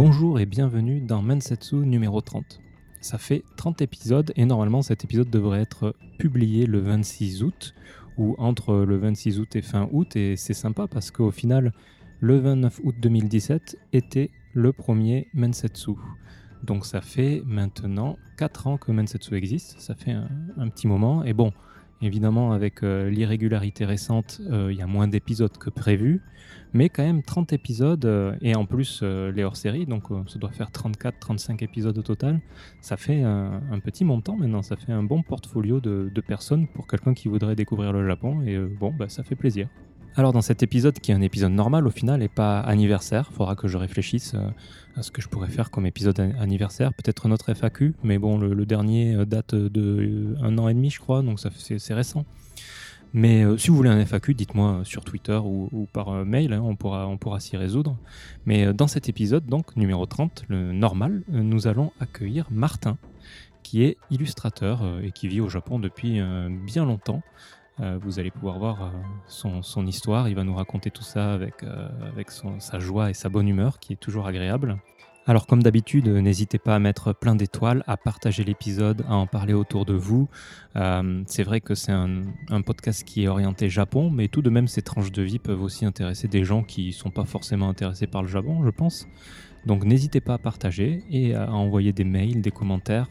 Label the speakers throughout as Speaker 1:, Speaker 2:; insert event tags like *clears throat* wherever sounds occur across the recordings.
Speaker 1: Bonjour et bienvenue dans Mensetsu numéro 30. Ça fait 30 épisodes et normalement cet épisode devrait être publié le 26 août ou entre le 26 août et fin août et c'est sympa parce qu'au final le 29 août 2017 était le premier Mensetsu. Donc ça fait maintenant 4 ans que Mensetsu existe, ça fait un, un petit moment et bon, Évidemment, avec euh, l'irrégularité récente, euh, il y a moins d'épisodes que prévu, mais quand même 30 épisodes, euh, et en plus les hors-séries, donc ça doit faire 34-35 épisodes au total. Ça fait un, petit montant maintenant, ça fait un bon portfolio de, personnes pour quelqu'un qui voudrait découvrir le Japon, et bon, bah, ça fait plaisir. Alors dans cet épisode, qui est un épisode normal au final et pas anniversaire, faudra que je réfléchisse euh, à ce que je pourrais faire comme épisode anniversaire, peut-être notre FAQ, mais bon, le, dernier euh, date de euh, un an et demi, je crois, donc c'est récent. Mais si vous voulez un FAQ, dites-moi sur Twitter ou, par mail, hein, on pourra s'y résoudre. Mais dans cet épisode, donc numéro 30, le normal, nous allons accueillir Martin, qui est illustrateur et qui vit au Japon depuis bien longtemps. Euh, vous allez pouvoir voir euh, son, histoire. Il va nous raconter tout ça avec, euh, avec sa joie et sa bonne humeur qui est toujours agréable. Alors comme d'habitude, n'hésitez pas à mettre plein d'étoiles, à partager l'épisode, à en parler autour de vous. c'est vrai que c'est un, un, podcast qui est orienté Japon, mais tout de même ces tranches de vie peuvent aussi intéresser des gens qui ne sont pas forcément intéressés par le Japon, je pense. Donc n'hésitez pas à partager et à envoyer des mails, des commentaires.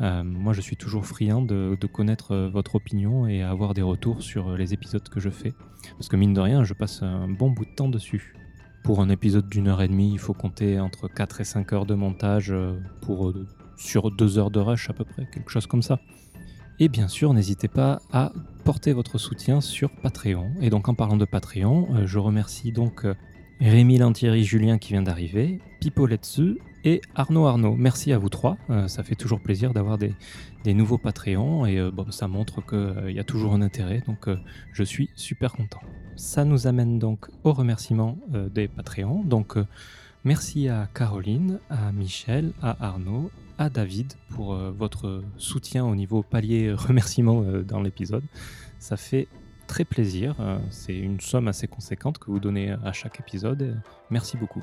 Speaker 1: Euh, moi, je suis toujours friand de, connaître euh, votre opinion et avoir des retours sur euh, les épisodes que je fais. Parce que mine de rien, je passe un bon bout de temps dessus. Pour un épisode d'une heure et demie, il faut compter entre 4 et 5 heures de montage pour, sur 2 heures de rush à peu près, quelque chose comme ça. Et bien sûr, n'hésitez pas à porter votre soutien sur Patreon. Et donc en parlant de Patreon, je remercie donc Rémi Lantieri Julien qui vient d'arriver, Pipo Letsu et Arnaud Arnaud. Merci à vous trois. Euh, ça fait toujours plaisir d'avoir des, nouveaux Patreons et euh, bon, ça montre qu'il euh, y a toujours un intérêt. Donc je suis super content. Ça nous amène donc au remerciement des Patreons. Donc merci à Caroline, à Michel, à Arnaud, à David pour votre soutien au niveau palier remerciement dans l'épisode. Ça fait très plaisir. C'est une somme assez conséquente que vous donnez à chaque épisode. Merci beaucoup.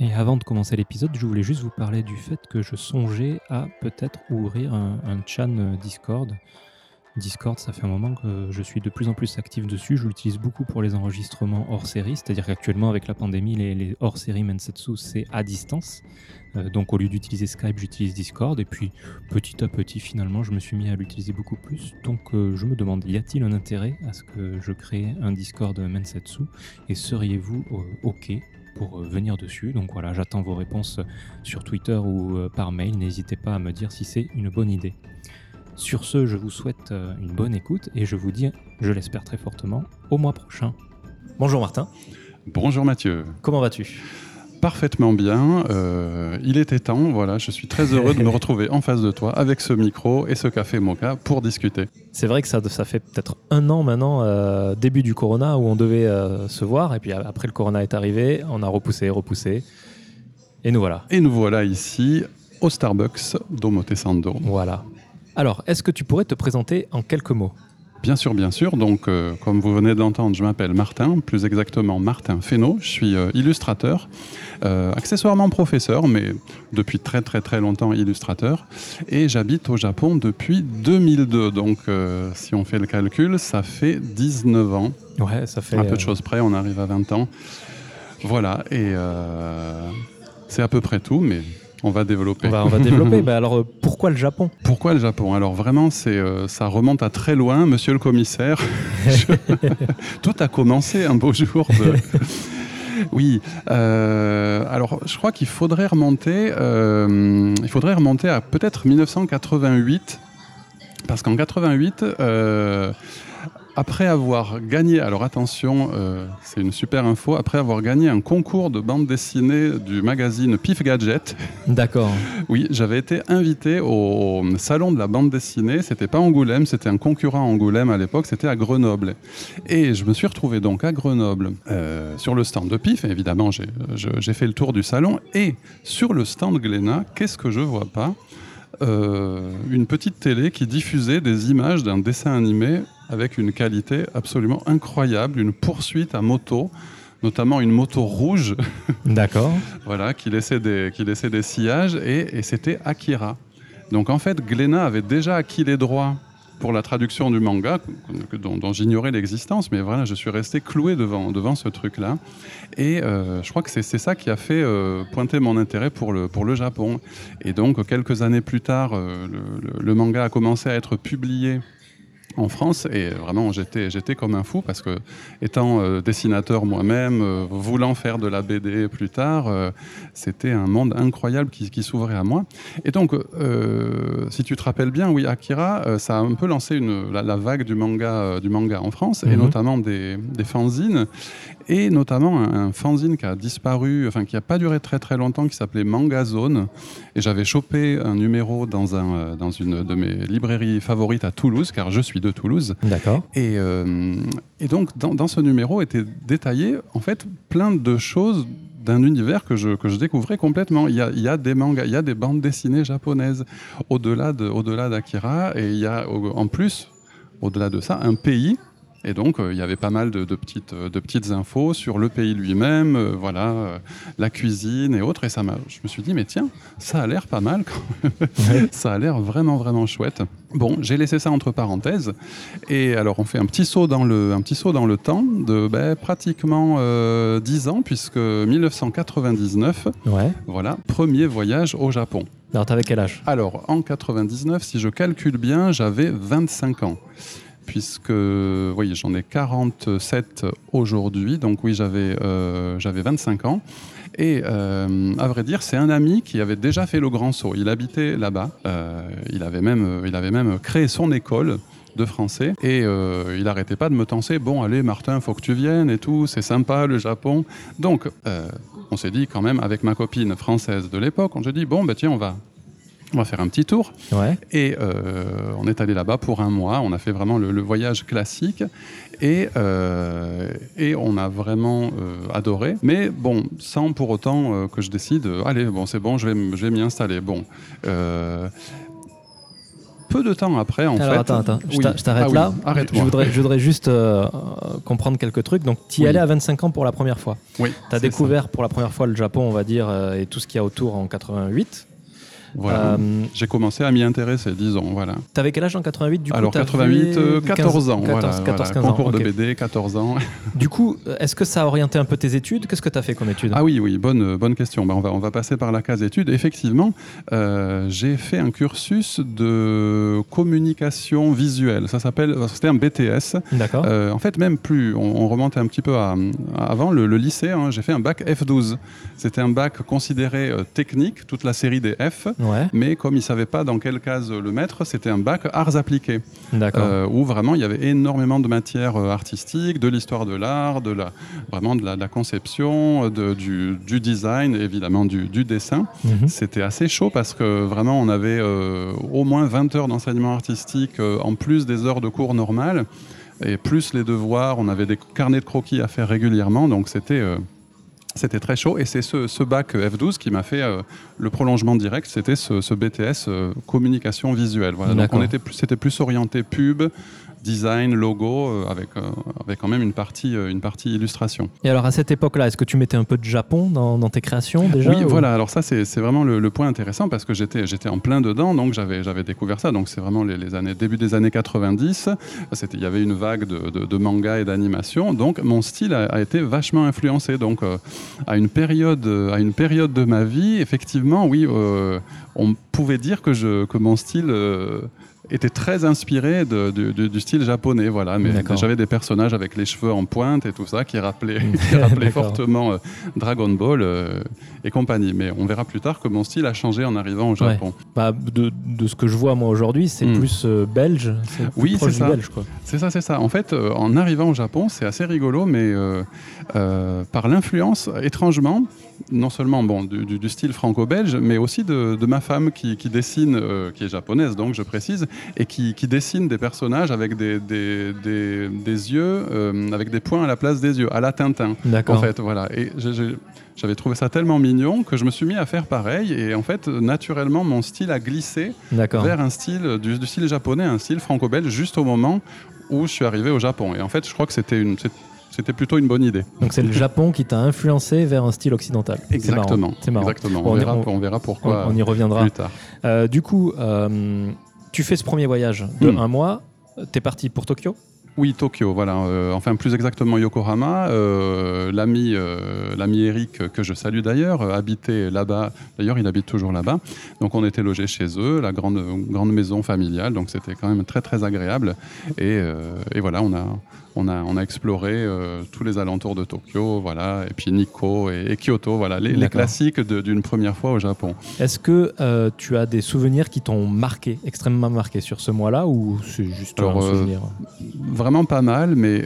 Speaker 1: Et avant de commencer l'épisode, je voulais juste vous parler du fait que je songeais à peut-être ouvrir un, un chan Discord Discord, ça fait un moment que je suis de plus en plus actif dessus. Je l'utilise beaucoup pour les enregistrements hors série, c'est-à-dire qu'actuellement, avec la pandémie, les, hors série Mensetsu, c'est à distance. Euh, donc, au lieu d'utiliser Skype, j'utilise Discord. Et puis, petit à petit, finalement, je me suis mis à l'utiliser beaucoup plus. Donc, euh, je me demande, y a-t-il un intérêt à ce que je crée un Discord Mensetsu? Et seriez-vous euh, OK pour venir dessus. Donc voilà, j'attends vos réponses sur Twitter ou par mail. N'hésitez pas à me dire si c'est une bonne idée. Sur ce, je vous souhaite euh, une bonne écoute et je vous dis, je l'espère très fortement, au mois prochain. Bonjour Martin.
Speaker 2: Bonjour Mathieu.
Speaker 1: Comment vas-tu?
Speaker 2: Parfaitement bien. Euh, il était temps, voilà, je suis très heureux de me *laughs* retrouver en face de toi avec ce micro et ce café mocha pour discuter.
Speaker 1: C'est vrai que ça, ça fait peut-être un an maintenant, euh, début du corona, où on devait se voir, et puis après le corona est arrivé, on a repoussé, repoussé, et nous voilà.
Speaker 2: Et nous voilà ici au Starbucks d'Omotesando.
Speaker 1: Voilà. Alors, est-ce que tu pourrais te présenter en quelques mots?
Speaker 2: Bien sûr, bien sûr. Donc, euh, comme vous venez de l'entendre, je m'appelle Martin, plus exactement Martin Fesneau. Je suis euh, illustrateur, euh, accessoirement professeur, mais depuis très très très longtemps illustrateur. Et j'habite au Japon depuis 2002. Donc, si on fait le calcul, ça fait 19 ans.
Speaker 1: Ouais, ça fait.
Speaker 2: Un peu de choses près, on arrive à 20 ans. Voilà, et c'est à peu près tout, mais on va développer.
Speaker 1: On va, développer. *laughs* bah alors, euh, pourquoi le Japon?
Speaker 2: Pourquoi le Japon? Alors vraiment, c'est, euh, ça remonte à très loin, monsieur le commissaire. *laughs* Tout a commencé un beau jour *laughs* Oui. Euh, alors, je crois qu'il faudrait remonter. il faudrait remonter à peut-être 1988, parce qu'en 88, après avoir gagné, alors attention, euh, c'est une super info, après avoir gagné un concours de bande dessinée du magazine Pif Gadget.
Speaker 1: D'accord.
Speaker 2: Oui, j'avais été invité au salon de la bande dessinée. C'était pas Angoulême, c'était un concurrent à Angoulême à l'époque, c'était à Grenoble. Et je me suis retrouvé donc à Grenoble euh, sur le stand de Pif. évidemment, j'ai fait le tour du salon. Et sur le stand Glénat, qu'est-ce que je vois pas? Une petite télé qui diffusait des images d'un dessin animé avec une qualité absolument incroyable, une poursuite à moto notamment une moto rouge. *laughs*
Speaker 1: D'accord.
Speaker 2: voilà, qui laissait des, qui laissait des sillages, et, et c'était Akira. Donc en fait, Glénat avait déjà acquis les droits pour la traduction du manga, dont, j'ignorais l'existence, mais voilà, je suis resté cloué devant, devant ce truc-là. Et euh, je crois que c'est ça qui a fait euh, pointer mon intérêt pour le, pour le Japon. Et donc, quelques années plus tard, euh, le, manga a commencé à être publié en France. Et vraiment j'étais j'étais comme un fou parce que étant euh, dessinateur moi-même euh, voulant faire de la BD plus tard euh, c'était un monde incroyable qui, qui s'ouvrait à moi. Et donc si tu te rappelles bien oui Akira ça a un peu lancé une, la, la vague du manga du manga en France mm -hmm. et notamment des, des fanzines et notamment un, un, fanzine qui a disparu enfin qui a pas duré très très longtemps qui s'appelait Manga Zone. Et j'avais chopé un numéro dans un dans une de mes librairies favorites à Toulouse car je suis de Toulouse.
Speaker 1: D'accord.
Speaker 2: Et, euh, et, donc, dans, dans, ce numéro était détaillé, en fait, plein de choses d'un univers que je, que je découvrais complètement. Il y, a, il y a des mangas, il y a des bandes dessinées japonaises au-delà d'Akira, et il y a en plus, au-delà de ça, un pays et donc, euh, il y avait pas mal de, de, petites, de petites infos sur le pays lui-même, euh, voilà, euh, la cuisine et autres. Et ça je me suis dit, mais tiens, ça a l'air pas mal quand même. *laughs* ça a l'air vraiment, vraiment chouette. Bon, j'ai laissé ça entre parenthèses. Et alors, on fait un petit saut dans le, un petit saut dans le temps de ben, pratiquement euh, 10 ans, puisque 1999,
Speaker 1: ouais.
Speaker 2: voilà, premier voyage au Japon.
Speaker 1: Alors, t'avais quel âge?
Speaker 2: Alors, en 99, si je calcule bien, j'avais 25 ans puisque oui, j'en ai 47 aujourd'hui, donc oui, j'avais euh, 25 ans. Et euh, à vrai dire, c'est un ami qui avait déjà fait le grand saut. Il habitait là-bas. Euh, il, avait même, il avait même créé son école de français et euh, il n'arrêtait pas de me tenser bon allez Martin faut que tu viennes et tout c'est sympa le Japon donc euh, on s'est dit quand même avec ma copine française de l'époque on s'est dit bon bah tiens on va on va faire un petit tour.
Speaker 1: Ouais.
Speaker 2: Et euh, on est allé là-bas pour un mois. On a fait vraiment le, le voyage classique. Et, euh, et, on a vraiment euh, adoré. Mais bon, sans pour autant que je décide, allez, bon, c'est bon, je vais m'y installer. Bon. Peu de temps après, en
Speaker 1: Alors,
Speaker 2: fait.
Speaker 1: Attends, attends, oui. je t'arrête ah, là.
Speaker 2: Oui.
Speaker 1: Je voudrais, je voudrais juste euh, comprendre quelques trucs. Donc, tu y oui. allais à 25 ans pour la première fois.
Speaker 2: Oui.
Speaker 1: Tu as découvert ça. pour la première fois le Japon, on va dire, euh, et tout ce qu'il y a autour en 88.
Speaker 2: Voilà. Euh, J'ai commencé à m'y intéresser, disons. Voilà.
Speaker 1: Tu avais quel âge en 88 du coup,
Speaker 2: Alors 88, euh, 14 ans.
Speaker 1: 14,
Speaker 2: voilà,
Speaker 1: 14
Speaker 2: voilà.
Speaker 1: 15
Speaker 2: Concours
Speaker 1: ans.
Speaker 2: de
Speaker 1: okay.
Speaker 2: BD, 14 ans. *laughs*
Speaker 1: Du coup, est-ce que ça a orienté un peu tes études? Qu'est-ce que tu as fait comme études
Speaker 2: Ah oui, oui, bonne, bonne question. Ben, on, va, on va passer par la case études. Effectivement, euh, j'ai fait un cursus de communication visuelle. Ça s'appelle, c'était un BTS.
Speaker 1: D'accord.
Speaker 2: Euh, en fait, même plus, on, on, remonte un petit peu à, à avant le, le lycée. Hein, j'ai fait un bac F12. C'était un bac considéré euh, technique, toute la série des F.
Speaker 1: Ouais.
Speaker 2: Mais comme ne savait pas dans quelle case le mettre, c'était un bac arts appliqués.
Speaker 1: Euh,
Speaker 2: où vraiment il y avait énormément de matières euh, artistiques, de l'histoire de l'art, de la, vraiment de la, de la conception, de, du, du, design, évidemment du, du dessin. Mm -hmm. C'était assez chaud parce que vraiment on avait euh, au moins 20 heures d'enseignement artistique euh, en plus des heures de cours normales. Et plus les devoirs, on avait des carnets de croquis à faire régulièrement, donc c'était euh, c'était très chaud et c'est ce, ce, bac F12 qui m'a fait euh, le prolongement direct. C'était ce, ce, BTS euh, communication visuelle. Voilà. Donc on était plus, c'était plus orienté pub, design, logo, euh, avec, euh, avec quand même une partie, euh, une partie illustration.
Speaker 1: Et alors à cette époque-là, est-ce que tu mettais un peu de Japon dans, dans tes créations déjà
Speaker 2: Oui, ou... voilà. Alors ça, c'est vraiment le, le, point intéressant parce que j'étais en plein dedans, donc j'avais découvert ça. Donc c'est vraiment les, les, années, début des années 90. Il y avait une vague de, de, de manga et d'animation. Donc mon style a, a, été vachement influencé. Donc euh, à, une période, à une période de ma vie, effectivement, oui, euh, on pouvait dire que, je, que mon style euh, était très inspiré de, du style japonais, voilà. Mais j'avais des personnages avec les cheveux en pointe et tout ça qui rappelaient, *laughs* qui rappelaient fortement euh, Dragon Ball euh, et compagnie. Mais on verra plus tard que mon style a changé en arrivant au Japon.
Speaker 1: Ouais. Bah, de, de, ce que je vois moi aujourd'hui, c'est mm. plus euh, belge.
Speaker 2: Oui, c'est ça. C'est ça, c'est ça. En fait, en arrivant au Japon, c'est assez rigolo, mais par l'influence, étrangement, non seulement bon, du, style franco-belge, mais aussi de, de, ma femme qui, qui dessine, euh, qui est japonaise, donc je précise, et qui, qui dessine des personnages avec des, des, des, des yeux, euh, avec des points à la place des yeux, à la Tintin.
Speaker 1: D'accord.
Speaker 2: En fait, voilà. Et j'avais trouvé ça tellement mignon que je me suis mis à faire pareil. Et en fait, naturellement, mon style a glissé vers un style du, du style japonais, un style franco-belge, juste au moment où je suis arrivé au Japon. Et en fait, je crois que c'était une c'était plutôt une bonne idée.
Speaker 1: Donc c'est le Japon qui t'a influencé vers un style occidental.
Speaker 2: Exactement.
Speaker 1: C'est marrant.
Speaker 2: Exactement.
Speaker 1: Bon,
Speaker 2: On, verra,
Speaker 1: on-
Speaker 2: on verra pourquoi
Speaker 1: On, on y reviendra.
Speaker 2: plus tard.
Speaker 1: Euh, du coup, euh, tu fais ce premier voyage de
Speaker 2: Hmm.
Speaker 1: un mois. T'es parti pour Tokyo?
Speaker 2: Oui, Tokyo, voilà. Euh, enfin, plus exactement Yokohama. Euh, l'ami, euh, l'ami Eric, que je salue d'ailleurs, habitait là-bas. D'ailleurs, il habite toujours là-bas. Donc, on était logés chez eux, la grande, grande maison familiale. Donc, c'était quand même très, très agréable. Et, et voilà, on a, on a, on a exploré euh, tous les alentours de Tokyo, voilà. Et puis Nikko et, et Kyoto, voilà. Les, classiques d'une première fois au Japon.
Speaker 1: Est-ce que euh, tu as des souvenirs qui t'ont marqué, extrêmement marqué sur ce mois-là, ou c'est juste
Speaker 2: Alors,
Speaker 1: un
Speaker 2: euh,
Speaker 1: souvenir?
Speaker 2: Vraiment pas mal, mais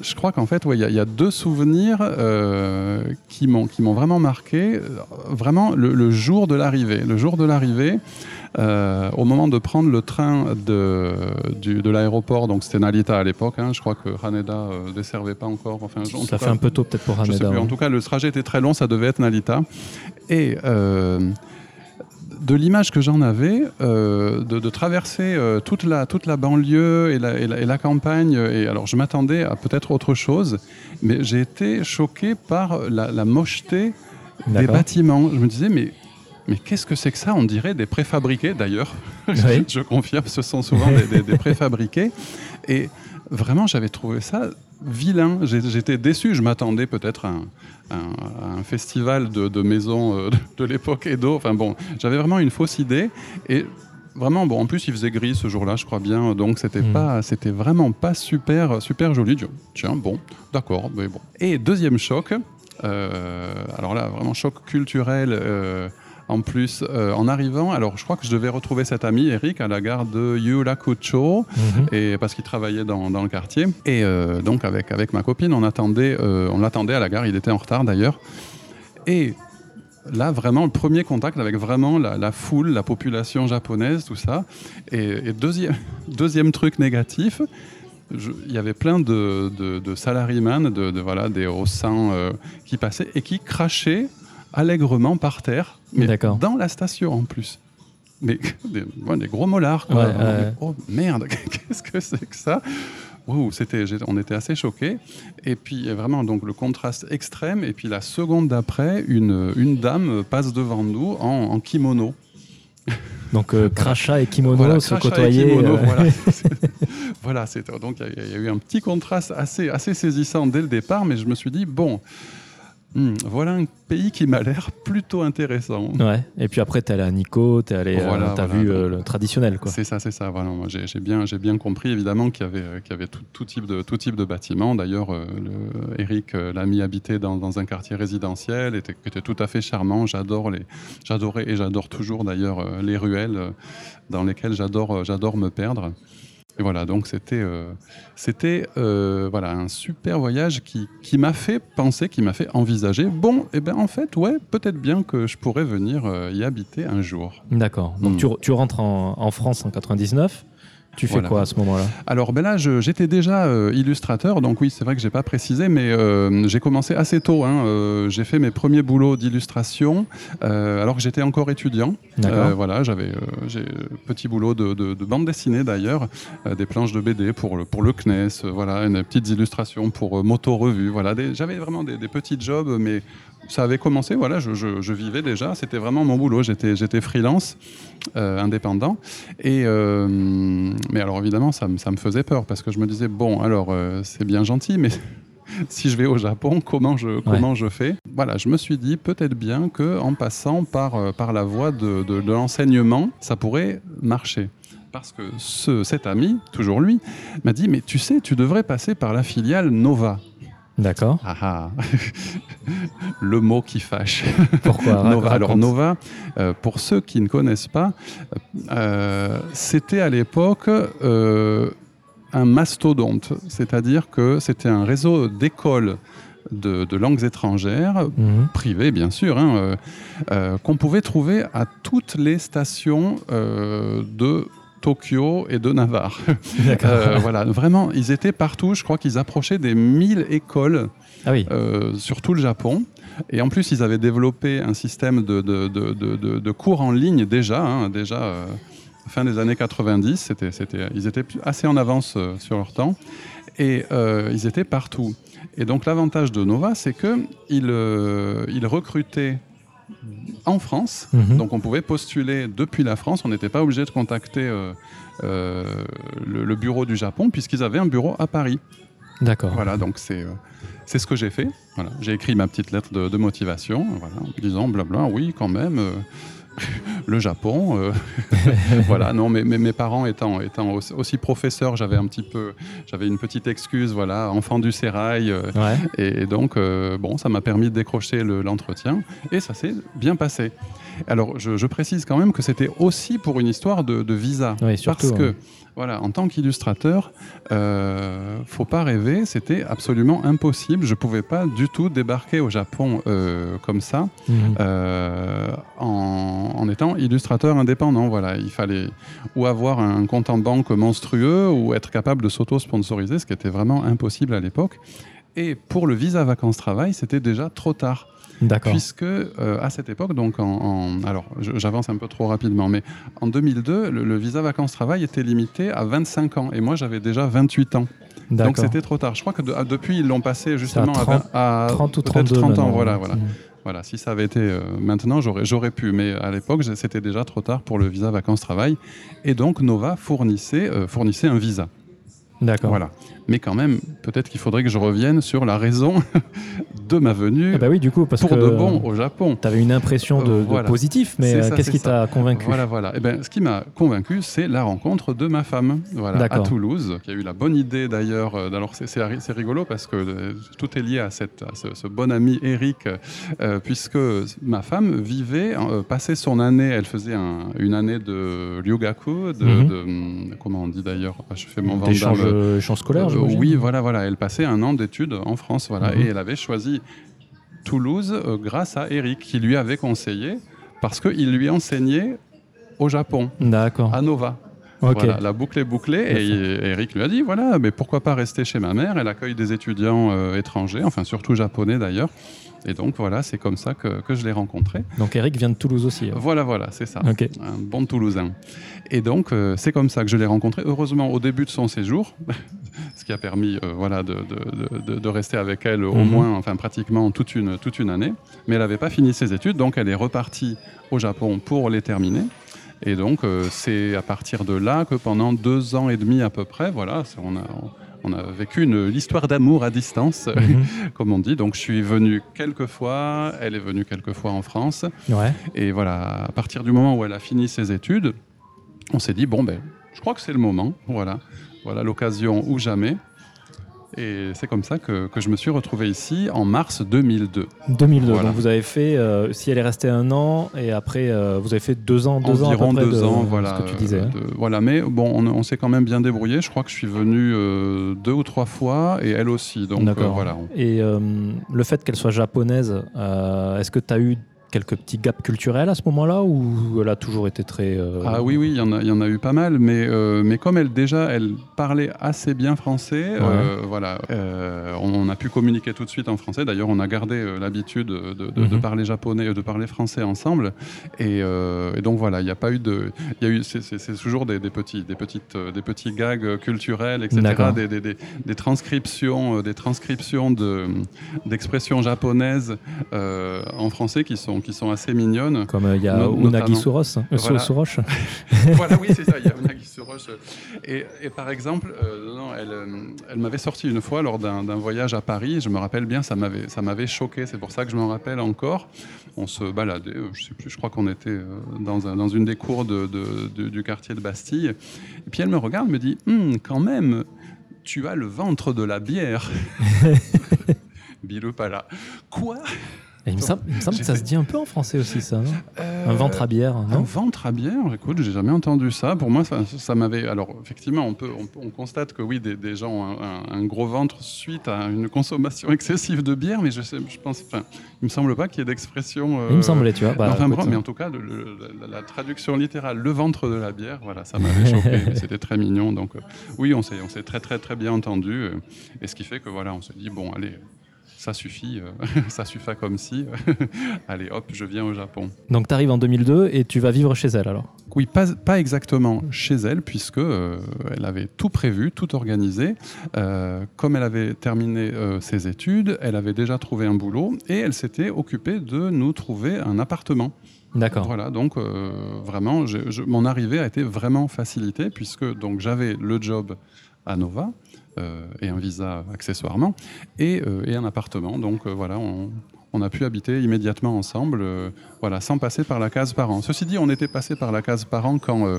Speaker 2: je crois qu'en fait, ouais, il y, a- il y a deux souvenirs euh, qui m'ont vraiment marqué. Vraiment, le jour de l'arrivée. Le jour de l'arrivée, euh, au moment de prendre le train de, du- de l'aéroport, donc c'était Narita à l'époque, hein, je crois que Haneda ne desservait pas encore. Enfin, en
Speaker 1: Ça
Speaker 2: cas,
Speaker 1: fait un peu tôt peut-être pour
Speaker 2: je sais
Speaker 1: Haneda.
Speaker 2: plus. En
Speaker 1: ouais.
Speaker 2: tout cas, le trajet était très long, ça devait être Nalita. Et euh, de l'image que j'en avais, euh, de, de traverser euh, toute, la, toute la banlieue et la, et la- et la campagne, et alors je m'attendais à peut-être autre chose, mais j'ai été choqué par la, la mocheté des bâtiments. Je me disais, mais, mais qu'est-ce que c'est que ça? On dirait des préfabriqués d'ailleurs. *laughs*
Speaker 1: Oui.
Speaker 2: je confirme, ce sont souvent des, des- des préfabriqués. Et vraiment, j'avais trouvé ça vilain. J'étais déçu. Je m'attendais peut-être à un, un- à un festival de, de maisons euh, de, l'époque Edo. Enfin bon, j'avais vraiment une fausse idée. Et vraiment, bon, en plus, il faisait gris ce jour-là, je crois bien. Donc, c'était
Speaker 1: Mm.
Speaker 2: pas, c'était vraiment pas super, super joli. Tiens, bon, d'accord, mais bon. Et deuxième choc. euh, alors là, vraiment choc culturel. euh, en plus, euh, en arrivant, alors je crois que je devais retrouver cet ami, Eric, à la gare de Yurakucho,
Speaker 1: Mhm.
Speaker 2: et parce qu'il travaillait dans, dans le quartier. Et euh, donc avec, avec ma copine, on attendait, euh, on l'attendait à la gare. Il était en retard d'ailleurs. Et là, vraiment, le premier contact avec vraiment la, la foule, la population japonaise, tout ça. Et, et deuxième, *laughs* deuxième truc négatif. Il y avait plein de, de, de salariman, de, de- voilà, des hauts seins euh, qui passaient et qui crachaient allègrement par terre, mais dans la station en plus. Mais *laughs* des, ouais, des gros molars. Quoi.
Speaker 1: Ouais.
Speaker 2: Oh merde, *laughs* qu'est-ce que c'est que ça? Ouh, c'était, on était assez choqués. Et puis vraiment donc le contraste extrême. Et puis la seconde d'après, une, une dame passe devant nous en, en kimono.
Speaker 1: Donc euh, crachat et kimono
Speaker 2: Voilà,
Speaker 1: se côtoyer.
Speaker 2: kimono,
Speaker 1: euh,
Speaker 2: voilà. *laughs* voilà, c'est donc il y, y a eu un petit contraste assez, assez saisissant dès le départ, mais je me suis dit bon, hmm, voilà un pays qui m'a l'air plutôt intéressant.
Speaker 1: Ouais. Et puis après, t'es allé à Nico, t'es allé, euh, t'as
Speaker 2: voilà,
Speaker 1: vu euh, le traditionnel, quoi.
Speaker 2: C'est ça, c'est ça. Voilà, moi, j'ai j'ai bien, j'ai bien compris évidemment qu'il y avait, euh, qu'il y avait tout, tout type de, tout type de bâtiments. D'ailleurs, euh, le- Eric l'a mis habiter dans, dans un quartier résidentiel, était, qui était tout à fait charmant. J'adore les, j'adorais et j'adore toujours d'ailleurs les ruelles dans lesquelles j'adore, j'adore me perdre. Et voilà, donc c'était, euh, c'était euh, voilà un super voyage qui, qui m'a fait penser, qui m'a fait envisager. Bon, et ben en fait, ouais, peut-être bien que je pourrais venir euh, y habiter un jour.
Speaker 1: D'accord. Donc
Speaker 2: Hmm.
Speaker 1: tu, tu rentres en, en France en 99. Tu fais
Speaker 2: Voilà.
Speaker 1: quoi à ce moment-là?
Speaker 2: Alors ben là, j'étais déjà euh, illustrateur, donc oui, c'est vrai que j'ai pas précisé, mais euh, j'ai commencé assez tôt. hein, euh, j'ai fait mes premiers boulots d'illustration alors que j'étais encore étudiant.
Speaker 1: D'accord.
Speaker 2: Voilà, j'avais j'ai petit boulot de, de- de bande dessinée d'ailleurs, des planches de BD pour le, pour le CNES, voilà, une petites illustrations pour Moto Revue. Voilà, j'avais vraiment des, des petits jobs, mais ça avait commencé. Voilà, je, je- je vivais déjà. C'était vraiment mon boulot. J'étais freelance, euh, indépendant. Et euh, mais alors évidemment, ça, me- ça me faisait peur parce que je me disais bon, alors euh, c'est bien gentil, mais *laughs* si je vais au Japon, comment je, comment je fais? Voilà, je me suis dit peut-être bien que en passant par, par la voie de, de- de l'enseignement, ça pourrait marcher. Parce que ce, cet ami, toujours lui, m'a dit mais tu sais, tu devrais passer par la filiale Nova.
Speaker 1: D'accord.
Speaker 2: Ah ah, *laughs* le mot qui fâche.
Speaker 1: Pourquoi *laughs*
Speaker 2: Nova. Alors Nova, euh, pour ceux qui ne connaissent pas, euh, c'était à l'époque euh, un mastodonte, c'est-à-dire que c'était un réseau d'écoles de, de langues étrangères,
Speaker 1: Mhm.
Speaker 2: privées bien sûr, hein, qu'on pouvait trouver à toutes les stations de Tokyo et de Navarre. *laughs* Euh, voilà, vraiment, ils étaient partout. Je crois qu'ils approchaient des 1000 écoles
Speaker 1: ah oui.
Speaker 2: euh, sur tout le Japon. Et en plus, ils avaient développé un système de, de, de- cours en ligne déjà, hein, déjà euh, fin des années 90. C'était, c'était, ils étaient assez en avance euh, sur leur temps et ils étaient partout. Et donc l'avantage de Nova, c'est qu'ils ils recrutaient en France.
Speaker 1: Mhm.
Speaker 2: Donc on pouvait postuler depuis la France. On n'était pas obligé de contacter euh, euh, le, le bureau du Japon puisqu'ils avaient un bureau à Paris.
Speaker 1: D'accord.
Speaker 2: Voilà, donc c'est euh, c'est ce que j'ai fait. Voilà. J'ai écrit ma petite lettre de, de motivation voilà, en disant blabla, oui, quand même, *laughs* le Japon. euh, *laughs* voilà, non, mais, mais mes parents étant, étant aussi, professeurs, j'avais un petit peu, j'avais une petite excuse, voilà, enfant du sérail. euh,
Speaker 1: Ouais.
Speaker 2: et, et donc, euh, bon, ça m'a permis de décrocher le- l'entretien et ça s'est bien passé. Alors, je, je précise quand même que c'était aussi pour une histoire de, de visa.
Speaker 1: Surtout,
Speaker 2: parce que. Voilà, en tant qu'illustrateur, euh, faut pas rêver, c'était absolument impossible. Je pouvais pas du tout débarquer au Japon euh, comme ça,
Speaker 1: Mhm.
Speaker 2: euh, en, en étant illustrateur indépendant. Voilà, il fallait ou avoir un compte en banque monstrueux ou être capable de s'auto-sponsoriser, ce qui était vraiment impossible à l'époque. Et pour le visa vacances-travail, c'était déjà trop tard.
Speaker 1: D'accord.
Speaker 2: Puisque euh, à cette époque, donc en, en- alors j'avance un peu trop rapidement, mais en 2002, le, le visa vacances-travail était limité à 25 ans et moi j'avais déjà 28 ans. Donc c'était trop tard. Je crois que de- ah, depuis ils l'ont passé justement à
Speaker 1: 30
Speaker 2: vingt- à,
Speaker 1: 30 ou
Speaker 2: peut-être
Speaker 1: 32
Speaker 2: 30 ans. Voilà, voilà.
Speaker 1: Mhm.
Speaker 2: Voilà, si ça avait été euh, maintenant, j'aurais, pu, mais à l'époque, c'était déjà trop tard pour le visa vacances-travail. Et donc, Nova fournissait, euh, fournissait un visa.
Speaker 1: D'accord.
Speaker 2: Voilà. Mais quand même, peut-être qu'il faudrait que je revienne sur la raison *laughs* de ma venue
Speaker 1: Ah bah oui, du coup, parce
Speaker 2: pour
Speaker 1: que
Speaker 2: de bon au Japon.
Speaker 1: tu avais une impression de,
Speaker 2: Euh,
Speaker 1: de
Speaker 2: voilà.
Speaker 1: positif, mais euh, qu'est-ce qui t'a convaincu?
Speaker 2: Voilà, voilà. Et ben, ce qui m'a convaincu, c'est la rencontre de ma femme, voilà, à. Toulouse, qui a eu la bonne idée d'ailleurs. euh, alors c'est, rigolo parce que tout est lié à, cette, à ce, ce bon ami Eric, euh, puisque ma femme vivait, euh, passait son année, elle faisait un- une année de ryugaku, de,
Speaker 1: Mhm.
Speaker 2: de, hum, comment on dit d'ailleurs, je fais mon
Speaker 1: Des
Speaker 2: vandame. Euh,
Speaker 1: j'imagine
Speaker 2: oui, voilà, voilà. Elle passait un an d'études en France, voilà,
Speaker 1: Mhm.
Speaker 2: et elle avait choisi Toulouse euh, grâce à Eric, qui lui avait conseillé, parce qu'il lui enseignait au Japon,
Speaker 1: D'accord.
Speaker 2: à Nova.
Speaker 1: Ok.
Speaker 2: Voilà, la boucle est bouclée, et. Eric lui a dit, voilà, mais pourquoi pas rester chez ma mère? Elle accueille des étudiants euh, étrangers, enfin surtout japonais d'ailleurs. Et donc voilà, c'est comme ça que, que je l'ai rencontré.
Speaker 1: Donc Eric vient de Toulouse aussi.
Speaker 2: Voilà, voilà, c'est ça. Un bon Toulousain. Et donc, euh, c'est comme ça que je l'ai rencontré. Heureusement, au début de son séjour, *laughs* ce qui a permis euh, voilà, de, de- de- de rester avec elle au
Speaker 1: Mhm.
Speaker 2: moins, enfin pratiquement toute une, toute une année. Mais elle n'avait pas fini ses études, donc elle est repartie au Japon pour les terminer. Et donc, euh, c'est à partir de là que pendant deux ans et demi à peu près, voilà, on a, on a vécu une, l'histoire d'amour à distance,
Speaker 1: Mhm. *laughs*
Speaker 2: comme on dit. Donc, je suis venu quelques fois, elle est venue quelques fois en France.
Speaker 1: Ouais.
Speaker 2: Et voilà, à partir du moment où elle a fini ses études, on s'est dit, bon, ben, je crois que c'est le moment. Voilà, voilà l'occasion ou jamais. Et c'est comme ça que, que je me suis retrouvé ici en mars 2002.
Speaker 1: 2002.
Speaker 2: Voilà.
Speaker 1: Donc vous avez fait, euh, si elle est restée un an, et après euh, vous avez fait deux ans, deux ans à peu près
Speaker 2: deux
Speaker 1: de-
Speaker 2: ans, voilà.
Speaker 1: Ce que tu disais. hein.
Speaker 2: de- voilà, mais bon, on, on s'est quand même bien débrouillé. Je crois que je suis venu euh, deux ou trois fois et elle aussi. Donc voilà.
Speaker 1: Et le fait qu'elle soit japonaise, est-ce que tu as eu quelques petits gaps culturels à ce moment-là ou elle a toujours été très. euh,
Speaker 2: Ah oui, oui, il y, en a- y en a eu pas mal, mais, euh, mais comme elle déjà, elle parlait assez bien français, euh, voilà, on, on a pu communiquer tout de suite en français. D'ailleurs, on a gardé l'habitude de, de- de
Speaker 1: Mhm.
Speaker 2: parler japonais, de parler français ensemble. Et, et donc voilà, il n'y a pas eu de, y a eu, c'est- toujours des, des petits, des petites, des petits gags culturels, etc. Des, des- des- des transcriptions, des transcriptions de d'expressions japonaises en français qui sont, qui sont assez mignonnes.
Speaker 1: Comme euh, il y a
Speaker 2: No-
Speaker 1: Unagi. Soros, hein,
Speaker 2: Voilà. *laughs* Voilà, oui, c'est ça, il y a *laughs* un qui se roche. Et, et par exemple, euh, non, elle, euh, elle m'avait sorti une fois lors d'un voyage à Paris, je me rappelle bien, ça m'avait ça m'avait choqué, c'est pour ça que je m'en rappelle encore. On se baladait, je sais plus, je crois qu'on était dans, un- dans une des cours de, de- de- du quartier de Bastille. Et puis elle me regarde, me dit, Hum, quand même, tu as le ventre de la bière. *laughs* Bilou pas là. Quoi?
Speaker 1: Et il me semble, il me semble que ça se dit un peu en français aussi, ça. non?
Speaker 2: Euh,
Speaker 1: Un ventre à bière,
Speaker 2: Un ventre à bière, écoute, j'ai jamais entendu ça. Pour moi, ça, ça m'avait. Alors, effectivement, on, peut, on, on constate que oui, des, des gens ont un, gros ventre suite à une consommation *laughs* excessive de bière, mais je, sais, je pense. Enfin, il me semble pas qu'il y ait d'expression. euh,
Speaker 1: Il me semblait, tu vois. Bah,
Speaker 2: enfin,
Speaker 1: écoute,
Speaker 2: bref, mais en tout cas, le- le- la, la traduction littérale, le ventre de la bière, voilà, ça m'avait choqué. *laughs* C'était très mignon. Donc, euh, oui, on s'est, très, très, très bien entendu. euh, et ce qui fait que, voilà, on s'est dit, bon, allez, ça suffit, euh, *laughs* ça suffit comme si. *laughs* Allez, hop, je viens au Japon.
Speaker 1: Donc tu arrives en 2002 et tu vas vivre chez elle alors?
Speaker 2: Oui, pas, pas exactement chez elle, puisque euh, elle avait tout prévu, tout organisé. Euh, comme elle avait terminé ses études, elle avait déjà trouvé un boulot et elle s'était occupée de nous trouver un appartement.
Speaker 1: D'accord.
Speaker 2: Voilà, donc vraiment, mon arrivée a été vraiment facilitée, puisque donc j'avais le job à Nova. Euh, et un visa accessoirement, et, euh, un appartement. Donc euh, voilà, on, a pu habiter immédiatement ensemble, voilà, sans passer par la case parents. Ceci dit, on était passé par la case parents quand,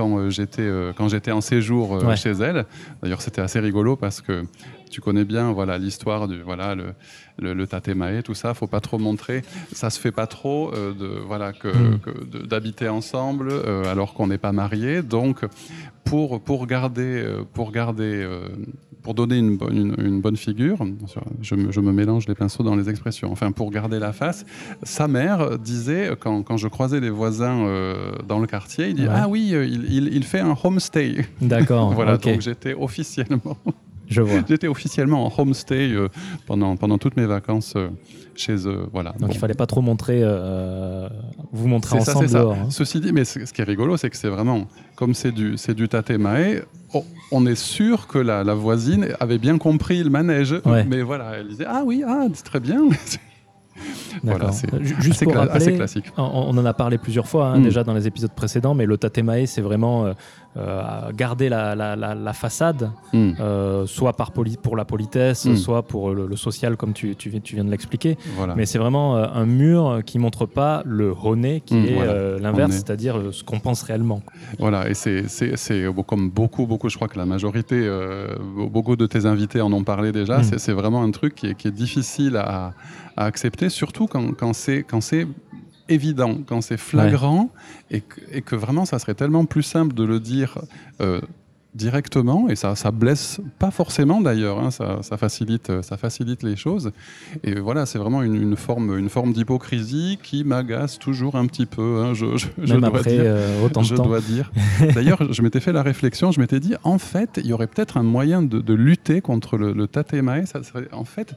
Speaker 2: quand j'étais quand j'étais en séjour chez elle. D'ailleurs, c'était assez rigolo parce que tu connais bien voilà l'histoire du voilà le, le, le, tatemae tout ça faut pas trop montrer ça se fait pas trop de voilà que, hmm. d'habiter ensemble alors qu'on n'est pas marié donc pour, pour garder, euh, pour, garder euh, pour donner une, une, bonne figure, je me, je me, mélange les pinceaux dans les expressions, enfin pour garder la face, sa mère disait, quand, quand je croisais les voisins euh, dans le quartier, il dit Ah oui, il, il, fait un homestay.
Speaker 1: D'accord. *laughs*
Speaker 2: voilà, donc j'étais officiellement.
Speaker 1: Je vois.
Speaker 2: J'étais officiellement en homestay pendant, pendant toutes mes vacances chez eux. Voilà.
Speaker 1: Donc il fallait pas trop montrer, euh, vous montrer ensemble
Speaker 2: ça,
Speaker 1: dehors.
Speaker 2: Hein. Ceci dit, mais ce qui est rigolo, c'est que c'est vraiment, comme c'est du, du tatemae, oh, on est sûr que la, la, voisine avait bien compris le manège. Mais voilà, elle disait, ah oui, ah, c'est très bien. *laughs*
Speaker 1: Voilà, c'est Juste pour rappeler, classique. On, en a parlé plusieurs fois hein, mm. déjà dans les épisodes précédents, mais le tatemae, c'est vraiment euh, euh, garder la, la, la, façade, mm. euh, soit par pour la politesse, mm. soit pour le, social, comme tu, tu, tu viens de l'expliquer.
Speaker 2: Voilà.
Speaker 1: Mais c'est vraiment un mur qui montre pas le honné, qui est l'inverse, c'est-à-dire ce qu'on pense réellement.
Speaker 2: Voilà, et c'est comme beaucoup, beaucoup, je crois que la majorité, beaucoup de tes invités en ont parlé déjà, c'est vraiment un truc qui est, qui est difficile à à accepter, surtout quand, quand c'est évident, quand c'est flagrant, et, que, et, que, vraiment ça serait tellement plus simple de le dire euh, directement, et ça, ça blesse pas forcément d'ailleurs, hein, ça, ça, facilite, ça facilite les choses. Et voilà, c'est vraiment une, une, forme, une forme d'hypocrisie qui m'agace toujours un petit peu. Hein, je, je, je,
Speaker 1: dois après,
Speaker 2: dire,
Speaker 1: euh, autant
Speaker 2: je dois dire. *laughs* D'ailleurs, je m'étais fait la réflexion, je m'étais dit, en fait, il y aurait peut-être un moyen de, de, lutter contre le, le tatemae. Ça serait, en fait,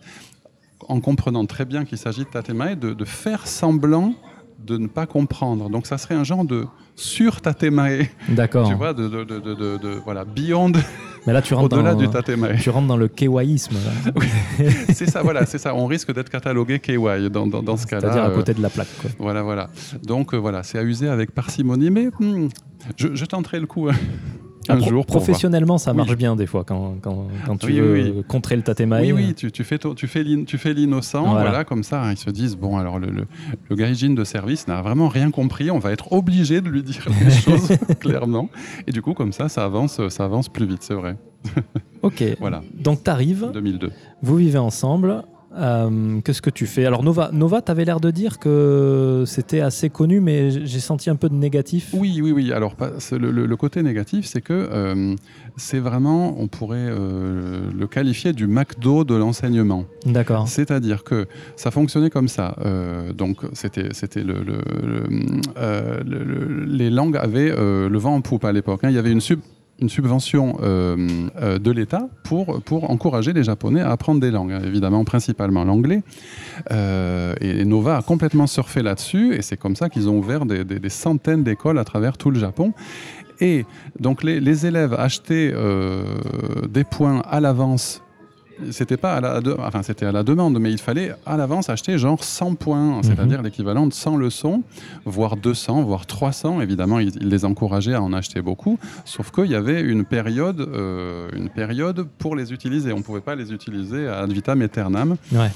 Speaker 2: en comprenant très bien qu'il s'agit de tatemae, de, de, faire semblant de ne pas comprendre. Donc ça serait un genre de sur tatemae.
Speaker 1: D'accord.
Speaker 2: Tu vois, de, de, de, voilà, beyond.
Speaker 1: Mais là, tu rentres
Speaker 2: au-delà
Speaker 1: dans,
Speaker 2: du tatemae.
Speaker 1: Tu rentres dans le kewaïsme. *laughs*
Speaker 2: c'est ça, voilà, c'est ça. On risque d'être catalogué KY dans, dans, dans ce cas-là.
Speaker 1: C'est-à-dire à côté de la plaque. Quoi.
Speaker 2: Voilà, voilà. Donc euh, voilà, c'est à user avec parcimonie, mais hmm, je, je, tenterai le coup. Hein.
Speaker 1: Jour professionnellement, ça marche bien des fois quand, quand, quand tu veux contrer le tatemae.
Speaker 2: Oui, oui, tu, tu fais, tu fais, l'innocent, voilà. comme ça, ils se disent bon, alors le, le, le gaijin de service n'a vraiment rien compris, on va être obligé de lui dire les *laughs* choses clairement. Et du coup, comme ça, ça avance, ça avance plus vite, c'est vrai.
Speaker 1: ok. *laughs*
Speaker 2: voilà.
Speaker 1: Donc, tu arrives.
Speaker 2: 2002.
Speaker 1: Vous vivez ensemble. Euh, Qu'est-ce que tu fais? Alors Nova, Nova tu avais l'air de dire que c'était assez connu, mais j'ai senti un peu de négatif.
Speaker 2: Oui, oui, oui. Alors le, le, côté négatif, c'est que euh, c'est vraiment, on pourrait euh, le qualifier du McDo de l'enseignement.
Speaker 1: D'accord.
Speaker 2: C'est-à-dire que ça fonctionnait comme ça. Donc c'était, le, les langues avaient le vent en poupe à l'époque. Hein. Il y avait une sub une subvention euh, euh, de l'État pour, pour encourager les Japonais à apprendre des langues, évidemment principalement l'anglais. Euh, et Nova a complètement surfé là-dessus, et c'est comme ça qu'ils ont ouvert des, centaines d'écoles à travers tout le Japon. Et donc les, élèves achetaient des points à l'avance c'était pas à la, enfin c'était à la demande, mais il fallait à l'avance acheter genre 100 points, mhm. c'est-à-dire l'équivalent de 100 leçons, voire 200, voire 300. Évidemment, il, les encourageait à en acheter beaucoup, sauf qu'il y avait une période, euh, une période pour les utiliser. On ne pouvait pas les utiliser ad vitam aeternam.
Speaker 1: Ouais.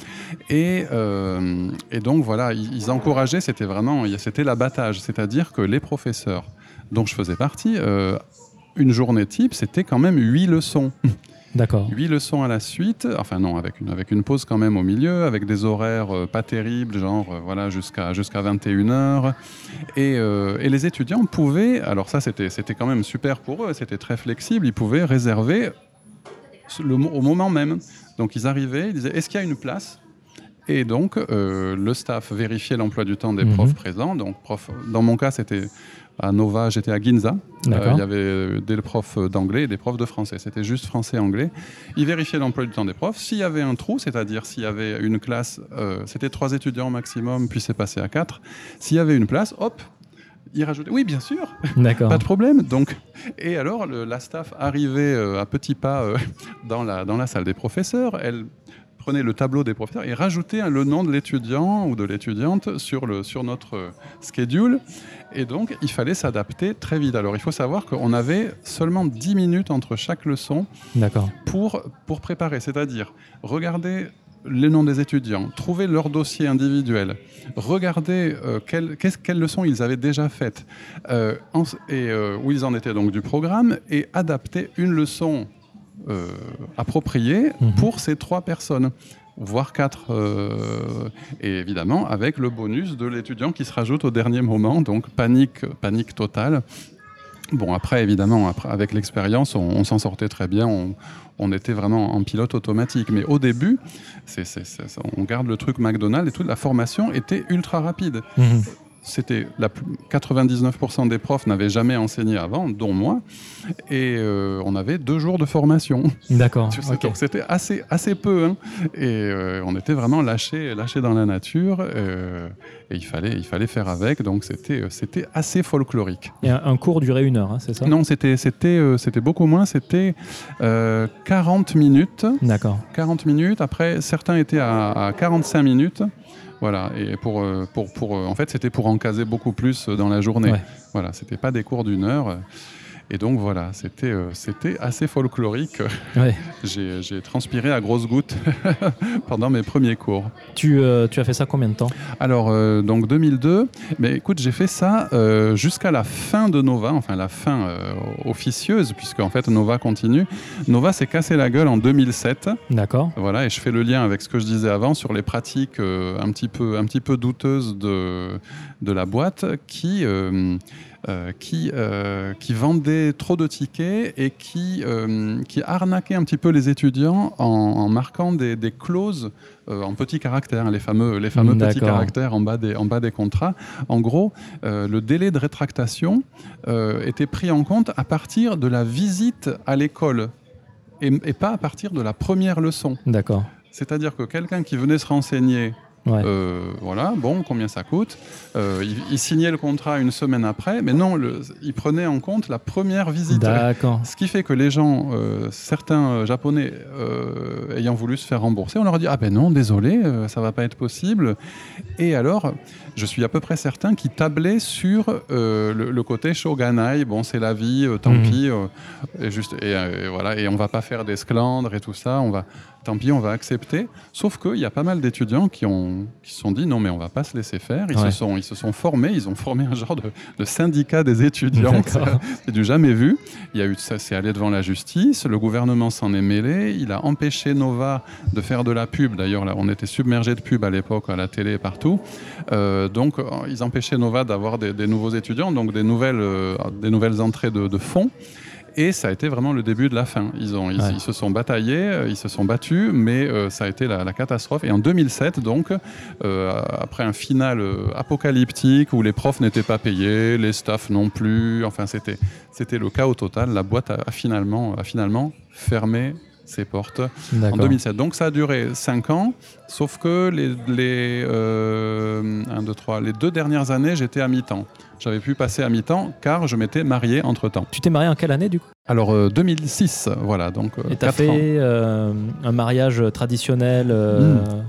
Speaker 2: Et, euh, et, donc voilà, ils, ils encourageaient, c'était vraiment, c'était l'abattage, c'est-à-dire que les professeurs dont je faisais partie, euh, une journée type, c'était quand même 8 leçons. *laughs*
Speaker 1: D'accord.
Speaker 2: Huit leçons à la suite, enfin non, avec une, avec une pause quand même au milieu, avec des horaires euh, pas terribles, genre euh, voilà, jusqu'à jusqu'à 21h. Et, euh, et, les étudiants pouvaient, alors ça c'était quand même super pour eux, c'était très flexible, ils pouvaient réserver le, au moment même. Donc ils arrivaient, ils disaient est-ce qu'il y a une place? Et donc, le staff vérifiait l'emploi du temps des
Speaker 1: Mhm.
Speaker 2: profs présents. Donc, prof, dans mon cas, c'était à Nova, j'étais à Ginza. Euh, il y avait euh, des profs d'anglais et des profs de français. C'était juste français-anglais. Ils vérifiaient l'emploi du temps des profs. S'il y avait un trou, c'est-à-dire s'il y avait une classe, euh, c'était trois étudiants maximum, puis c'est passé à quatre. S'il y avait une place, hop, ils rajoutaient. Oui, bien sûr. *laughs* Pas de problème. Donc, et alors, le- la staff arrivait euh, à petits pas euh, *laughs* dans, la, dans la salle des professeurs. Elle prenait le tableau des professeurs et rajoutait le nom de l'étudiant ou de l'étudiante sur, le, sur notre euh, schedule. Et donc, il fallait s'adapter très vite. Alors, il faut savoir qu'on avait seulement 10 minutes entre chaque leçon pour, pour préparer, c'est-à-dire regarder les noms des étudiants, trouver leur dossier individuel, regarder euh, quelles, leçons ils avaient déjà faites, euh, en- et euh, où ils en étaient donc du programme, et adapter une leçon euh, appropriée
Speaker 1: Mhm.
Speaker 2: pour ces trois personnes voire quatre, euh, et évidemment avec le bonus de l'étudiant qui se rajoute au dernier moment, donc panique, panique totale. Bon, après, évidemment, après, avec l'expérience, on, on s'en sortait très bien. On, on était vraiment en pilote automatique. Mais au début, c'est, c'est- c'est- c'est- on garde le truc McDonald's et toute la formation était ultra rapide.
Speaker 1: Mhm.
Speaker 2: C'était la plus- 99% des profs n'avaient jamais enseigné avant, dont moi, et euh, on avait deux jours de formation.
Speaker 1: D'accord. *laughs*
Speaker 2: Tu sais,
Speaker 1: ok.
Speaker 2: donc C'était assez, assez peu, hein. et euh, on était vraiment lâchés lâchés dans la nature, euh, et il fallait, il fallait faire avec, donc c'était, c'était assez folklorique.
Speaker 1: Et un, un cours durait une heure, hein, c'est ça?
Speaker 2: Non, c'était, c'était, c'était beaucoup moins, c'était euh, 40 minutes.
Speaker 1: D'accord.
Speaker 2: 40 minutes. Après, certains étaient à, à 45 minutes. Voilà. Et pour, euh, pour, pour, euh, en fait, c'était pour en caser beaucoup plus euh, dans la journée.
Speaker 1: Ouais.
Speaker 2: Voilà. C'était pas des cours d'une heure. Et donc voilà, c'était euh, c'était assez folklorique.
Speaker 1: Ouais. *laughs*
Speaker 2: J'ai transpiré à grosses gouttes *laughs* pendant mes premiers cours.
Speaker 1: Tu, euh, tu as fait ça combien de temps?
Speaker 2: Alors, euh, donc 2002, mais écoute, j'ai fait ça jusqu'à la fin de Nova, enfin la fin officieuse, puisque en fait Nova continue. Nova s'est cassé la gueule en 2007.
Speaker 1: D'accord.
Speaker 2: Voilà, et je fais le lien avec ce que je disais avant sur les pratiques un, petit peu, un petit peu douteuses de, de la boîte qui, euh, euh, qui, euh, qui vendait trop de tickets et qui, euh, qui arnaquait un petit peu les étudiants en, en marquant des, des clauses en petits caractères, les fameux, les fameux petits caractères en bas des, en bas des contrats. En gros, le délai de rétractation était pris en compte à partir de la visite à l'école et, et pas à partir de la première leçon.
Speaker 1: D'accord.
Speaker 2: C'est-à-dire que quelqu'un qui venait se renseigner,
Speaker 1: Ouais.
Speaker 2: euh, voilà, bon, combien ça coûte, euh, il, il signait le contrat une semaine après, mais non, le- il prenait en compte la première visite.
Speaker 1: D'accord.
Speaker 2: Ce qui fait que les gens, euh, certains euh, japonais ayant voulu se faire rembourser, on leur a dit ah ben non, désolé, ça va pas être possible. Et alors, je suis à peu près certain qu'ils tablaient sur le, le côté shoganai, bon c'est la vie, tant
Speaker 1: Mhm.
Speaker 2: pis, et juste et, et voilà, et on va pas faire d'esclandre et tout ça, on va, tant pis, on va accepter. Sauf qu'il y a pas mal d'étudiants qui ont, qui se sont dit non mais on va pas se laisser faire. Ils
Speaker 1: Ouais.
Speaker 2: se sont, ils se sont formés, ils ont formé un genre de, de syndicat des étudiants. *laughs* C'est du jamais vu. Il y a eu ça, c'est allé devant la justice. Le gouvernement s'en est mêlé. Il a empêché Nova de faire de la pub. D'ailleurs, là, on était submergé de pub à l'époque, à la télé et partout. Euh, donc, ils empêchaient Nova d'avoir des, des nouveaux étudiants, donc des nouvelles, euh, des nouvelles entrées de, de fonds. Et ça a été vraiment le début de la fin. Ils, ont, ils,
Speaker 1: Ouais.
Speaker 2: ils se sont bataillés, euh, ils se sont battus, mais euh, ça a été la, la catastrophe. Et en 2007, donc, euh, après un final apocalyptique où les profs n'étaient pas payés, les staffs non plus, enfin c'était c'était le chaos total. La boîte a, a finalement a finalement fermé ses portes en
Speaker 1: D'accord.
Speaker 2: 2007. Donc ça a duré 5 ans, sauf que les les euh, un, deux, trois, les deux dernières années j'étais à mi-temps. J'avais pu passer à mi-temps car je m'étais marié entre temps.
Speaker 1: Tu t'es marié en quelle année du coup?
Speaker 2: Alors euh, 2006, voilà donc euh,
Speaker 1: Et t'as fait
Speaker 2: ans.
Speaker 1: euh, un mariage traditionnel euh,
Speaker 2: Mm.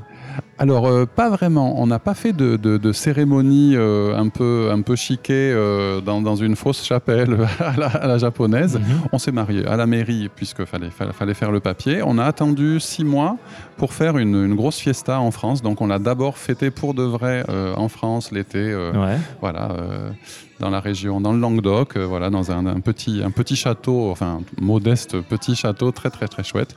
Speaker 2: Alors, euh, pas vraiment. On n'a pas fait de, de- de cérémonie euh, un peu, un peu chiquée euh, dans, dans une fausse chapelle *laughs* à la, à la japonaise.
Speaker 1: mhm.
Speaker 2: On s'est marié à la mairie puisque fallait, fallait, fallait faire le papier. On a attendu six mois pour faire une, une grosse fiesta en France. Donc, on l'a d'abord fêté pour de vrai en France l'été.
Speaker 1: Ouais.
Speaker 2: voilà, dans la région, dans le Languedoc, euh, voilà, dans un, un petit, un petit château, enfin modeste petit château, très très très chouette.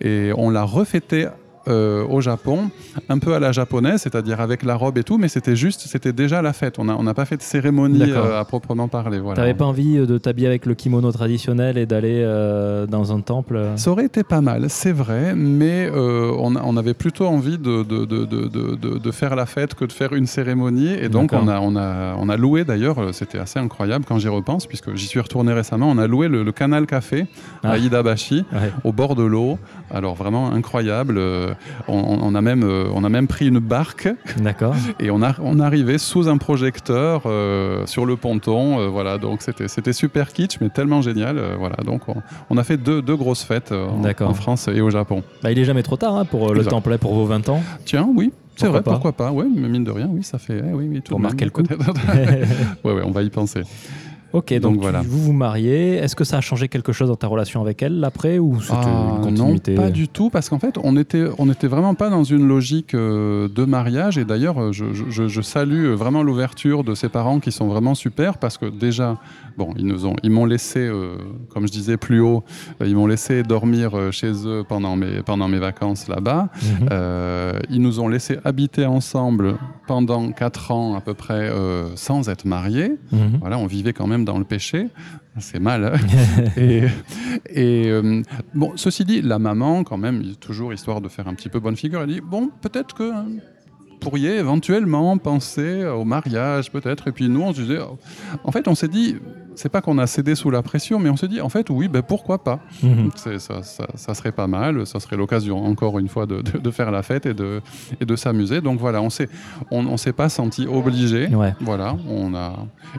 Speaker 2: Et on l'a refêté euh, au Japon, un peu à la japonaise, c'est-à-dire avec la robe et tout, mais c'était juste, c'était déjà la fête. On n'a on pas fait de cérémonie euh, à proprement parler. Voilà.
Speaker 1: T'avais pas envie euh, de t'habiller avec le kimono traditionnel et d'aller euh, dans un temple
Speaker 2: Ça aurait été pas mal, c'est vrai, mais euh, on, avait plutôt envie de, de, de, de, de- de- de faire la fête que de faire une cérémonie. Et donc, on a, on, a, on a loué d'ailleurs, c'était assez incroyable quand j'y repense, puisque j'y suis retourné récemment, on a loué le, le Canal Café
Speaker 1: Ah.
Speaker 2: à Idabashi,
Speaker 1: Ouais.
Speaker 2: au bord de l'eau. Alors, vraiment incroyable. Euh, On, a même, euh, on a même pris une barque
Speaker 1: D'accord. *laughs*
Speaker 2: et on, a, on arrivait sous un projecteur euh, sur le ponton. voilà, donc c'était c'était super kitsch, mais tellement génial. voilà, donc on, on a fait deux, deux grosses fêtes en- France et au Japon.
Speaker 1: Bah, il est jamais trop tard hein, pour le
Speaker 2: Exact.
Speaker 1: temple pour vos 20 ans.
Speaker 2: Tiens, oui, c'est vrai,
Speaker 1: pas
Speaker 2: pourquoi pas. Mais mine de rien, oui, ça fait. eh oui, oui, tout
Speaker 1: Pour marquer le coup.
Speaker 2: peut-être. *laughs* ouais, ouais, on va y penser.
Speaker 1: Ok, donc,
Speaker 2: Donc
Speaker 1: tu-
Speaker 2: voilà.
Speaker 1: vous vous mariez. Est-ce que ça a changé quelque chose dans ta relation avec elle l'après ou c'était
Speaker 2: Ah,
Speaker 1: une continuité
Speaker 2: Non, pas du tout, parce qu'en fait, on était, on était vraiment pas dans une logique euh, de mariage. Et d'ailleurs, euh, je, je- je salue euh, vraiment l'ouverture de ses parents qui sont vraiment super, parce que déjà, bon, ils nous ont, ils m'ont laissé, euh, comme je disais plus haut, ils m'ont laissé dormir chez eux pendant mes, pendant mes vacances là-bas.
Speaker 1: Mhm.
Speaker 2: Euh, ils nous ont laissé habiter ensemble pendant quatre ans à peu près sans être mariés.
Speaker 1: Mhm.
Speaker 2: Voilà, on vivait quand même dans le péché. C'est mal. hein. *laughs* et et, euh, bon, ceci dit, la maman, quand même, toujours histoire de faire un petit peu bonne figure, elle dit bon, peut-être que hein, vous pourriez éventuellement penser au mariage, peut-être. Et puis nous, on se disait, en fait, on s'est dit, c'est pas qu'on a cédé sous la pression, mais on s'est dit, en fait, oui, ben pourquoi pas
Speaker 1: Mhm.
Speaker 2: ça, ça- ça serait pas mal, ça serait l'occasion encore une fois de, de- de faire la fête et de, et de s'amuser. Donc voilà, on s'est, on, on s'est pas senti obligé.
Speaker 1: Ouais.
Speaker 2: Voilà, on a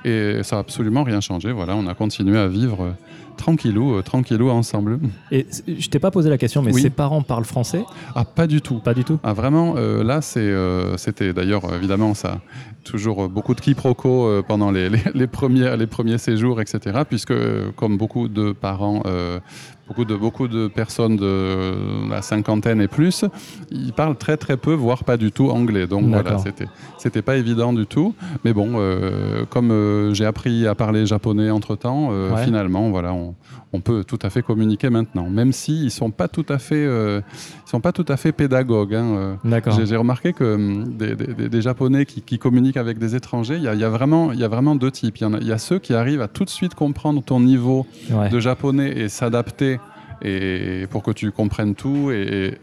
Speaker 2: et ça a absolument rien changé. Voilà, on a continué à vivre euh, tranquillou, euh, tranquillou ensemble.
Speaker 1: Et je t'ai pas posé la question, mais
Speaker 2: Oui.
Speaker 1: ses parents parlent français?
Speaker 2: Ah, pas du tout.
Speaker 1: Pas du tout?
Speaker 2: Ah, vraiment, euh, là, c'est, euh, c'était d'ailleurs, évidemment, ça, toujours beaucoup de quiproquos pendant les, les, les premiers, les premiers séjours, etc. Puisque, comme beaucoup de parents, euh, beaucoup, de, beaucoup de personnes de la cinquantaine et plus, ils parlent très très peu, voire pas du tout anglais. Donc voilà, c'était, c'était pas évident du tout. Mais bon, euh, comme euh, j'ai appris à parler japonais entre temps,
Speaker 1: Ouais.
Speaker 2: finalement, voilà, on, on peut tout à fait communiquer maintenant, même s'ils ils sont pas tout à fait, euh, ils sont pas tout à fait pédagogues. hein, euh. J'ai remarqué que hum, des, des- des- des Japonais qui, qui communiquent avec des étrangers, il y a, il y a vraiment, y a vraiment deux types. Il y, a, il y a ceux qui arrivent à tout de suite comprendre ton niveau
Speaker 1: Ouais.
Speaker 2: de japonais et s'adapter et pour que tu comprennes tout et,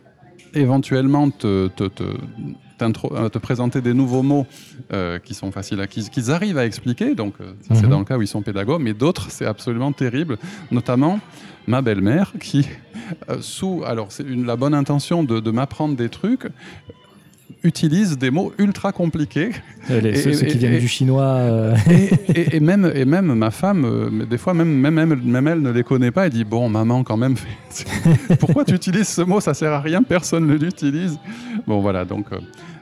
Speaker 2: éventuellement te, te, te présenter des nouveaux mots euh, qui sont faciles à qu'ils arrivent à expliquer. Donc euh, ça, c'est
Speaker 1: Mhm.
Speaker 2: dans le cas où ils sont pédagogues, mais d'autres c'est absolument terrible, notamment ma belle-mère qui euh, sous alors c'est la bonne intention de, de m'apprendre des trucs utilise des mots ultra compliqués
Speaker 1: Et les-
Speaker 2: et-
Speaker 1: ceux, qui viennent du chinois. euh,
Speaker 2: et, même, et même ma femme, euh, des fois, même, même, même, même elle ne les connaît pas. Elle dit Bon, maman, quand même, *laughs* pourquoi tu utilises ce mot? Ça sert à rien, personne ne l'utilise. Bon, voilà, donc.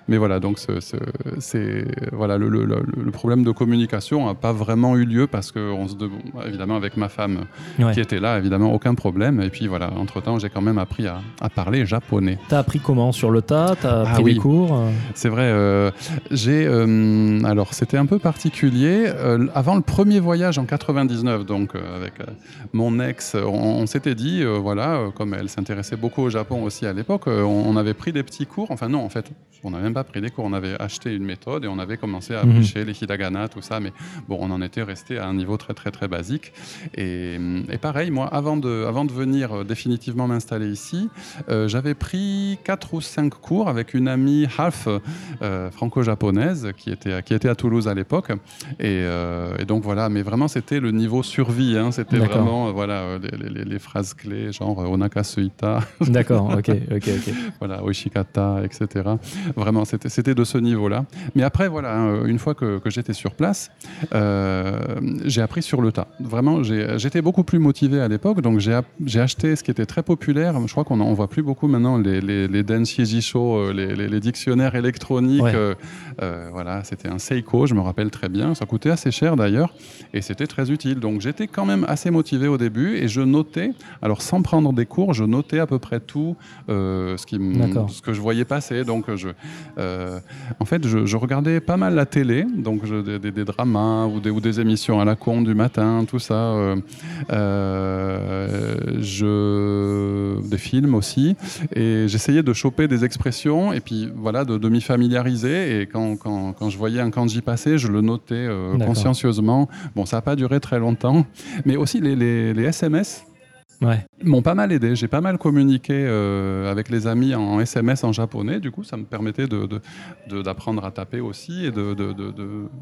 Speaker 2: Mais voilà, donc ce- ce- c'est voilà le, le- le- le problème de communication n'a pas vraiment eu lieu parce que on se de- évidemment avec ma femme
Speaker 1: Ouais.
Speaker 2: qui était là, évidemment aucun problème. Et puis voilà, entre temps, j'ai quand même appris à, à parler japonais.
Speaker 1: T'as appris comment? Sur le tas? T'as
Speaker 2: Ah
Speaker 1: pris
Speaker 2: oui.
Speaker 1: des cours?
Speaker 2: C'est vrai. euh, j'ai euh, alors c'était un peu particulier. Euh, avant le premier voyage en 99, donc avec mon ex, on, on s'était dit voilà, comme elle s'intéressait beaucoup au Japon aussi à l'époque, on, on avait pris des petits cours. Enfin non, en fait, on n'a même pas pris des cours. On avait acheté une méthode et on avait commencé à
Speaker 1: Mhm.
Speaker 2: bûcher les hiragana, tout ça. Mais bon, on en était resté à un niveau très très très basique. Et, et pareil, moi, avant de avant de venir euh, définitivement m'installer ici, euh, j'avais pris quatre ou cinq cours avec une amie half euh, franco-japonaise qui était, qui était à Toulouse à l'époque. Et, euh, et donc voilà, mais vraiment c'était le niveau survie. hein. C'était vraiment voilà, les, les- les phrases clés, genre Onaka suita,
Speaker 1: D'accord, *laughs* ok, ok, ok.
Speaker 2: voilà, Oishikata, etc. Vraiment, c'était de ce niveau-là. Mais après, voilà, hein, une fois que, que j'étais sur place, euh, j'ai appris sur le tas. Vraiment, j'étais beaucoup plus motivé à l'époque, donc j'ai acheté ce qui était très populaire. Je crois qu'on en voit plus beaucoup maintenant les, les, les Denshi Jisho, euh, les, les- les dictionnaires électroniques.
Speaker 1: Ouais.
Speaker 2: euh, euh, voilà, c'était un Seiko, je me rappelle très bien. Ça coûtait assez cher d'ailleurs, et c'était très utile. Donc j'étais quand même assez motivé au début, et je notais, alors sans prendre des cours, je notais à peu près tout ce, qui ce que je voyais passer. Donc je, euh, en fait, je, je regardais pas mal la télé, donc je- des, des- des dramas ou des, ou des émissions à la con du matin, tout ça. euh, euh, je des films aussi. Et j'essayais de choper des expressions et puis voilà, de, de m'y familiariser. Et quand, quand, quand, je voyais un kanji passer, je le notais consciencieusement. Bon, ça n'a pas duré très longtemps. Mais aussi les, les, les SMS
Speaker 1: ouais.
Speaker 2: m'ont pas mal aidé. J'ai pas mal communiqué euh, avec les amis en SMS en japonais. Du coup, ça me permettait d'apprendre de, de, à taper aussi et de,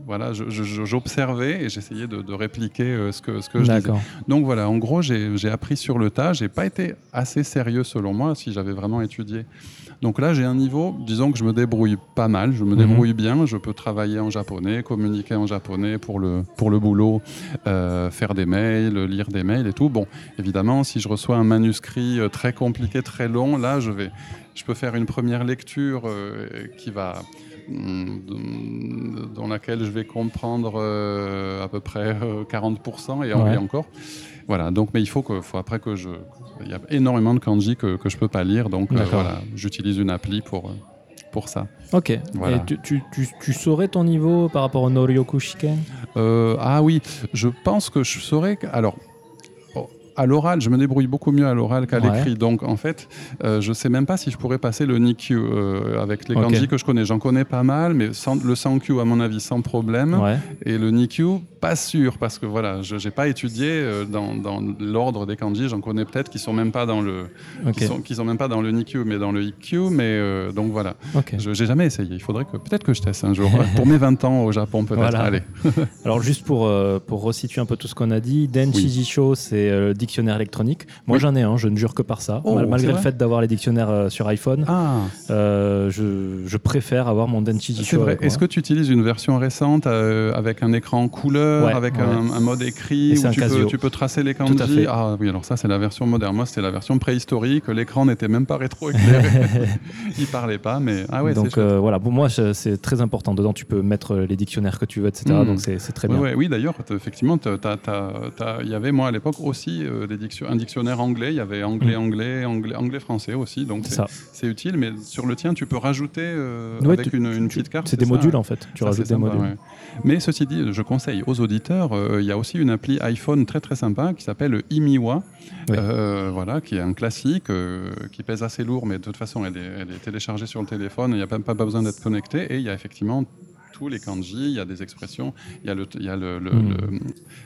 Speaker 2: voilà, j'observais et j'essayais de, répliquer euh, ce que ce que je disais. Donc voilà, en gros, j'ai appris sur le tas. J'ai pas été assez sérieux selon moi si j'avais vraiment étudié donc là, j'ai un niveau, disons que je me débrouille pas mal, je me débrouille mhm. bien, je peux travailler en japonais, communiquer en japonais pour le, pour le boulot, euh, faire des mails, lire des mails et tout. Bon, évidemment, si je reçois un manuscrit euh, très compliqué, très long, là, je, vais, je peux faire une première lecture euh, qui va mm, dans laquelle je vais comprendre à peu près 40% et, ouais. encore. Voilà, donc, mais il faut, que, faut après que je. Il y a énormément de kanji que, que je peux pas lire, donc euh, voilà, j'utilise une appli pour, euh, pour ça.
Speaker 1: Ok. Voilà. Et tu, tu, tu, tu, saurais ton niveau par rapport au Noryoku Shiken?
Speaker 2: Euh, Ah oui, je pense que je saurais. Alors, à l'oral, je me débrouille beaucoup mieux à l'oral qu'à l'écrit. Donc, en fait, euh, je ne sais même pas si je pourrais passer le Nikyu euh, avec les kanji que je connais. J'en connais pas mal, mais sans, le Sankyu, à mon avis, sans problème. Et le Nikyu, pas sûr, parce que voilà, je n'ai pas étudié euh, dans, dans l'ordre des kanji. J'en connais peut-être qui sont même pas dans le, qui sont, qui sont, même pas dans le Nikyu, mais dans le Ikkyu. Mais donc voilà, je n'ai jamais essayé. Il faudrait que peut-être que je teste un jour *laughs* pour mes 20 ans au Japon, peut-être. Voilà. Allez. *laughs*
Speaker 1: Alors juste pour pour resituer un peu tout ce qu'on a dit, Denchi Jisho, c'est dictionnaire électronique. Moi, j'en ai un, je ne jure que par ça. Oh, malgré le fait d'avoir les dictionnaires euh, sur iPhone, ah. euh, je, préfère avoir mon Denchi
Speaker 2: C'est vrai. Est-ce que tu utilises une version récente euh, avec un écran couleur, avec un, mode écrit où tu peux, tu peux, tracer les kanji Ah oui, alors ça, c'est la version moderne. Moi, c'était la version préhistorique. L'écran n'était même pas rétro-éclairé. *laughs* Il parlait pas, mais ah ouais.
Speaker 1: Donc voilà, pour moi, c'est très important. Dedans, tu peux mettre les dictionnaires que tu veux, etc. Hmm. Donc c'est très bien.
Speaker 2: oui, d'ailleurs, effectivement, il y avait moi à l'époque aussi des un dictionnaire anglais. Il y avait anglais, mm. anglais, anglais, anglais, français aussi. Donc c'est utile. Mais sur le tien, tu peux rajouter euh, avec une, petite carte.
Speaker 1: C'est des modules en fait. Tu rajoutes des modules.
Speaker 2: Mais ceci dit, je conseille aux auditeurs. Euh, il y a aussi une appli iPhone très très sympa qui s'appelle Imiwa. Euh, voilà, qui est un classique, qui pèse assez lourd, mais de toute façon, elle est, téléchargée sur le téléphone. Il n'y a pas, pas besoin d'être connecté. Et il y a effectivement les kanji, il y a des expressions, il y a le, il y a le, le,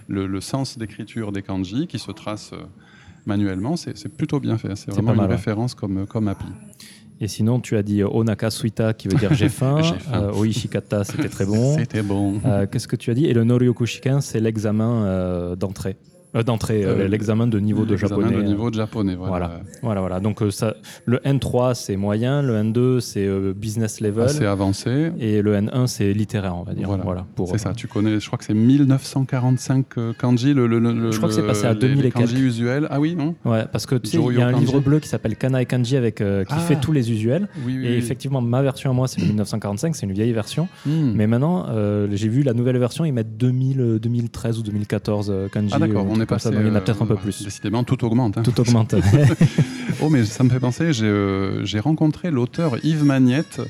Speaker 2: le, le sens d'écriture des kanji qui se trace euh, manuellement. C'est plutôt bien fait. C'est vraiment une référence comme, comme appli.
Speaker 1: Et sinon, tu as dit euh, Onaka Suita, qui veut dire j'ai faim. *laughs* euh, Oishikata, c'était très bon. *laughs*
Speaker 2: C'était bon.
Speaker 1: Euh, Qu'est-ce que tu as dit? Et le Noryoku Shiken, c'est l'examen euh, d'entrée. Euh, d'entrée, euh, euh, l'examen de niveau de japonais.
Speaker 2: de niveau de japonais,
Speaker 1: voilà. Voilà, voilà. Donc ça, le N3 c'est moyen, le N2 c'est business level.
Speaker 2: C'est avancé.
Speaker 1: Et le N1 c'est littéraire, on va dire.
Speaker 2: Voilà. pour, c'est ça. Tu connais, je crois que c'est 1945 kanji le, le,
Speaker 1: Je crois que c'est passé à 2000 et
Speaker 2: kanji usuels. Ah oui, non?
Speaker 1: Ouais, parce que tu sais, il y a un livre bleu qui s'appelle Kana et Kanji avec qui ah. fait tous les usuels. et effectivement, ma version à moi c'est le 1945, c'est une vieille version. Hmm. Mais maintenant, j'ai vu la nouvelle version, ils mettent 2000, 2013 ou 2014 kanji.
Speaker 2: Ah d'accord
Speaker 1: on est passé. il y en a peut-être un peu euh, plus.
Speaker 2: Décidément, tout augmente. Hein.
Speaker 1: Tout augmente. *laughs*
Speaker 2: oh, mais ça me fait penser, j'ai euh, rencontré l'auteur Yves Magnette,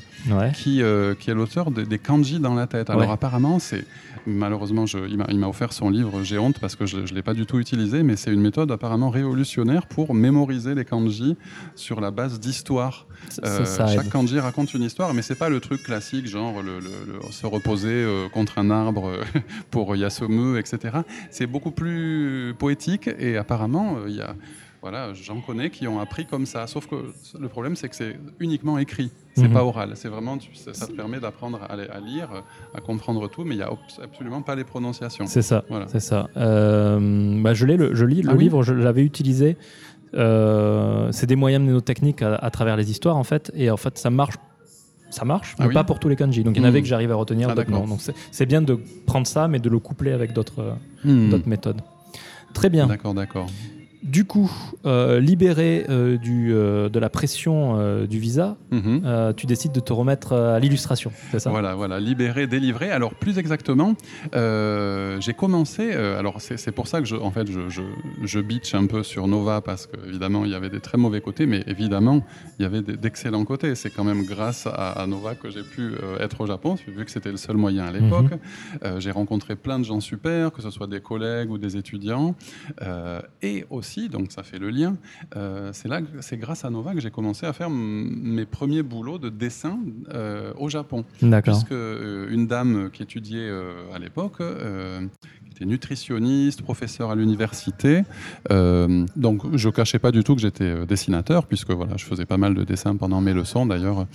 Speaker 2: qui, euh, qui est l'auteur des kanji dans la tête. Alors apparemment, c'est malheureusement, je, il m'a offert son livre, j'ai honte parce que je ne l'ai pas du tout utilisé, mais c'est une méthode apparemment révolutionnaire pour mémoriser les kanji sur la base d'histoire. chaque kanji raconte une histoire, mais c'est pas le truc classique, genre le, se reposer contre un arbre *laughs* pour Yasumu, etc. C'est beaucoup plus poétique et apparemment, il y a voilà, j'en connais qui ont appris comme ça. Sauf que le problème, c'est que c'est uniquement écrit, c'est mhm. pas oral. C'est vraiment, ça, te permet d'apprendre à, lire, à comprendre tout, mais il n'y a absolument pas les prononciations.
Speaker 1: C'est ça. C'est ça. Euh, bah, je, le, je lis le ah livre, je l'avais utilisé. Euh, c'est des moyens mnémotechniques à, à travers les histoires, en fait, et en fait, ça marche ça marche, ah mais pas pour tous les kanji. Donc il y en avait hmm. que j'arrive à retenir, ah, Donc c'est bien de prendre ça, mais de le coupler avec d'autres hmm. méthodes. Très bien.
Speaker 2: D'accord, d'accord.
Speaker 1: Du coup, euh, libéré euh, du, euh, de la pression du visa, mhm. tu décides de te remettre à l'illustration, c'est ça?
Speaker 2: Voilà, voilà, libéré, délivré. Alors plus exactement, j'ai commencé. alors c'est pour ça que je, en fait, je, je, je bitch un peu sur Nova parce qu'évidemment il y avait des très mauvais côtés, mais évidemment il y avait d'excellents côtés. C'est quand même grâce à, Nova que j'ai pu être au Japon, vu que c'était le seul moyen à l'époque. Mhm. j'ai rencontré plein de gens super, que ce soit des collègues ou des étudiants, et aussi aussi, donc ça fait le lien, euh, c'est là, c'est grâce à Nova que j'ai commencé à faire mes premiers boulots de dessin euh, au Japon.
Speaker 1: D'accord.
Speaker 2: Puisque une dame qui étudiait à l'époque nutritionniste, professeur à l'université. Euh, donc, je cachais pas du tout que j'étais euh, dessinateur, puisque voilà, je faisais pas mal de dessins pendant mes leçons. D'ailleurs,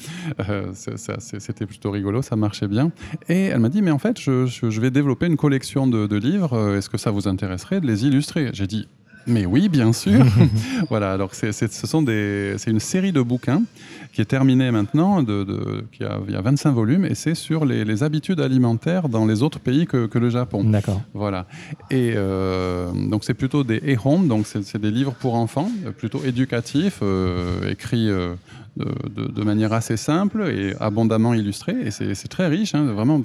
Speaker 2: euh, c'était plutôt rigolo, ça marchait bien. Et elle m'a dit, mais en fait, je, vais développer une collection de, de livres. Est-ce que ça vous intéresserait de les illustrer? J'ai dit, mais oui, bien sûr. *laughs* voilà, alors c'est, ce sont des, c'est une série de bouquins qui est terminée maintenant, de, qui a, il y a 25 volumes, et c'est sur les, habitudes alimentaires dans les autres pays que, le Japon.
Speaker 1: D'accord.
Speaker 2: Voilà. Et euh, donc c'est plutôt des ehon, donc c'est, des livres pour enfants, plutôt éducatifs, euh, écrits euh, de, manière assez simple et abondamment illustrée. Et c'est très riche, hein, vraiment.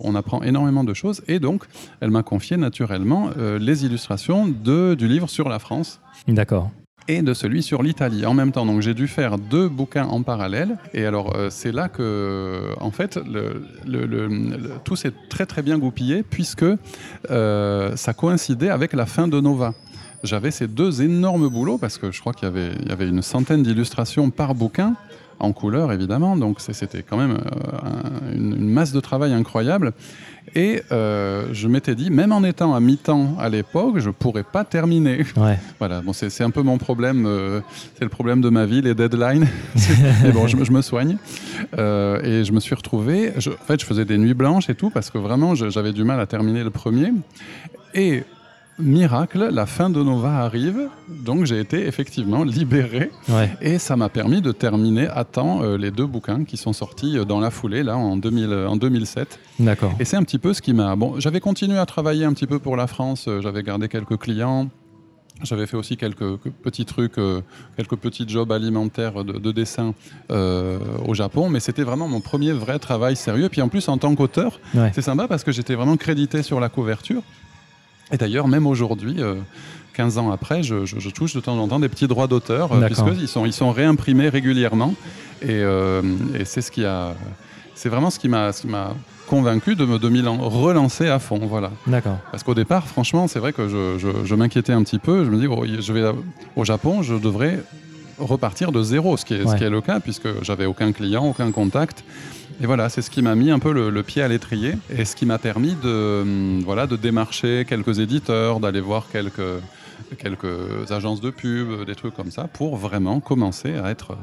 Speaker 2: On apprend énormément de choses. Et donc, elle m'a confié naturellement euh, les illustrations de, du livre sur la France.
Speaker 1: D'accord
Speaker 2: et de celui sur l'Italie en même temps. Donc j'ai dû faire deux bouquins en parallèle. Et alors euh, c'est là que, en fait, le, tout s'est très très bien goupillé puisque euh, ça coïncidait avec la fin de Nova j'avais ces deux énormes boulots parce que je crois qu'il y avait, une centaine d'illustrations par bouquin en couleur évidemment, donc c'était quand même euh, une, masse de travail incroyable. Et euh, je m'étais dit, même en étant à mi-temps à l'époque, je pourrais pas terminer. *laughs* Voilà, bon, c'est un peu mon problème, euh, c'est le problème de ma vie, les deadlines. *laughs* Mais bon, je, me soigne. et je me suis retrouvé, en fait, je faisais des nuits blanches et tout, parce que vraiment, j'avais du mal à terminer le premier. Et miracle, la fin de Nova arrive, donc j'ai été effectivement libéré et ça m'a permis de terminer à temps euh, les deux bouquins qui sont sortis euh, dans la foulée là en, 2000, en 2007.
Speaker 1: D'accord.
Speaker 2: Et c'est un petit peu ce qui m'a. Bon, j'avais continué à travailler un petit peu pour la France, euh, j'avais gardé quelques clients. J'avais fait aussi quelques petits trucs, quelques petits jobs alimentaires de, dessin au Japon, mais c'était vraiment mon premier vrai travail sérieux. Puis en plus, en tant qu'auteur, c'est sympa parce que j'étais vraiment crédité sur la couverture. Et d'ailleurs, même aujourd'hui, 15 euh, ans après, je, touche de temps en temps des petits droits d'auteur, euh, puisqu'ils sont, ils sont réimprimés régulièrement. Et, euh, c'est ce qui a, c'est vraiment ce qui m'a, convaincu de me, de relancer à fond, voilà.
Speaker 1: D'accord.
Speaker 2: Parce qu'au départ, franchement, c'est vrai que je, m'inquiétais un petit peu. Je me dis, oh, je vais au Japon, je devrais repartir de zéro, ce qui est, ce qui est le cas, puisque j'avais aucun client, aucun contact. Et voilà, c'est ce qui m'a mis un peu le, pied à l'étrier et ce qui m'a permis de, hum, voilà, de démarcher quelques éditeurs, d'aller voir quelques, quelques agences de pub, des trucs comme ça, pour vraiment commencer à être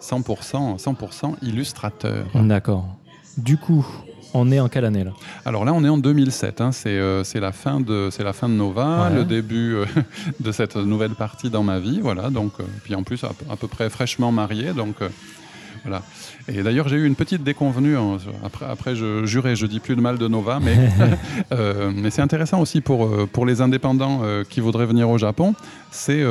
Speaker 2: 100%, 100 illustrateur.
Speaker 1: D'accord. Du coup, on est en quelle année là?
Speaker 2: Alors là, on est en 2007. Hein. Euh, c'est la fin de c'est la fin de Nova, le début euh, *laughs* de cette nouvelle partie dans ma vie. Voilà. Donc euh, puis en plus à, à, peu près fraîchement marié. Donc voilà. Et d'ailleurs, j'ai eu une petite déconvenue. Hein, après, après, je jurais, je dis plus de mal de Nova, mais, *laughs* euh, mais c'est intéressant aussi pour, euh, pour les indépendants euh, qui voudraient venir au Japon. C'est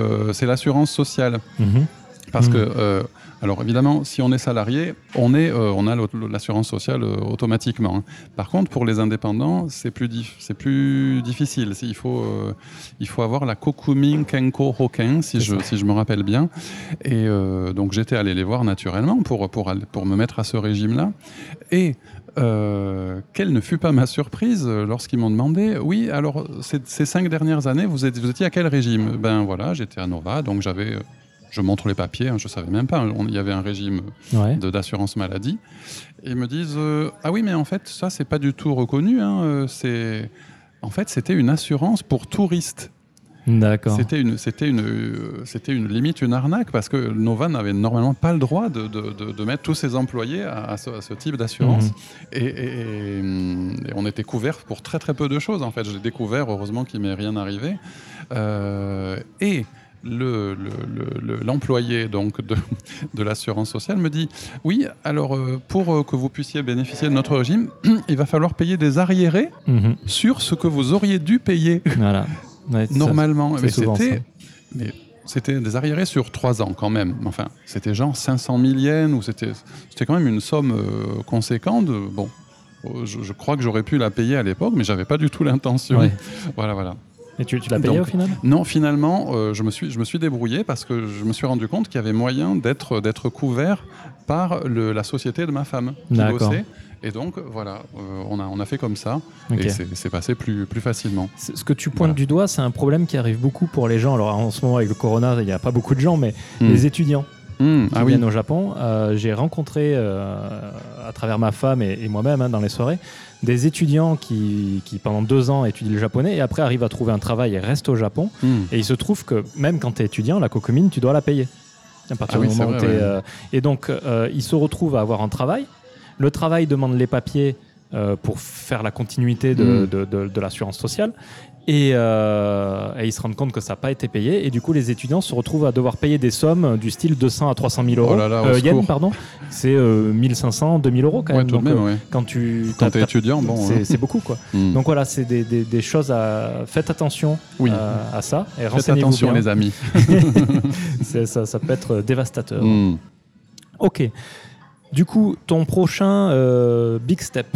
Speaker 2: l'assurance sociale. Mhm. Parce que mhm. Alors évidemment, si on est salarié, on, est, euh, on a l'assurance sociale euh, automatiquement. Hein. Par contre, pour les indépendants, c'est plus, plus difficile. Il faut, euh, il faut avoir la Kokumin Kenko Hoken, si je, si je me rappelle bien. Et donc j'étais allé les voir naturellement pour, pour, pour me mettre à ce régime-là. Et quelle ne fut pas ma surprise lorsqu'ils m'ont demandé Oui, alors ces, cinq dernières années, vous, êtes, vous étiez à quel régime? Ben voilà, j'étais à Nova, donc j'avais je montre les papiers, hein, je ne savais même pas. Il y avait un régime d'assurance maladie. Et ils me disent euh, Ah oui, mais en fait, ça, c'est pas du tout reconnu. Hein, euh, c'est... En fait, c'était une assurance pour touristes.
Speaker 1: D'accord.
Speaker 2: C'était une, c'était une, euh, c'était une limite, une arnaque, parce que Nova n'avait normalement pas le droit de, de, mettre tous ses employés à, ce, type d'assurance. Mhm. Et, on était couvert pour très très peu de choses. En fait, j'ai découvert, heureusement qu'il m'est rien arrivé. et l'employé le, donc de, de l'assurance sociale me dit oui alors euh, pour euh, que vous puissiez bénéficier de notre régime *clears throat* il va falloir payer des arriérés mhm. sur ce que vous auriez dû payer.
Speaker 1: Voilà.
Speaker 2: normalement mais c'était des arriérés sur trois ans quand même. Enfin c'était genre 500 000 yens ou c'était c'était quand même une somme euh, conséquente. Bon je, crois que j'aurais pu la payer à l'époque mais j'avais pas du tout l'intention. Voilà voilà
Speaker 1: Et tu, tu l'as payé
Speaker 2: Donc,
Speaker 1: au final?
Speaker 2: Non, finalement, euh, je, me suis, je me suis débrouillé parce que je me suis rendu compte qu'il y avait moyen d'être d'être couvert par le- la société de ma femme qui
Speaker 1: D'accord.
Speaker 2: bossait. Et donc, voilà, euh, on, a, on a fait comme ça. Et c'est c'est passé plus, plus facilement.
Speaker 1: Ce que tu pointes
Speaker 2: Voilà.
Speaker 1: du doigt, c'est un problème qui arrive beaucoup pour les gens. Alors en ce moment avec le corona, il n'y a pas beaucoup de gens, mais
Speaker 2: Hmm.
Speaker 1: les étudiants
Speaker 2: Hmm,
Speaker 1: qui
Speaker 2: ah oui.
Speaker 1: viennent au Japon, euh, j'ai rencontré euh, à travers ma femme et, et moi-même hein, dans les soirées des étudiants qui, qui pendant deux ans étudient le japonais et après arrivent à trouver un travail et restent au Japon.
Speaker 2: Hmm.
Speaker 1: Et il se trouve que même quand tu es étudiant, la cocomine, tu dois la payer. À partir
Speaker 2: Ah oui,
Speaker 1: du moment où
Speaker 2: vrai, ouais.
Speaker 1: euh, Et donc, euh, ils se retrouvent à avoir un travail. Le travail demande les papiers euh, pour faire la continuité de,
Speaker 2: Mm.
Speaker 1: de- de- de l'assurance sociale. Et, euh, et ils se rendent compte que ça n'a pas été payé. Et du coup, les étudiants se retrouvent à devoir payer des sommes du style 200 à 300 000 euros.
Speaker 2: Oh là là,
Speaker 1: Euh,
Speaker 2: secours.
Speaker 1: pardon. C'est euh, 1500, 2000 euros quand
Speaker 2: Ouais,
Speaker 1: même.
Speaker 2: tout
Speaker 1: Donc,
Speaker 2: même,
Speaker 1: euh,
Speaker 2: ouais.
Speaker 1: quand tu
Speaker 2: Quand
Speaker 1: t'as- t'as-
Speaker 2: étudiant, bon.
Speaker 1: c'est
Speaker 2: hein.
Speaker 1: beaucoup quoi.
Speaker 2: Hmm.
Speaker 1: Donc voilà, c'est des, des- des choses à. Faites attention
Speaker 2: Oui.
Speaker 1: euh, à ça. Et
Speaker 2: Faites attention,
Speaker 1: bien.
Speaker 2: les amis. *laughs*
Speaker 1: Ça, ça peut être dévastateur.
Speaker 2: Hmm.
Speaker 1: Ok. Du coup, ton prochain big step,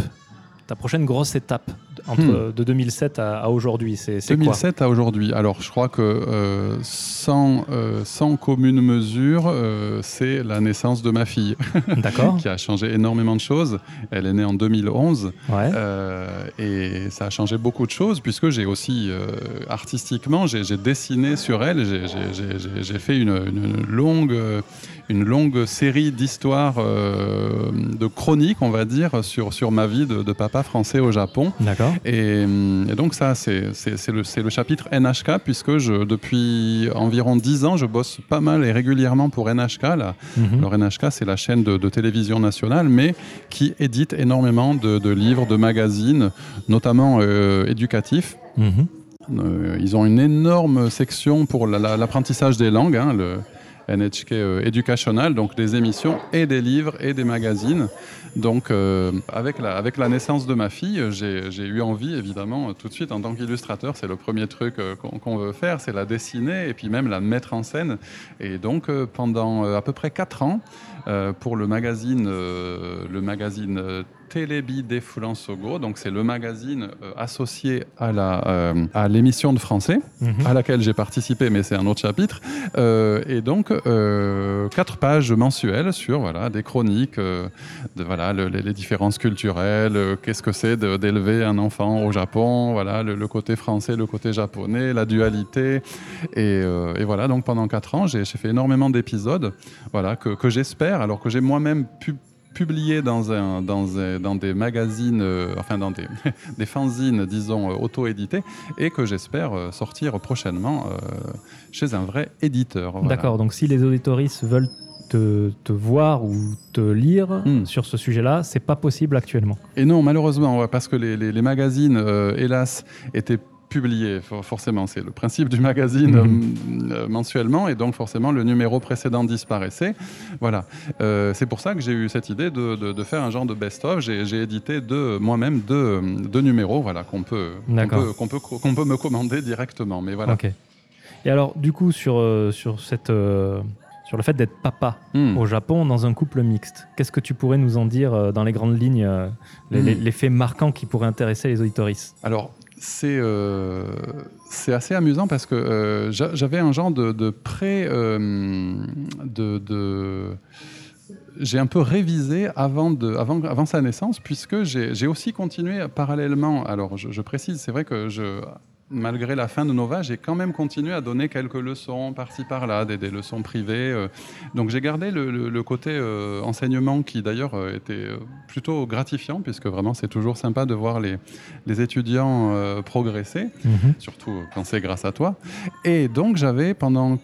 Speaker 1: ta prochaine grosse étape entre,
Speaker 2: Hmm.
Speaker 1: de 2007 à, à aujourd'hui, c'est c'est quoi
Speaker 2: 2007 à aujourd'hui. Alors, je crois que euh, sans, euh, sans commune mesure, euh, c'est la naissance de ma fille, *laughs*
Speaker 1: D'accord.
Speaker 2: qui a changé énormément de choses. Elle est née en 2011
Speaker 1: Ouais.
Speaker 2: euh, et ça a changé beaucoup de choses puisque j'ai aussi, euh, artistiquement, j'ai dessiné sur elle. J'ai- fait une, une longue, euh, une longue série d'histoires, euh, de chroniques, on va dire, sur, sur ma vie de, de papa français au Japon.
Speaker 1: D'accord.
Speaker 2: Et, et donc ça, c'est le, c'est le chapitre NHK, puisque je, depuis environ 10 ans, je bosse pas mal et régulièrement pour NHK. Là.
Speaker 1: Mhm.
Speaker 2: Alors NHK, c'est la chaîne de, de télévision nationale, mais qui édite énormément de, de livres, de magazines, notamment euh, éducatifs.
Speaker 1: Mhm.
Speaker 2: Euh, ils ont une énorme section pour la- la- l'apprentissage des langues, hein, le NHK euh, Educational, donc des émissions et des livres et des magazines. Donc, euh, avec, la, avec la naissance de ma fille, euh, j'ai eu envie, évidemment, euh, tout de suite, en tant qu'illustrateur, c'est le premier truc euh, qu'on veut faire, c'est la dessiner et puis même la mettre en scène. Et donc, euh, pendant euh, à peu près 4 ans, euh, pour le magazine, euh, le magazine euh, Télébi des Sogo, donc c'est le magazine euh, associé à la euh, à l'émission de français
Speaker 1: Mhm.
Speaker 2: à laquelle j'ai participé, mais c'est un autre chapitre. Euh, et donc quatre pages mensuelles sur voilà des chroniques, de voilà le- les, les différences culturelles, qu'est-ce que c'est de- d'élever un enfant au Japon, voilà le, le côté français, le côté japonais, la dualité. Et, et voilà donc pendant quatre ans, j'ai j'ai fait énormément d'épisodes, voilà que, que j'espère, alors que j'ai moi-même pu publié dans, un, dans, un- dans des magazines, euh, enfin dans des, *laughs* des fanzines, disons, euh, auto-édités, et que j'espère euh, sortir prochainement euh, chez un vrai éditeur. voilà.
Speaker 1: D'accord. Donc si les auditoristes veulent te, te voir ou te lire
Speaker 2: Hmm.
Speaker 1: sur ce sujet-là, c'est pas possible actuellement.
Speaker 2: Et non, malheureusement, parce que les, les- les magazines, euh, hélas, étaient publiés, for- forcément, c'est le principe du magazine
Speaker 1: Mhm.
Speaker 2: euh, euh, mensuellement, et donc forcément le numéro précédent disparaissait. Voilà, Euh, c'est pour ça que j'ai eu cette idée de, de- de faire un genre de best-of. J'ai édité deux- moi-même deux, deux numéros, voilà, qu'on peut,
Speaker 1: D'accord.
Speaker 2: peut, qu'on peut, me commander directement. Mais voilà.
Speaker 1: Ok. Et alors, du coup, sur, euh, sur, cette, sur le fait d'être papa
Speaker 2: Hmm.
Speaker 1: au Japon dans un couple mixte, qu'est-ce que tu pourrais nous en dire euh, dans les grandes lignes, euh, les,
Speaker 2: Hmm.
Speaker 1: les- les faits marquants qui pourraient intéresser les auditoristes?
Speaker 2: Alors, c'est euh, c'est assez amusant parce que euh, j'a- j'avais un genre de, de pré. euh, de, j'ai un peu révisé avant, sa naissance, puisque j'ai aussi continué parallèlement. Alors, je précise, c'est vrai que je. Malgré la fin de Nova, j'ai quand même continué à donner quelques leçons par-ci par-là, des, des leçons privées. euh. Donc j'ai gardé le, le- le côté euh, enseignement qui d'ailleurs euh, était plutôt gratifiant, puisque vraiment c'est toujours sympa de voir les, les étudiants euh, progresser, surtout quand c'est grâce à toi. Et donc j'avais pendant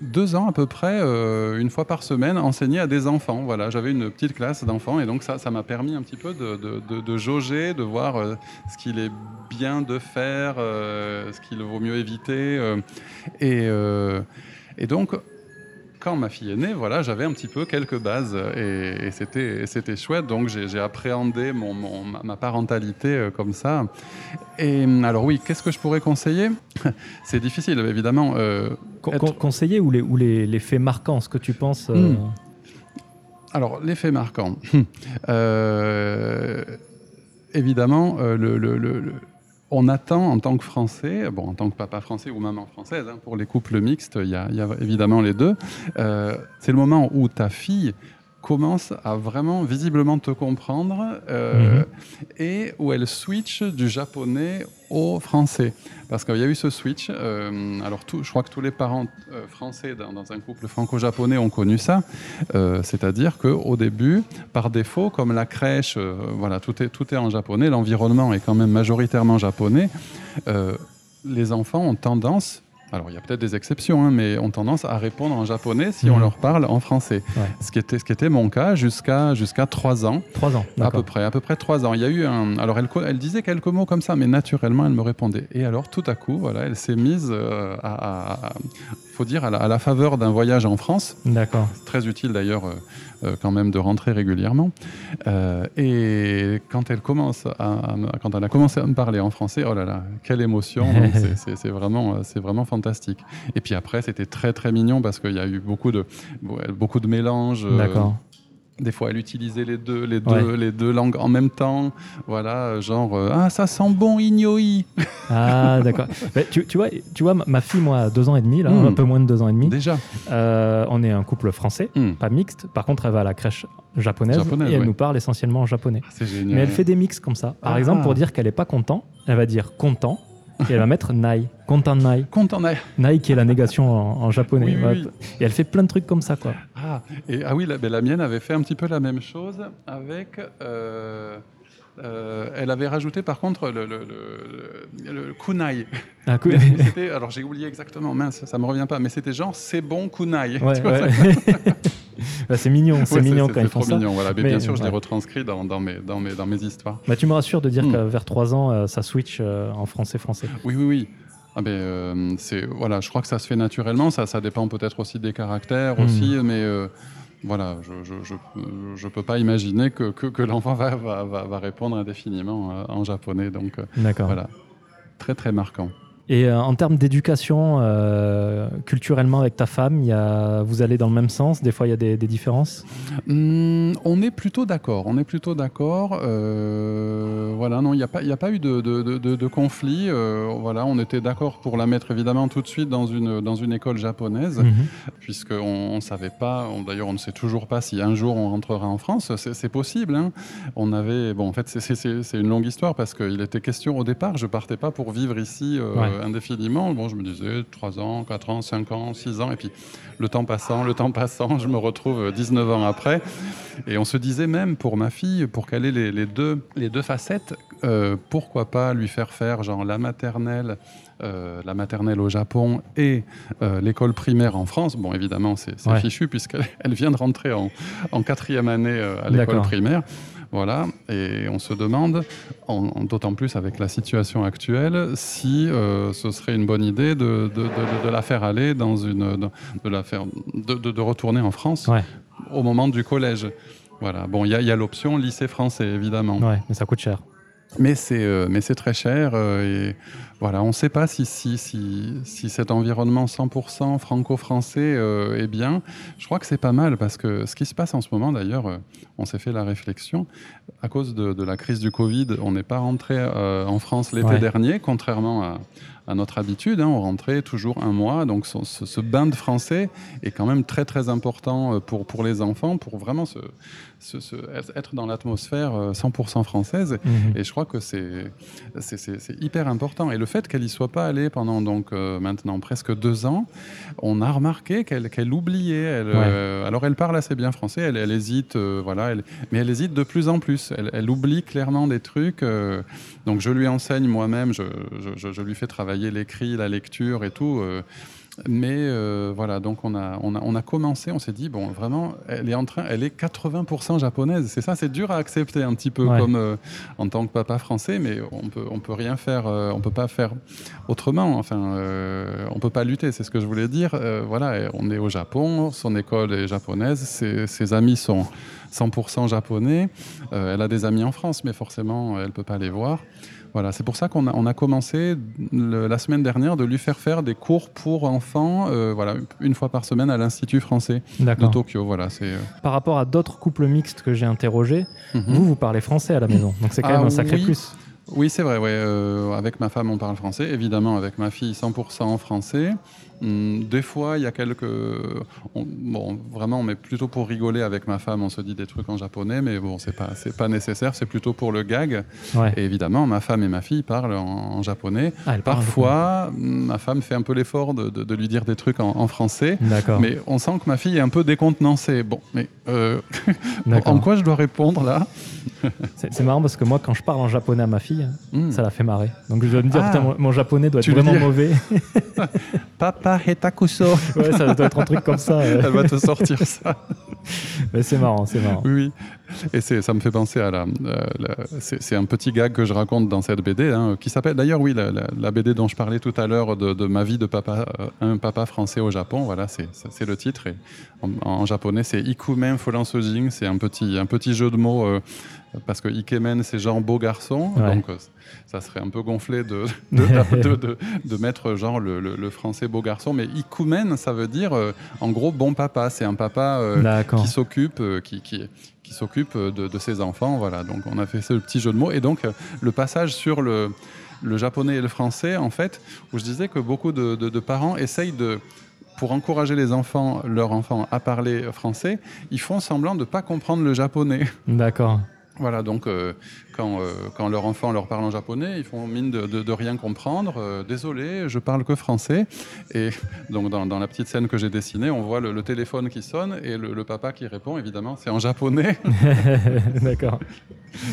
Speaker 2: deux ans à peu près, euh, une fois par semaine, enseigné à des enfants. Voilà, j'avais une petite classe d'enfants et donc ça, ça m'a permis un petit peu de, de- de- jauger, de voir euh, ce qu'il est bien de faire, euh, ce qu'il vaut mieux éviter. et, et donc, quand ma fille est née, voilà, j'avais un petit peu quelques bases et, et c'était c'était chouette. Donc j'ai appréhendé mon, mon- ma, parentalité euh, comme ça. Et hum, alors oui, qu'est-ce que je pourrais conseiller? *laughs* C'est difficile, évidemment. euh,
Speaker 1: Con-
Speaker 2: être-
Speaker 1: con- Conseiller ou, les, ou les, les faits marquants, ce que tu penses euh,
Speaker 2: Hmm. Alors, l'effet marquant. *laughs* Euh, évidemment, euh, le, le- le- le- on attend en tant que Français, bon, en tant que papa français ou maman française, hein, pour les couples mixtes, il y, a évidemment les deux, euh, c'est le moment où ta fille commence à vraiment visiblement te comprendre euh, mhm. et où elle switch du japonais au français. Parce qu'il y a eu ce switch. Euh, alors, tout, je crois que tous les parents euh, français dans, un couple franco-japonais ont connu ça. C'est-à-dire qu'au début, par défaut, comme la crèche, voilà, tout est, tout est en japonais, l'environnement est quand même majoritairement japonais, les enfants ont tendance alors il y a peut-être des exceptions, hein, mais ont tendance à répondre en japonais si on mhm. leur parle en français. Ce, qui était, ce qui était mon cas jusqu'à jusqu'à 3 ans.
Speaker 1: 3 ans,
Speaker 2: À peu près, à peu près 3 ans. Il y a eu un... Alors elle, elle disait quelques mots comme ça, mais naturellement elle me répondait. Et alors tout à coup, voilà, elle s'est mise euh, à, faut dire, à la, faveur d'un voyage en France.
Speaker 1: D'accord.
Speaker 2: Très utile d'ailleurs, euh, quand même, de rentrer régulièrement. Euh, et quand elle commence à, quand elle a commencé à me parler en français, oh là là, quelle émotion *laughs* C'est vraiment, c'est vraiment fantastique. Et puis après, c'était très très mignon parce qu'il y a eu beaucoup de, beaucoup de mélanges.
Speaker 1: D'accord.
Speaker 2: Des fois, elle utilisait les deux, les deux, les deux langues en même temps. Voilà, genre euh, ah ça sent bon ignoi. *laughs*
Speaker 1: Ah d'accord. tu, tu, vois, tu vois, ma fille moi a deux ans et demi là, hmm. un peu moins de deux ans et demi.
Speaker 2: Déjà.
Speaker 1: Euh, on est un couple français, hmm. pas mixte. Par contre, elle va à la crèche japonaise, et elle nous parle essentiellement en japonais.
Speaker 2: Ah, c'est génial.
Speaker 1: Mais elle fait des mix comme ça. Par ah. exemple, pour dire qu'elle est pas content, elle va dire content et elle va mettre nai, content nai.
Speaker 2: Content nai.
Speaker 1: Nai qui est la négation en, japonais. Et elle fait plein de trucs comme ça, quoi.
Speaker 2: Ah, et, ah oui, la, ben, la, mienne avait fait un petit peu la même chose avec. Euh, euh, elle avait rajouté par contre le, le, le, kunai.
Speaker 1: Ah,
Speaker 2: alors j'ai oublié exactement, mince, ça me revient pas, mais c'était genre c'est bon kunai. *laughs* *laughs*
Speaker 1: Bah, c'est mignon, c'est mignon quand ils font
Speaker 2: ça. Mignon, voilà. Mais, bien sûr, je l'ai retranscrit dans, dans, mes, dans, mes, dans mes histoires.
Speaker 1: Bah, tu me rassures de dire hmm. que vers 3 ans, euh, ça switch euh, en français-français.
Speaker 2: Oui, oui, oui. Ah ben, c'est voilà, je crois que ça se fait naturellement. Ça, ça dépend peut-être aussi des caractères hmm. aussi, mais voilà, je ne je, peux pas imaginer que, que, l'enfant va, va, va, répondre indéfiniment en japonais. Donc, voilà, très très marquant.
Speaker 1: Et euh, en termes d'éducation, euh, culturellement avec ta femme, y a, vous allez dans le même sens? Des fois, il y a des, différences?
Speaker 2: Hmm, On est plutôt d'accord. On est plutôt d'accord. Euh, voilà, non, il n'y a, pas, a pas eu de, de, de, conflit. voilà, on était d'accord pour la mettre évidemment tout de suite dans une, dans une école japonaise, mhm. puisqu'on ne savait pas, d'ailleurs, on ne sait toujours pas si un jour on rentrera en France. C'est possible. Hein. On avait, bon, en fait, c'est une longue histoire parce qu'il était question au départ, je partais pas pour vivre ici. Indéfiniment. Bon, je me disais 3 ans, 4 ans, 5 ans, 6 ans, et puis le temps passant, le temps passant, je me retrouve 19 ans après. Et on se disait même pour ma fille, pour qu'elle ait les, deux, les deux facettes, euh, pourquoi pas lui faire faire genre la maternelle euh, la maternelle au Japon et l'école primaire en France. Bon, évidemment, c'est fichu puisqu'elle vient de rentrer en, en quatrième année à l'école primaire. Voilà, et on se demande, d'autant plus avec la situation actuelle, si euh, ce serait une bonne idée de, la faire aller dans une, de, la faire, de, retourner en France au moment du collège. Voilà. Bon, il y a, l'option lycée français, évidemment.
Speaker 1: Ouais, mais ça coûte cher.
Speaker 2: Mais c'est euh, mais c'est très cher euh, et voilà, on ne sait pas si, si, si, si, cet environnement 100% franco-français euh, est bien. Je crois que c'est pas mal parce que ce qui se passe en ce moment, d'ailleurs, on s'est fait la réflexion, à cause de, de, la crise du Covid, on n'est pas rentré en France l'été dernier, contrairement à, à notre habitude. Hein, on rentrait toujours un mois. Donc ce, ce, bain de français est quand même très très important pour, pour les enfants, pour vraiment se, se, être dans l'atmosphère 100% française. Mhm. Et je crois que c'est hyper important. Et le fait qu'elle n'y soit pas allée pendant donc euh, maintenant presque deux ans, on a remarqué qu'elle oubliait. Elle, euh, alors elle parle assez bien français, elle, elle hésite, euh, voilà, elle, mais elle hésite de plus en plus. Elle, oublie clairement des trucs. donc je lui enseigne moi-même, je, je, je, lui fais travailler l'écrit, la lecture et tout. Mais euh, voilà, donc on a, on a, on a commencé, on s'est dit, bon, vraiment, elle est en train, elle est 80% japonaise. C'est ça, c'est dur à accepter un petit peu comme euh, en tant que papa français, mais on peut, on peut rien faire, euh, on peut pas faire autrement. Enfin, on peut pas lutter, c'est ce que je voulais dire. voilà, on est au Japon, son école est japonaise, ses, ses amis sont 100% japonais. elle a des amis en France, mais forcément, elle peut pas les voir. Voilà, c'est pour ça qu'on a, on a commencé la semaine dernière de lui faire faire des cours pour enfants, euh, voilà, une fois par semaine à l'Institut français de Tokyo. Voilà, c'est. Euh.
Speaker 1: Par rapport à d'autres couples mixtes que j'ai interrogés, mhm. vous vous parlez français à la maison, donc c'est quand même ah un sacré plus.
Speaker 2: Oui, c'est vrai. Ouais. Euh, avec ma femme, on parle français. Évidemment, avec ma fille, 100% en français. Hum, des fois, il y a quelques. bon, vraiment, on met plutôt pour rigoler avec ma femme. On se dit des trucs en japonais, mais bon, c'est pas, c'est pas nécessaire. C'est plutôt pour le gag. Et évidemment, ma femme et ma fille parlent en, japonais. Ah, Parfois, ma femme fait un peu l'effort de, de, lui dire des trucs en, français. Mais on sent que ma fille est un peu décontenancée. Bon, mais euh, *laughs* en quoi je dois répondre là? *laughs*
Speaker 1: C'est, marrant parce que moi, quand je parle en japonais à ma fille, hmm. ça la fait marrer. Donc je dois me dire, ah. putain, mon, japonais doit être vraiment mauvais. *laughs*
Speaker 2: Papa Hetakuso. *laughs*
Speaker 1: ouais, ça doit être un truc comme ça.
Speaker 2: Elle va te sortir ça.
Speaker 1: Mais c'est marrant, c'est marrant.
Speaker 2: Oui, et ça me fait penser à la. c'est un petit gag que je raconte dans cette BD, hein, qui s'appelle d'ailleurs, oui, la, BD dont je parlais tout à l'heure de, ma vie de papa, euh, un papa français au Japon. Voilà, c'est le titre. Et en, japonais, c'est Ikumen Folansojing. C'est un petit, un petit jeu de mots. Euh, parce que Ikemen, c'est genre beau garçon. Donc, euh, ça serait un peu gonflé de, de, de, *laughs* mettre genre le, français beau garçon. Mais Ikumen, ça veut dire en gros bon papa. C'est un papa qui s'occupe, qui, qui, qui s'occupe de, ses enfants. Voilà, donc on a fait ce petit jeu de mots. Et donc le passage sur le, le japonais et le français, en fait, où je disais que beaucoup de, de parents essayent de pour encourager les enfants, leurs enfants à parler français, ils font semblant de ne pas comprendre le japonais.
Speaker 1: D'accord.
Speaker 2: Voilà, donc euh, quand, euh, quand, leur enfant leur parle en japonais, ils font mine de, de, rien comprendre. Euh, désolé, je parle que français. Et *laughs* donc dans, dans la petite scène que j'ai dessinée, on voit le, téléphone qui sonne et le, papa qui répond, évidemment, c'est en japonais. *laughs*
Speaker 1: D'accord.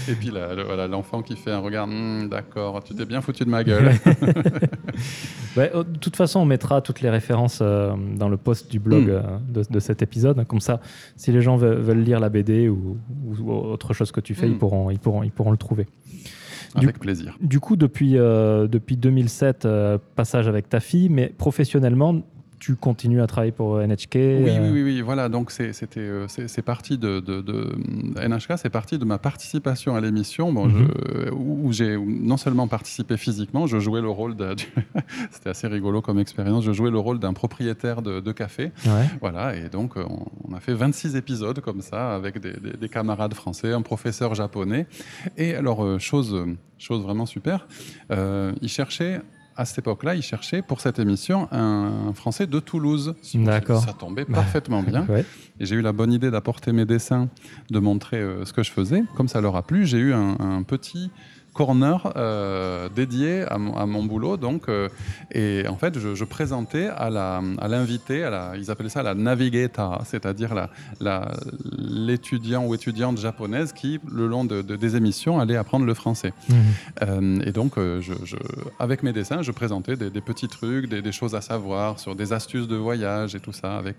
Speaker 2: Et puis voilà, l'enfant qui fait un regard, hmm, d'accord, tu t'es bien foutu de ma gueule. *laughs*
Speaker 1: de toute façon, on mettra toutes les références dans le post du blog hmm. de, cet épisode. Comme ça, si les gens veulent, lire la BD ou, ou autre chose que tu fais, ils, hmm. pourront, ils, pourront, ils pourront le trouver.
Speaker 2: Avec plaisir.
Speaker 1: Du coup, depuis, euh, depuis 2007, euh, passage avec ta fille, mais professionnellement, tu continues à travailler pour NHK
Speaker 2: Oui, euh, oui, oui, voilà. Donc, c'était, euh, c'est parti de, NHK, c'est parti de ma participation à l'émission, bon, mhm. où j'ai non seulement participé physiquement, je jouais le rôle de. *laughs* c'était assez rigolo comme expérience. Je jouais le rôle d'un propriétaire de, café. Voilà, et donc on, a fait 26 épisodes comme ça avec des, camarades français, un professeur japonais. Et alors, euh, chose, chose vraiment super, il cherchait à cette époque-là, il cherchait pour cette émission un Français de Toulouse.
Speaker 1: D'accord.
Speaker 2: Ça tombait parfaitement *laughs* bien. Et j'ai eu la bonne idée d'apporter mes dessins, de montrer euh, ce que je faisais. Comme ça leur a plu, j'ai eu un petit corner euh, dédié à mon, boulot. Donc, euh, et en fait, je, présentais à l'invité, à, à ils appelaient ça la navigata, c'est-à-dire l'étudiant la, ou étudiante japonaise qui, le long de, des émissions, allait apprendre le français. Mmh. Euh, et donc, je, avec mes dessins, je présentais des, petits trucs, des, choses à savoir sur des astuces de voyage et tout ça avec,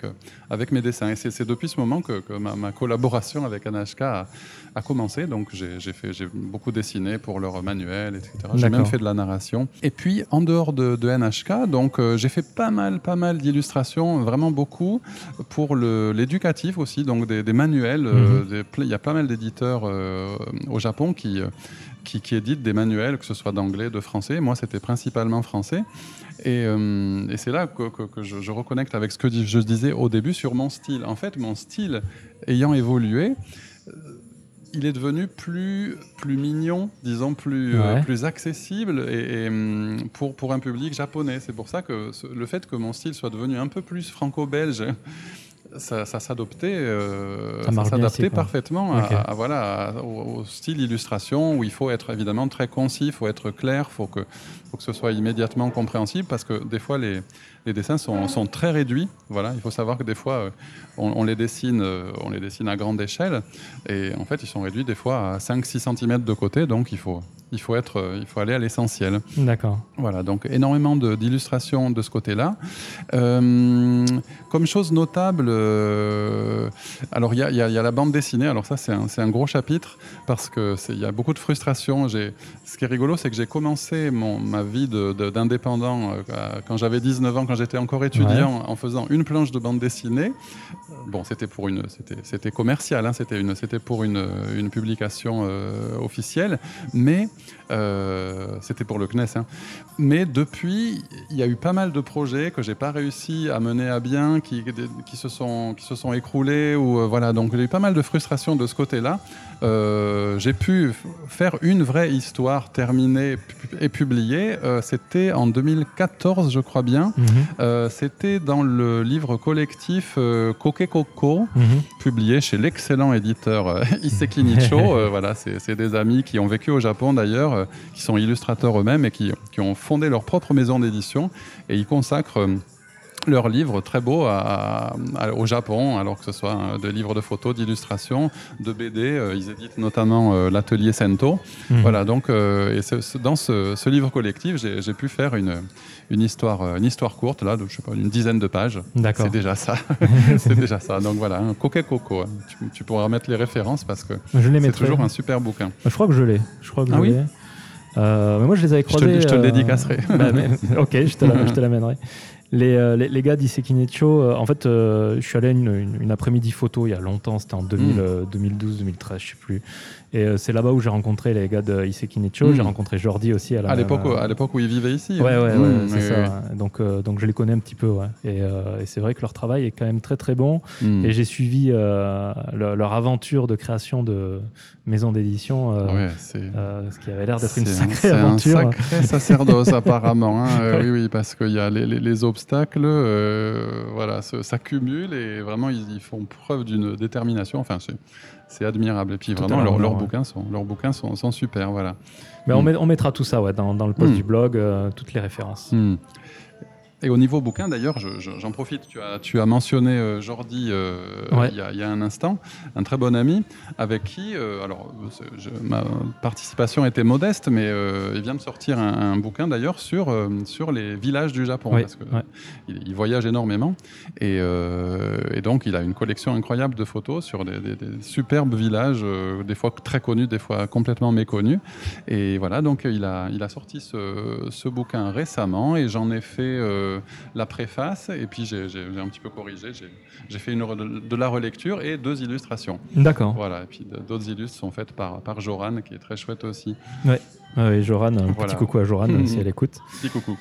Speaker 2: avec mes dessins. Et c'est depuis ce moment que, ma, collaboration avec Anashka a, commencé. Donc, j'ai beaucoup dessiné pour leur manuel, etc. J'ai même fait de la narration. Et puis, en dehors de, NHK, donc euh, j'ai fait pas mal, pas mal d'illustrations, vraiment beaucoup, pour l'éducatif aussi, donc des, manuels. Euh, mhm. il y a pas mal d'éditeurs euh, au Japon qui, qui, éditent des manuels, que ce soit d'anglais, de français. Moi, c'était principalement français. Et, c'est là que, je, je, reconnecte avec ce que je disais au début sur mon style. En fait, mon style ayant évolué, il est devenu plus, plus mignon, disons, plus, euh, plus accessible et, hum, pour, pour un public japonais. C'est pour ça que le fait que mon style soit devenu un peu plus franco-belge, ça, s'adoptait, euh, s'adaptait parfaitement à, voilà, au, style illustration où il faut être évidemment très concis, il faut être clair, il faut que, faut que ce soit immédiatement compréhensible parce que des fois les, les dessins sont, sont, très réduits. Voilà, il faut savoir que des fois euh, on, les dessine, euh, on les dessine à grande échelle et en fait ils sont réduits des fois à 5-6 cm de côté donc il faut, il faut, être, euh, il faut aller à l'essentiel.
Speaker 1: D'accord.
Speaker 2: Voilà, donc énormément d'illustrations de, ce côté-là. Euh, comme chose notable, euh, alors il y, y, a la bande dessinée, alors ça c'est un, un, gros chapitre parce qu'il y a beaucoup de frustration. Ce qui est rigolo, c'est que j'ai commencé mon, ma vie d'indépendant quand j'avais 19 ans, quand j'étais encore étudiant, en faisant une planche de bande dessinée. Bon, c'était pour une, c'était commercial, hein, c'était pour une, une publication officielle, mais Euh, c'était pour le CNES. hein. Mais depuis, il y a eu pas mal de projets que j'ai pas réussi à mener à bien, qui, qui, se, sont, qui se sont écroulés. Ou, euh, voilà, donc j'ai eu pas mal de frustration de ce côté-là. Euh, j'ai pu faire une vraie histoire terminée et publiée. Euh, c'était en 2014, je crois bien.
Speaker 1: Mhm.
Speaker 2: Euh, c'était dans le livre collectif Koke Koko,
Speaker 1: Mhm.
Speaker 2: publié chez l'excellent éditeur *laughs* Iseki Nicho. *laughs* Voilà, c'est des amis qui ont vécu au Japon d'ailleurs, qui sont illustrateurs eux-mêmes et qui, qui ont fondé leur propre maison d'édition. Et ils consacrent leurs livres très beaux à- à- au Japon, alors que ce soit euh, de livres de photos, d'illustrations, de BD. euh, ils éditent notamment euh, l'atelier Sento.
Speaker 1: Mhm.
Speaker 2: Voilà, donc euh, et ce- ce- dans ce, ce livre collectif, j'ai pu faire une, une, histoire, une histoire courte, là, de je sais pas, une dizaine de pages.
Speaker 1: D'accord.
Speaker 2: C'est déjà ça. *laughs* c'est déjà ça. Donc voilà, un coquet coco. hein. Tu, tu pourras mettre les références parce que
Speaker 1: Je les
Speaker 2: c'est toujours un super bouquin.
Speaker 1: Je crois que je l'ai. Je crois que
Speaker 2: Ah
Speaker 1: je
Speaker 2: oui
Speaker 1: l'ai. Euh, mais moi, je les avais
Speaker 2: Je te
Speaker 1: croisés.
Speaker 2: je te le dédicacerai. *laughs*
Speaker 1: bah, mais- ok, je te la- je te l'amènerai. Les, euh, les, les gars d'Isekinecho, euh, en fait, euh, je suis allé à une, une- une après-midi photo il y a longtemps, c'était en
Speaker 2: Hmm.
Speaker 1: 2000, euh, 2012, 2013, je sais plus. Et euh, c'est là-bas où j'ai rencontré les gars de Isekinecho.
Speaker 2: Mm.
Speaker 1: J'ai rencontré Jordi aussi à la
Speaker 2: À l'époque,
Speaker 1: même, euh,
Speaker 2: à l'époque où ils vivaient ici.
Speaker 1: Ouais, ouais,
Speaker 2: Mmh,
Speaker 1: ouais, c'est
Speaker 2: oui,
Speaker 1: ça. Donc, euh, donc je les connais un petit peu, ouais. Et, euh, et c'est vrai que leur travail est quand même très très bon.
Speaker 2: Mmh.
Speaker 1: Et j'ai suivi euh, leur, leur aventure de création de maison d'édition, euh,
Speaker 2: Ouais, c'est.
Speaker 1: euh, ce qui avait l'air d'être une
Speaker 2: c'est un-
Speaker 1: sacrée
Speaker 2: C'est un
Speaker 1: aventure.
Speaker 2: sacré sacerdoce *laughs* apparemment. hein. Euh, oui, oui, parce qu'il y a les, les- les obstacles, euh, voilà, s'accumulent et vraiment ils, ils font preuve d'une détermination. Enfin, c'est, c'est admirable. Et puis vraiment, leurs-
Speaker 1: ouais.
Speaker 2: bouquins sont, leurs bouquins sont, sont super, voilà.
Speaker 1: Mais on,
Speaker 2: Mm.
Speaker 1: met- on mettra tout ça ouais, dans, dans le post
Speaker 2: Mm.
Speaker 1: du blog, euh, toutes les références.
Speaker 2: Hmm. Et au niveau bouquin, d'ailleurs, je- je- j'en profite. Tu as, tu as mentionné euh, Jordi euh,
Speaker 1: Ouais.
Speaker 2: il, y a, il y a un instant, un très bon ami avec qui, euh, alors, je- ma participation était modeste, mais il vient de sortir un, un bouquin d'ailleurs sur, sur les villages du Japon, parce
Speaker 1: ouais.
Speaker 2: il, voyage énormément, et, et donc il a une collection incroyable de photos sur des, des- des superbes villages, des fois très connus, des fois complètement méconnus. Et voilà, donc il a, il a sorti ce, ce bouquin récemment et j'en ai fait euh, la préface et puis j'ai un petit peu corrigé. J'ai- fait une, de, la relecture et deux illustrations.
Speaker 1: D'accord.
Speaker 2: Voilà, et puis d'autres illustres sont faites par, par Joran qui est très chouette aussi.
Speaker 1: Ouais, ouais, Joran, un
Speaker 2: Voilà.
Speaker 1: petit coucou à Joran si *laughs* elle écoute.
Speaker 2: Petit coucou.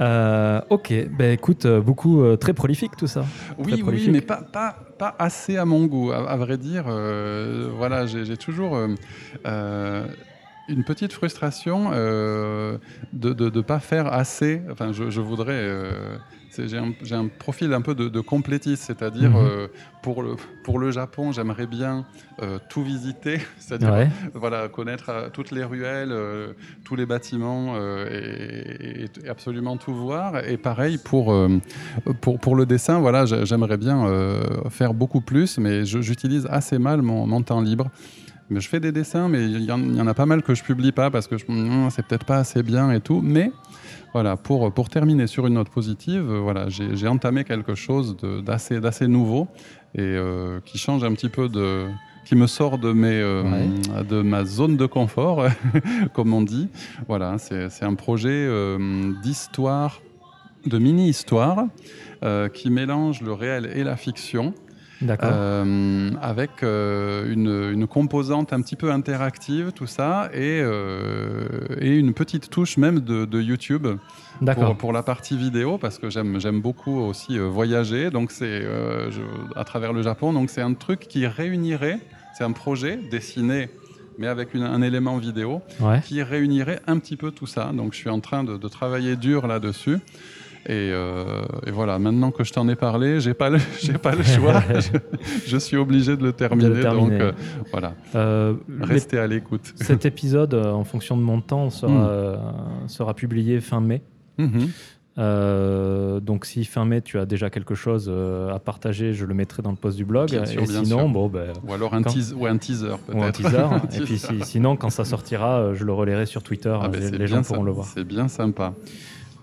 Speaker 1: Euh, ok, ben écoute, euh, beaucoup euh, très prolifique tout ça.
Speaker 2: Oui, oui, mais pas, pas, pas assez à mon goût, à, à vrai dire. euh, voilà, j'ai toujours une petite frustration euh, de ne pas faire assez. Enfin, je, je voudrais. euh, j'ai un, profil un peu de, de complétiste, c'est-à-dire
Speaker 1: Mhm.
Speaker 2: euh, pour, le, pour le Japon, j'aimerais bien tout visiter, *laughs* c'est-à-dire
Speaker 1: Ouais.
Speaker 2: voilà, connaître toutes les ruelles, tous les bâtiments et, absolument tout voir. Et pareil pour, pour, pour le dessin, voilà, j'ai- j'aimerais bien faire beaucoup plus, mais j'utilise assez mal mon, mon temps libre. Mais je fais des dessins, mais il y, en- il y en a pas mal que je publie pas parce que Hum, c'est peut-être pas assez bien et tout. Mais voilà, pour, pour terminer sur une note positive, euh, voilà, j'ai entamé quelque chose d'assez nouveau et euh, qui change un petit peu de qui me sort de, mes, euh,
Speaker 1: Ouais.
Speaker 2: de ma zone de confort, *laughs* comme on dit. Voilà, c'est un projet euh, d'histoire, de mini-histoire, euh, qui mélange le réel et la fiction. Euh, avec euh, une, une composante un petit peu interactive, tout ça, et, euh, et une petite touche même de, de YouTube pour, pour la partie vidéo, parce que j'aime beaucoup aussi euh, voyager, donc c'est à travers le Japon, donc c'est un truc qui réunirait, c'est un projet dessiné, mais avec une- un élément vidéo,
Speaker 1: Ouais.
Speaker 2: qui réunirait un petit peu tout ça. Donc je suis en train de, de travailler dur là-dessus. Et, euh, et voilà, maintenant que je t'en ai parlé, j'ai pas le, *laughs* j'ai pas le choix. *laughs* je, je suis obligé de le terminer.
Speaker 1: terminer.
Speaker 2: Donc euh, voilà,
Speaker 1: Euh,
Speaker 2: restez à l'écoute. *laughs*
Speaker 1: cet épisode, en fonction de mon temps, sera,
Speaker 2: Mm.
Speaker 1: euh, sera publié fin mai.
Speaker 2: Mhm.
Speaker 1: Donc si fin mai tu as déjà quelque chose à partager, je le mettrai dans le post du blog.
Speaker 2: Bien sûr,
Speaker 1: et
Speaker 2: bien
Speaker 1: sinon,
Speaker 2: sûr.
Speaker 1: bon, ben,
Speaker 2: Ou alors un,
Speaker 1: Quand-
Speaker 2: teas- ou un teaser peut-être.
Speaker 1: ou un teaser.
Speaker 2: Un
Speaker 1: et puis
Speaker 2: teaser.
Speaker 1: si- sinon, quand ça sortira, je le relayerai sur Twitter.
Speaker 2: Ah ben,
Speaker 1: les
Speaker 2: bien
Speaker 1: gens
Speaker 2: ça-
Speaker 1: pourront le voir.
Speaker 2: C'est bien sympa.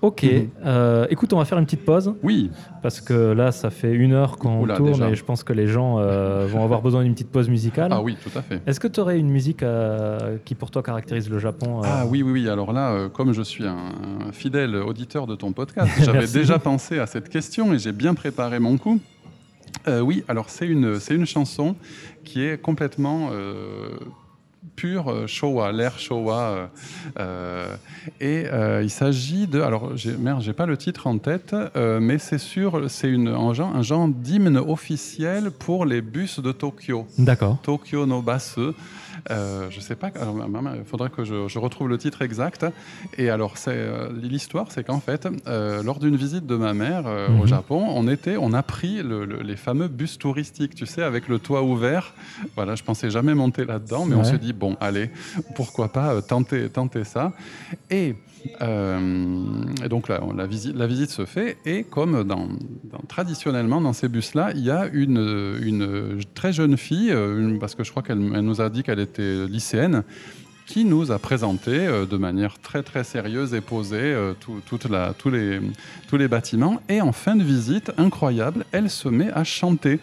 Speaker 1: Ok.
Speaker 2: Mhm.
Speaker 1: Euh, écoute, on va faire une petite pause
Speaker 2: Oui,
Speaker 1: parce que là, ça fait une heure qu'on
Speaker 2: Oula,
Speaker 1: tourne
Speaker 2: déjà.
Speaker 1: et je pense que les gens euh, vont avoir besoin d'une petite pause musicale.
Speaker 2: ah oui, tout à fait.
Speaker 1: Est-ce que tu aurais une musique euh, qui pour toi caractérise le Japon
Speaker 2: Ah oui, oui, oui. Alors là, comme je suis un, un fidèle auditeur de ton podcast, *laughs* j'avais déjà pensé à cette question et j'ai bien préparé mon coup. Oui, alors c'est une, c'est une chanson qui est complètement euh, Showa, l'ère Showa. euh, et euh, il s'agit de. Alors, j'ai- merde, j'ai pas le titre en tête, mais c'est sûr, c'est un genre, un genre d'hymne officiel pour les bus de Tokyo.
Speaker 3: D'accord.
Speaker 2: Tokyo no Basse. Euh, je sais pas, maman, il faudrait que je, je retrouve le titre exact. Et alors, c'est, euh, l'histoire, c'est qu'en fait, euh, lors d'une visite de ma mère euh, au
Speaker 3: Mhm.
Speaker 2: Japon, on, était, on a pris le- le- les fameux bus touristiques, tu sais, avec le toit ouvert. Voilà, je pensais jamais monter là-dedans, mais on s'est dit, bon, allez, pourquoi pas euh, tenter, tenter ça. Et, euh, et donc là, la, visite, la visite se fait, et comme dans, dans- traditionnellement dans ces bus-là, il y a une, une très jeune fille, euh, une- parce que je crois qu'elle elle nous a dit qu'elle était lycéenne, qui nous a présenté euh, de manière très très sérieuse et posée euh, tout- toute la- tous, les, tous les bâtiments. Et en fin de visite, incroyable, elle se met à chanter.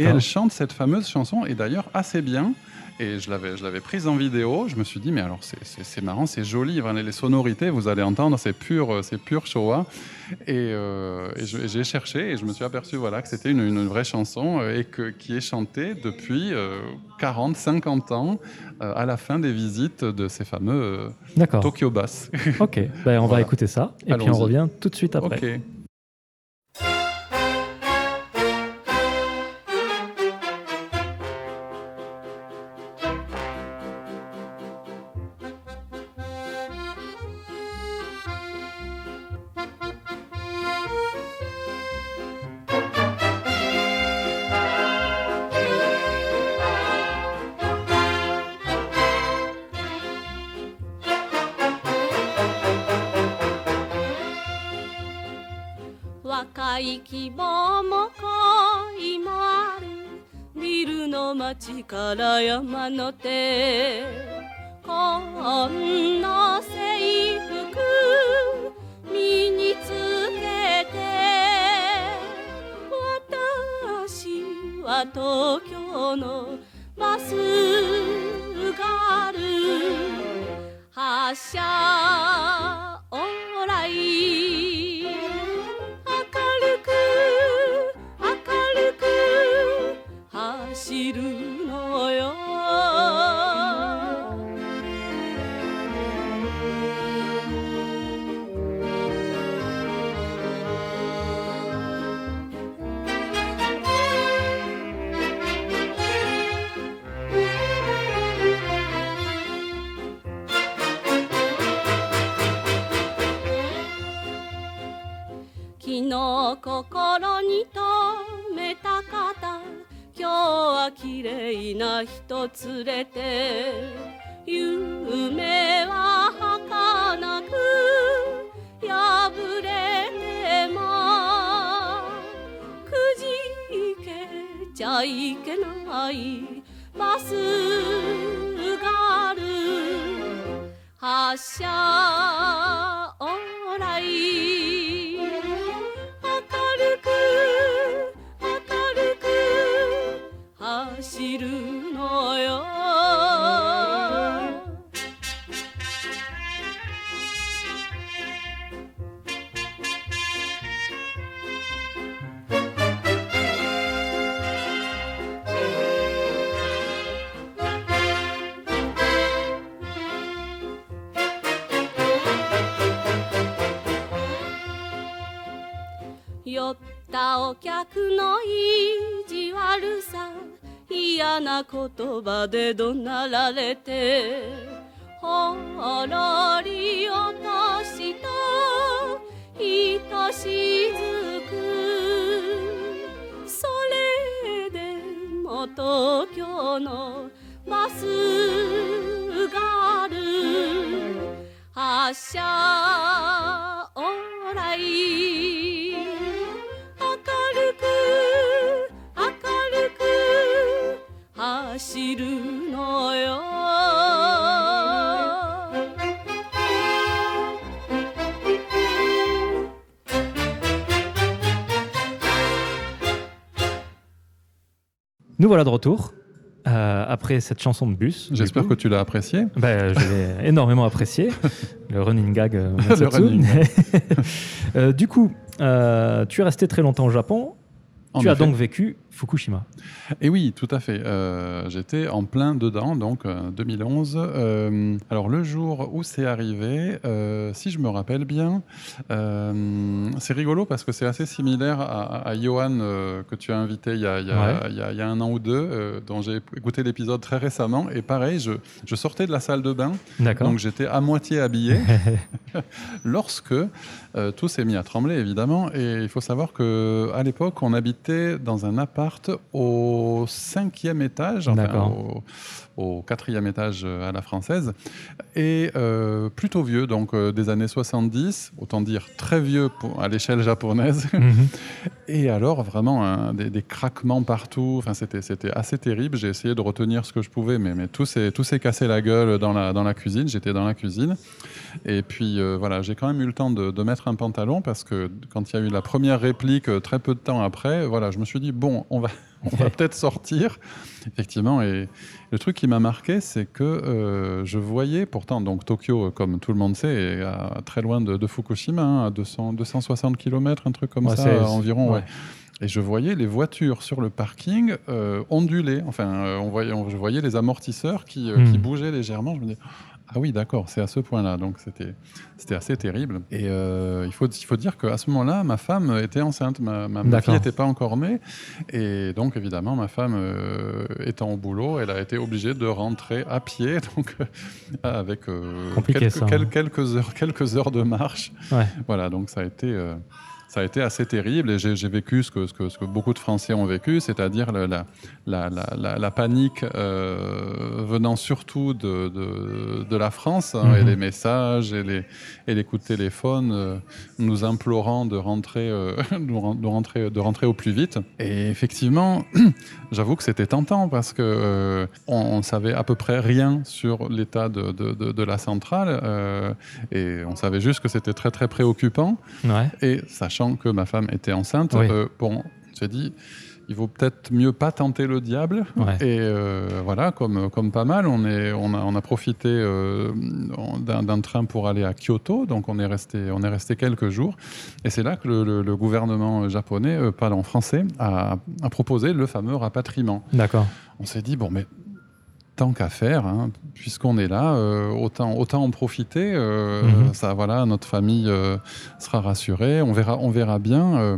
Speaker 2: Et elle chante cette fameuse chanson, et d'ailleurs assez bien. Et je l'avais, je l'avais prise en vidéo. Je me suis dit, mais alors c'est, marrant, c'est joli. Les, sonorités, vous allez entendre, c'est pur, euh, c'est pur Showa. Et, euh, et j'ai cherché et je me suis aperçu voilà, que c'était une, une vraie chanson euh, et que, qui est chantée depuis euh, 40, 50 ans euh, à la fin des visites de ces fameux. Tokyo Bass.
Speaker 3: Ok, ben, on va écouter ça et puis on revient tout de suite après.
Speaker 1: 客の意地悪さ嫌な言葉で怒鳴られてほろり落としたひとしずくそれでも東京のバスがある。発車オーライ
Speaker 3: Nous voilà de retour euh, après cette chanson de bus.
Speaker 2: J'espère que tu l'as apprécié.
Speaker 3: Ben, je l'ai *laughs* énormément apprécié, le running gag. euh, *laughs*
Speaker 2: Le running *laughs*
Speaker 3: Euh, du coup, euh, tu es resté très longtemps au Japon.
Speaker 2: En
Speaker 3: tu as donc vécu
Speaker 1: Fukushima.
Speaker 2: Et oui, tout à fait. Euh, J'étais en plein dedans, donc euh, 2011. Euh, alors le jour où c'est arrivé, euh, si je me rappelle bien, euh, c'est rigolo parce que c'est assez similaire à, à Johan euh, que tu as invité il y a, il y a-
Speaker 1: Ouais.
Speaker 2: il y a- il y a un an ou deux, euh, dont j'ai écouté l'épisode très récemment. Et pareil, je, je sortais de la salle de bain, donc j'étais à moitié habillé *laughs* lorsque euh, tout s'est mis à trembler, évidemment. Et il faut savoir que à l'époque, on habitait dans un appart au cinquième étage, enfin,
Speaker 1: D'accord.
Speaker 2: au, au quatrième étage euh, à la française, et euh, plutôt vieux, donc euh, des années 70, autant dire très vieux pour, à l'échelle japonaise. *laughs*
Speaker 1: Mhm. *laughs*
Speaker 2: Et alors, vraiment, un- des, des craquements partout. Enfin, c'était, assez terrible. J'ai essayé de retenir ce que je pouvais, mais, mais tout, s'est, cassé la gueule dans la, dans la cuisine. J'étais dans la cuisine. Et puis, euh, voilà, j'ai quand même eu le temps de, de mettre un pantalon parce que quand il y a eu la première réplique, très peu de temps après, voilà, je me suis dit, bon, on va, on va peut-être sortir. Effectivement. Et le truc qui m'a marqué, c'est que euh, je voyais, pourtant, donc Tokyo, euh, comme tout le monde sait, est à- très loin de, de Fukushima, hein, à 200, 260 km, un truc comme
Speaker 1: Ouais,
Speaker 2: ça,
Speaker 1: c'est-
Speaker 2: environ.
Speaker 1: ouais.
Speaker 2: Et je voyais les voitures sur le parking euh, onduler. Enfin, euh, on voyait, on- je voyais les amortisseurs qui, euh,
Speaker 1: Hmm.
Speaker 2: qui bougeaient légèrement. Je me dis, ah oui, d'accord, c'est à ce point-là. Donc c'était, c'était assez terrible. Et euh, il, faut, il faut dire qu'à ce moment-là, ma femme était enceinte. Ma, ma- fille n'était pas encore née. Et donc, évidemment, ma femme euh, étant au boulot, elle a été obligée de rentrer à pied, *laughs* donc euh, avec euh, quelques,
Speaker 1: ça, hein.
Speaker 2: quelques heures, quelques heures de marche.
Speaker 1: Ouais.
Speaker 2: Voilà, donc ça a été, ça a été assez terrible et j'ai vécu ce que, ce, que, ce que beaucoup de Français ont vécu, c'est-à-dire la, la, la, la- la panique euh, venant surtout de, de, de la France hein, et
Speaker 1: Mhm.
Speaker 2: les messages et les, et les coups de téléphone euh, nous implorant de rentrer, euh, *laughs* de, ren- de rentrer, de rentrer au plus vite. Et effectivement, *clears throat* j'avoue que c'était tentant parce que euh, on, on savait à peu près rien sur l'état de, la centrale et on savait juste que c'était très très préoccupant.
Speaker 1: Ouais.
Speaker 2: Et sachant que ma femme était enceinte,
Speaker 1: Oui.
Speaker 2: euh, bon, j'ai dit, il vaut peut-être mieux pas tenter le diable.
Speaker 1: Ouais.
Speaker 2: Et euh, voilà, comme, comme pas mal, on, est, on, a, on a profité euh, d'un train pour aller à Kyoto, donc on est resté, on est resté quelques jours. Et c'est là que le, le- le gouvernement japonais, euh, pardon, français, a, a proposé le fameux rapatriement.
Speaker 1: D'accord.
Speaker 2: On s'est dit, bon, mais tant qu'à faire, hein, puisqu'on est là, euh, autant, autant en profiter. euh,
Speaker 1: Mhm.
Speaker 2: Ça, voilà, notre famille euh, sera rassurée, on verra, on verra bien.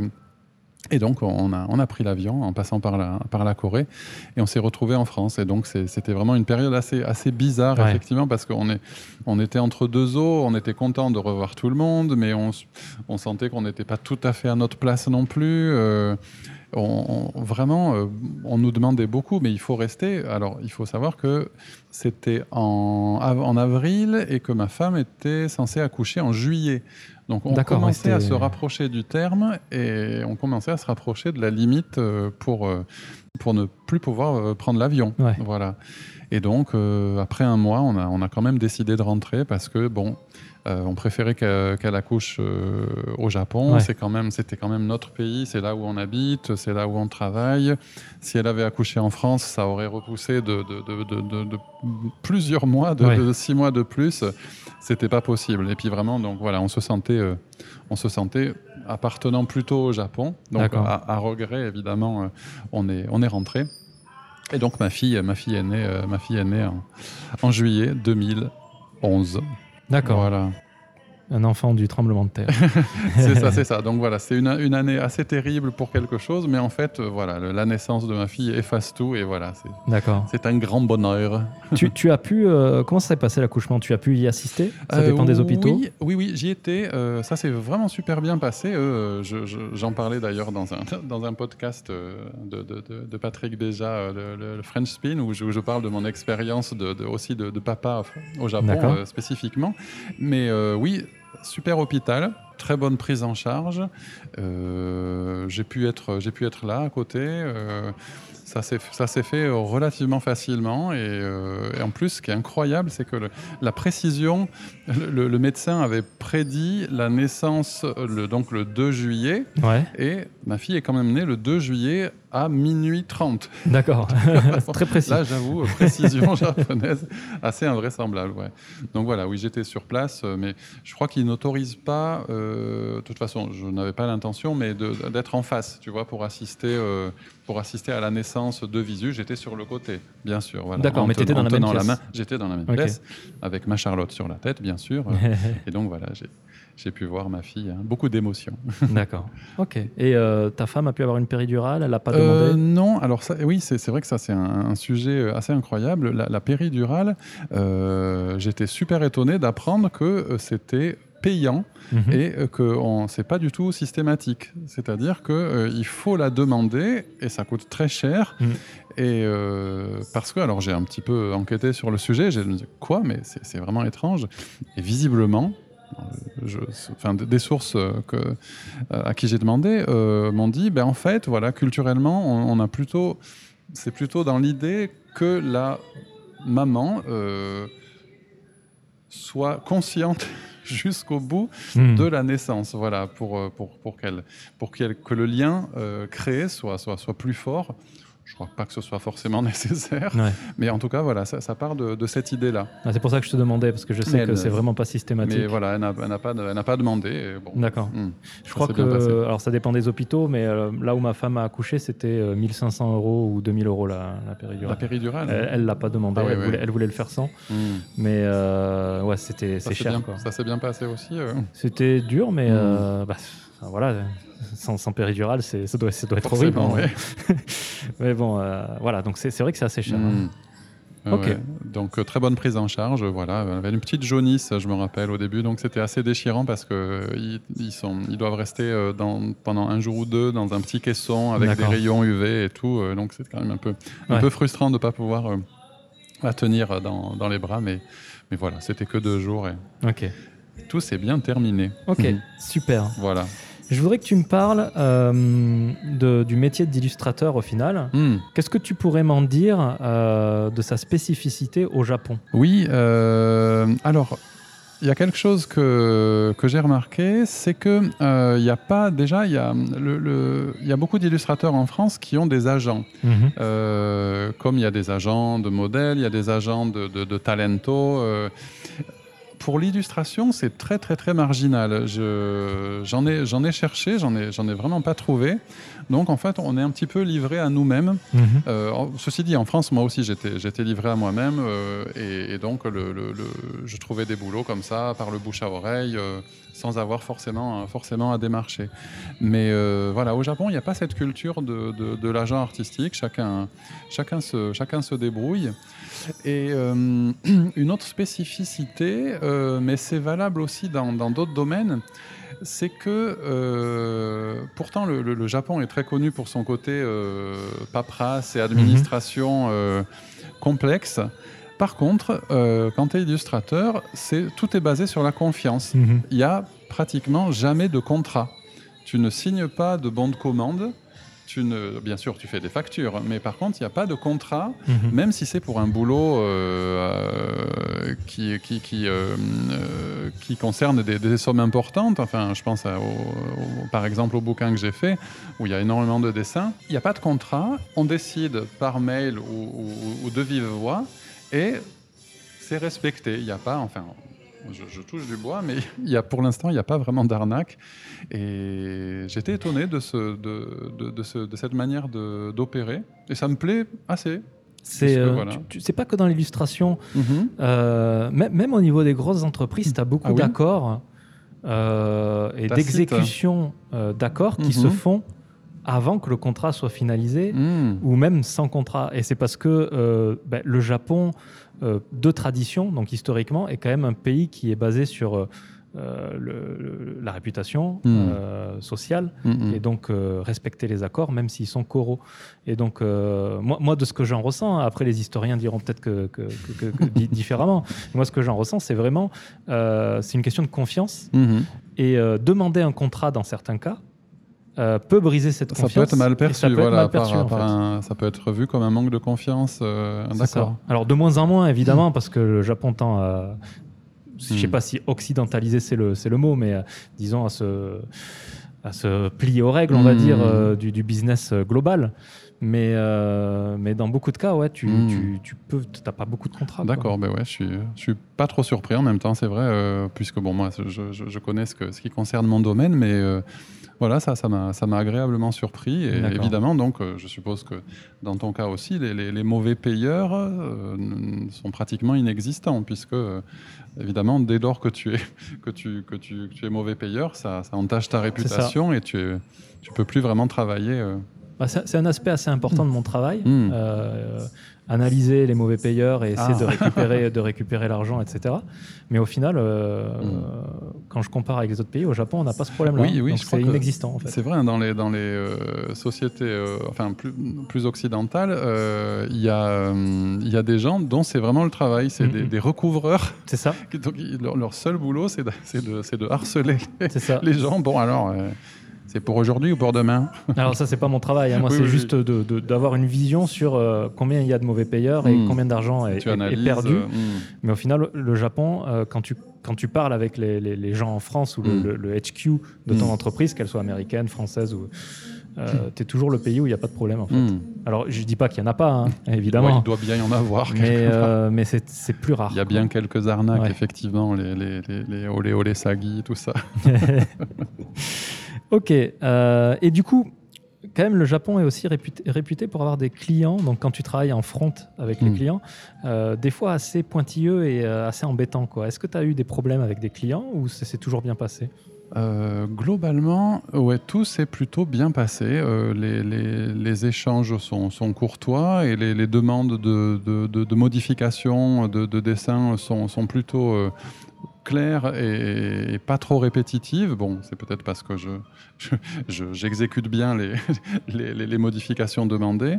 Speaker 2: et donc, on a, on a pris l'avion en passant par la, par la Corée et on s'est retrouvé en France. Et donc, c'était vraiment une période assez, assez bizarre,
Speaker 1: Ouais.
Speaker 2: effectivement, parce qu'on on était entre deux eaux, on était content de revoir tout le monde, mais on sentait qu'on n'était pas tout à fait à notre place non plus. On, on- vraiment, euh, on nous demandait beaucoup, mais il faut rester. Alors, il faut savoir que c'était en, av- en avril et que ma femme était censée accoucher en juillet. Donc, on commençait
Speaker 1: ouais,
Speaker 2: à se rapprocher du terme et on commençait à se rapprocher de la limite euh, pour, euh, pour ne plus pouvoir prendre l'avion.
Speaker 1: Ouais.
Speaker 2: Voilà. Et donc, euh, après un mois, on a, on a quand même décidé de rentrer parce que, bon, euh, on préférait qu'elle accouche euh, au Japon.
Speaker 1: Ouais.
Speaker 2: C'est quand même, c'était quand même notre pays, c'est là où on habite, c'est là où on travaille. Si elle avait accouché en France, ça aurait repoussé de, de- de- de- de- de plusieurs mois, de,
Speaker 1: Ouais.
Speaker 2: de six mois de plus. C'était pas possible. Et puis vraiment, donc voilà, on se sentait, euh, on se sentait appartenant plutôt au Japon. Donc à, à regret, évidemment, on est, on est rentré. Et donc ma fille, ma fille est née, ma fille est née en, en juillet 2011.
Speaker 1: D'accord.
Speaker 2: Voilà.
Speaker 1: Un enfant du tremblement de terre. *laughs*
Speaker 2: C'est ça, c'est *laughs* ça. Donc voilà, c'est une, une année assez terrible pour quelque chose, mais en fait, euh, voilà, le- la naissance de ma fille efface tout et voilà, c'est-
Speaker 1: D'accord.
Speaker 2: c'est un grand bonheur. *laughs*
Speaker 1: tu, tu as pu. euh, comment ça s'est passé l'accouchement? Tu as pu y assister? Ça
Speaker 2: Euh,
Speaker 1: dépend des hôpitaux?
Speaker 2: Oui, oui, oui, j'y étais. euh, ça s'est vraiment super bien passé. euh, je- je- J'en parlais d'ailleurs dans un, dans un podcast de, de- Patrick Béja, le, French Spin, où je, où je parle de mon expérience de, aussi de, papa au Japon spécifiquement. Mais oui, super hôpital, très bonne prise en charge. Euh, j'ai pu être, j'ai pu être là à côté. euh, Ça s'est ça s'est fait euh, relativement facilement et, euh, et en plus, ce qui est incroyable, c'est que le- la précision, le, le médecin avait prédit la naissance le, donc le 2 juillet
Speaker 1: Ouais,
Speaker 2: et ma fille est quand même née le 2 juillet à minuit 30.
Speaker 1: d'accord. *laughs* Très précis.
Speaker 2: Là, j'avoue, euh, précision *laughs* japonaise assez invraisemblable. Ouais. Donc voilà, oui, j'étais sur place, euh, mais je crois qu'ils n'autorisent pas, euh, de toute façon, je n'avais pas l'intention, mais d'être en face, tu vois, pour assister, euh, pour assister à la naissance de Visu. J'étais sur le côté, bien sûr. Voilà,
Speaker 1: D'accord, mais
Speaker 2: ten-
Speaker 1: t'étais dans la même pièce.
Speaker 2: J'étais dans la même pièce, avec ma Charlotte sur la tête, bien sûr. *laughs* et donc voilà, j'ai j'ai pu voir ma fille. hein. Beaucoup d'émotions. *laughs*
Speaker 1: D'accord. Ok. Et euh, ta femme a pu avoir une péridurale? Elle n'a pas
Speaker 2: Euh,
Speaker 1: demandé?
Speaker 2: non, alors ça, oui, c'est vrai que ça c'est un, un sujet euh, assez incroyable. La, la péridurale, euh, j'étais super étonné d'apprendre que c'était payant
Speaker 1: Mhm.
Speaker 2: et que on- c'est pas du tout systématique. C'est-à-dire que il faut la demander et ça coûte très cher.
Speaker 1: Mhm.
Speaker 2: Et euh, parce que, alors j'ai un petit peu enquêté sur le sujet, j'ai dit quoi, mais c'est vraiment étrange. Et visiblement, je, enfin, des sources euh, que, euh, à qui j'ai demandé euh, m'ont dit, ben en fait, voilà, culturellement, on, on a plutôt, c'est plutôt dans l'idée que la maman euh, soit consciente *laughs* jusqu'au bout
Speaker 1: Mhm.
Speaker 2: de la naissance, voilà, pour, euh, pour, pour, qu'elle, pour qu'elle- que le lien euh, créé soit, soit, soit plus fort. Je crois pas que ce soit forcément *laughs* nécessaire,
Speaker 1: Ouais.
Speaker 2: mais en tout cas, voilà, ça, ça part de, de cette idée-là.
Speaker 1: Ah, c'est pour ça que je te demandais, parce que je sais
Speaker 2: Mais
Speaker 1: que c'est vraiment pas systématique.
Speaker 2: Mais voilà, elle n'a, pas, demandé. bon.
Speaker 1: D'accord.
Speaker 2: Hmm.
Speaker 1: Je crois que, alors ça dépend des hôpitaux, mais euh, là où ma femme a accouché, c'était euh, 1500 euros ou 2000 euros la, la péridurale.
Speaker 2: La péridurale
Speaker 1: Elle- Elle l'a pas demandé,
Speaker 2: Ah oui,
Speaker 1: elle,
Speaker 2: oui.
Speaker 1: Voulait, elle voulait le faire sans,
Speaker 2: Hmm.
Speaker 1: mais euh, ouais, c'était cher
Speaker 2: bien,
Speaker 1: quoi.
Speaker 2: Ça s'est bien passé aussi. euh,
Speaker 1: C'était dur, mais
Speaker 2: Mm.
Speaker 1: euh, bah, enfin, voilà, sans, sans péridurale, c'est ça doit, ça doit être horrible.
Speaker 2: forcément,
Speaker 1: hein.
Speaker 2: ouais. *laughs*
Speaker 1: mais bon, euh, voilà, donc c'est c'est vrai que c'est assez cher. hein.
Speaker 2: Hmm. Ouais. Donc euh, très bonne prise en charge, voilà. Avait une petite jaunisse, je me rappelle au début, donc c'était assez déchirant parce que euh, ils, ils sont, ils doivent rester dans, pendant un jour ou deux dans un petit caisson avec des rayons UV et tout, donc c'est quand même un peu, un
Speaker 1: Ouais.
Speaker 2: peu frustrant de ne pas pouvoir euh, la tenir dans, dans les bras, mais, mais voilà, c'était que deux jours et
Speaker 1: Ok,
Speaker 2: tout s'est bien terminé.
Speaker 1: ok,
Speaker 2: Mhm.
Speaker 1: super.
Speaker 2: Voilà.
Speaker 1: Je voudrais que tu me parles euh, de- du métier d'illustrateur au final.
Speaker 2: Hmm.
Speaker 1: Qu'est-ce que tu pourrais m'en dire euh, de sa spécificité au Japon?
Speaker 2: Oui, euh, alors, il y a quelque chose que, que j'ai remarqué, c'est que euh, il y a pas, déjà, il y a, le, y a beaucoup d'illustrateurs en France qui ont des agents. Euh, comme il y a des agents de modèles, il y a des agents de, de, de talento. euh, pour l'illustration, c'est très très très marginal. Je- J'en ai, ai cherché, j'en ai, j'en ai vraiment pas trouvé. Donc en fait, on est un petit peu livré à nous-mêmes.
Speaker 1: Mhm.
Speaker 2: Euh, ceci dit, en France, moi aussi, j'étais livré à moi-même euh, et, et donc le, le- le- je trouvais des boulots comme ça, par le bouche à oreille, euh, sans avoir forcément, forcément à démarcher. Mais voilà, au Japon, il n'y a pas cette culture de, de- de l'agent artistique. Chacun, chacun, se, chacun se débrouille. Et *clears throat* une autre spécificité, mais c'est valable aussi dans d'autres domaines, c'est que euh, pourtant le, le- le Japon est très connu pour son côté euh, paperasse et administration euh, complexe. Par contre, euh, quand tu es illustrateur, tout est basé sur la confiance.
Speaker 1: Mhm.
Speaker 2: Il n'y a pratiquement jamais de contrat. Tu ne signes pas de bon de commande. Tu ne, bien sûr, tu fais des factures, mais par contre, il n'y a pas de contrat
Speaker 1: Mhm.
Speaker 2: même si c'est pour un boulot euh, euh, qui, qui, qui, euh, euh, qui concerne des, des sommes importantes, enfin je pense à- au- au- par exemple au bouquin que j'ai fait, où il y a énormément de dessins, il n'y a pas de contrat, on décide par mail ou, ou- ou de vive voix, et c'est respecté, il n'y a pas, enfin je, je touche du bois, mais il y a, pour l'instant il n'y a pas vraiment d'arnaque, et j'étais étonné de, ce, de, de, de ce- de cette manière d'opérer, et ça me plaît assez.
Speaker 1: C'est euh,
Speaker 2: voilà.
Speaker 1: pas que dans l'illustration,
Speaker 2: Mhm.
Speaker 1: euh, même, au niveau des grosses entreprises, tu as beaucoup
Speaker 2: Ah oui
Speaker 1: d'accords euh, et
Speaker 2: Tacite.
Speaker 1: d'exécution euh, d'accords qui
Speaker 2: Mhm.
Speaker 1: se font avant que le contrat soit finalisé
Speaker 2: Mm.
Speaker 1: ou même sans contrat. Et c'est parce que ben, le Japon, de tradition, donc historiquement, est quand même un pays qui est basé sur euh, euh, le- le- la réputation
Speaker 2: Mm.
Speaker 1: euh, sociale
Speaker 2: Mm, mm.
Speaker 1: et donc euh, respecter les accords, même s'ils sont coraux. Et donc, euh, moi, moi, de ce que j'en ressens, hein, après les historiens diront peut-être que, que- que- que- que di- *laughs* différemment, moi, ce que j'en ressens, c'est vraiment, euh, c'est une question de confiance. Et euh, demander un contrat dans certains cas, euh, peut briser cette
Speaker 2: Ça
Speaker 1: confiance.
Speaker 2: peut être mal
Speaker 1: et
Speaker 2: perçu,
Speaker 1: ça peut être mal perçu,
Speaker 2: par-
Speaker 1: en
Speaker 2: par
Speaker 1: fait.
Speaker 2: un- ça peut être vu comme un manque de confiance. euh. D'accord.
Speaker 1: Alors de moins en moins évidemment parce que le Japon tend à, je sais
Speaker 2: Hmm.
Speaker 1: pas si occidentaliser c'est le le mot, mais euh, disons à se à se plier aux règles, on va
Speaker 2: Hmm.
Speaker 1: dire du, du business global. Mais euh, mais dans beaucoup de cas, ouais, tu
Speaker 2: Hmm.
Speaker 1: tu, tu peux t'as pas beaucoup de contrats.
Speaker 2: D'accord, ben ouais, je suis, je suis pas trop surpris en même temps, c'est vrai, euh, puisque bon, moi, je, je- je connais ce, que, ce qui concerne mon domaine, mais euh, voilà, ça, ça m'a, ça m'a agréablement surpris. Et
Speaker 1: D'accord.
Speaker 2: évidemment, donc, euh, je suppose que dans ton cas aussi, les, les- les mauvais payeurs euh, sont pratiquement inexistants, puisque euh, évidemment, dès lors que tu es, *laughs* que tu, que tu, que tu es mauvais payeur, ça, ça entache ta réputation et tu, es, tu peux plus vraiment travailler.
Speaker 1: Bah, c'est c'est un aspect assez important de mon travail.
Speaker 2: Hmm.
Speaker 1: Analyser les mauvais payeurs et essayer
Speaker 2: Ah.
Speaker 1: de récupérer, de récupérer l'argent, etc. Mais au final, euh,
Speaker 2: Hmm.
Speaker 1: quand je compare avec les autres pays, au Japon, on n'a pas ce problème-là.
Speaker 2: Oui, oui,
Speaker 1: c'est inexistant en fait.
Speaker 2: C'est vrai, hein, dans les, dans les euh, sociétés euh, enfin, plus, plus occidentales, il y, a, y a des gens dont c'est vraiment le travail, c'est des,
Speaker 1: Mhm.
Speaker 2: des recouvreurs.
Speaker 1: C'est ça, *laughs*
Speaker 2: donc, leur, leur seul boulot, c'est de, de, de harceler les,
Speaker 1: ça.
Speaker 2: les gens. Bon, alors, c'est pour aujourd'hui ou pour demain?
Speaker 1: Alors ça, c'est pas mon travail. hein. Moi,
Speaker 2: Oui,
Speaker 1: c'est
Speaker 2: oui,
Speaker 1: juste d'avoir une vision sur euh, combien il y a de mauvais payeurs et
Speaker 2: Hmm.
Speaker 1: combien d'argent est, perdu.
Speaker 2: euh, hmm.
Speaker 1: Mais au final, le Japon, euh, quand, tu, quand tu parles avec les, les- les gens en France ou le, le- le HQ de ton entreprise, qu'elle soit américaine, française, ou tu es toujours le pays où il n'y a pas de problème. En fait.
Speaker 2: Hmm.
Speaker 1: Alors, je dis pas qu'il n'y en a pas, hein,
Speaker 2: Ouais,
Speaker 1: évidemment.
Speaker 2: il doit bien y en avoir.
Speaker 1: mais euh, mais c'est plus rare.
Speaker 2: Il y a bien quelques arnaques,
Speaker 1: Ouais.
Speaker 2: effectivement, les, les, les, les olé olé sagi, tout ça. *laughs* *laughs*
Speaker 1: ok. euh, et du coup, quand même, le Japon est aussi réputé, réputé pour avoir des clients. Donc, quand tu travailles en front avec les
Speaker 2: Mm.
Speaker 1: clients, euh, des fois assez pointilleux et euh, assez embêtants. quoi. Est-ce que tu as eu des problèmes avec des clients ou ça s'est toujours bien passé?
Speaker 2: Euh, globalement, ouais, tout s'est plutôt bien passé. Euh, les, les- les échanges sont, sont courtois et les, les demandes de, de, de- de modification de, de dessin sont, sont plutôt euh, claires et, et pas trop répétitives. Bon, c'est peut-être parce que je, je- je- j'exécute bien les, *laughs* les, modifications demandées.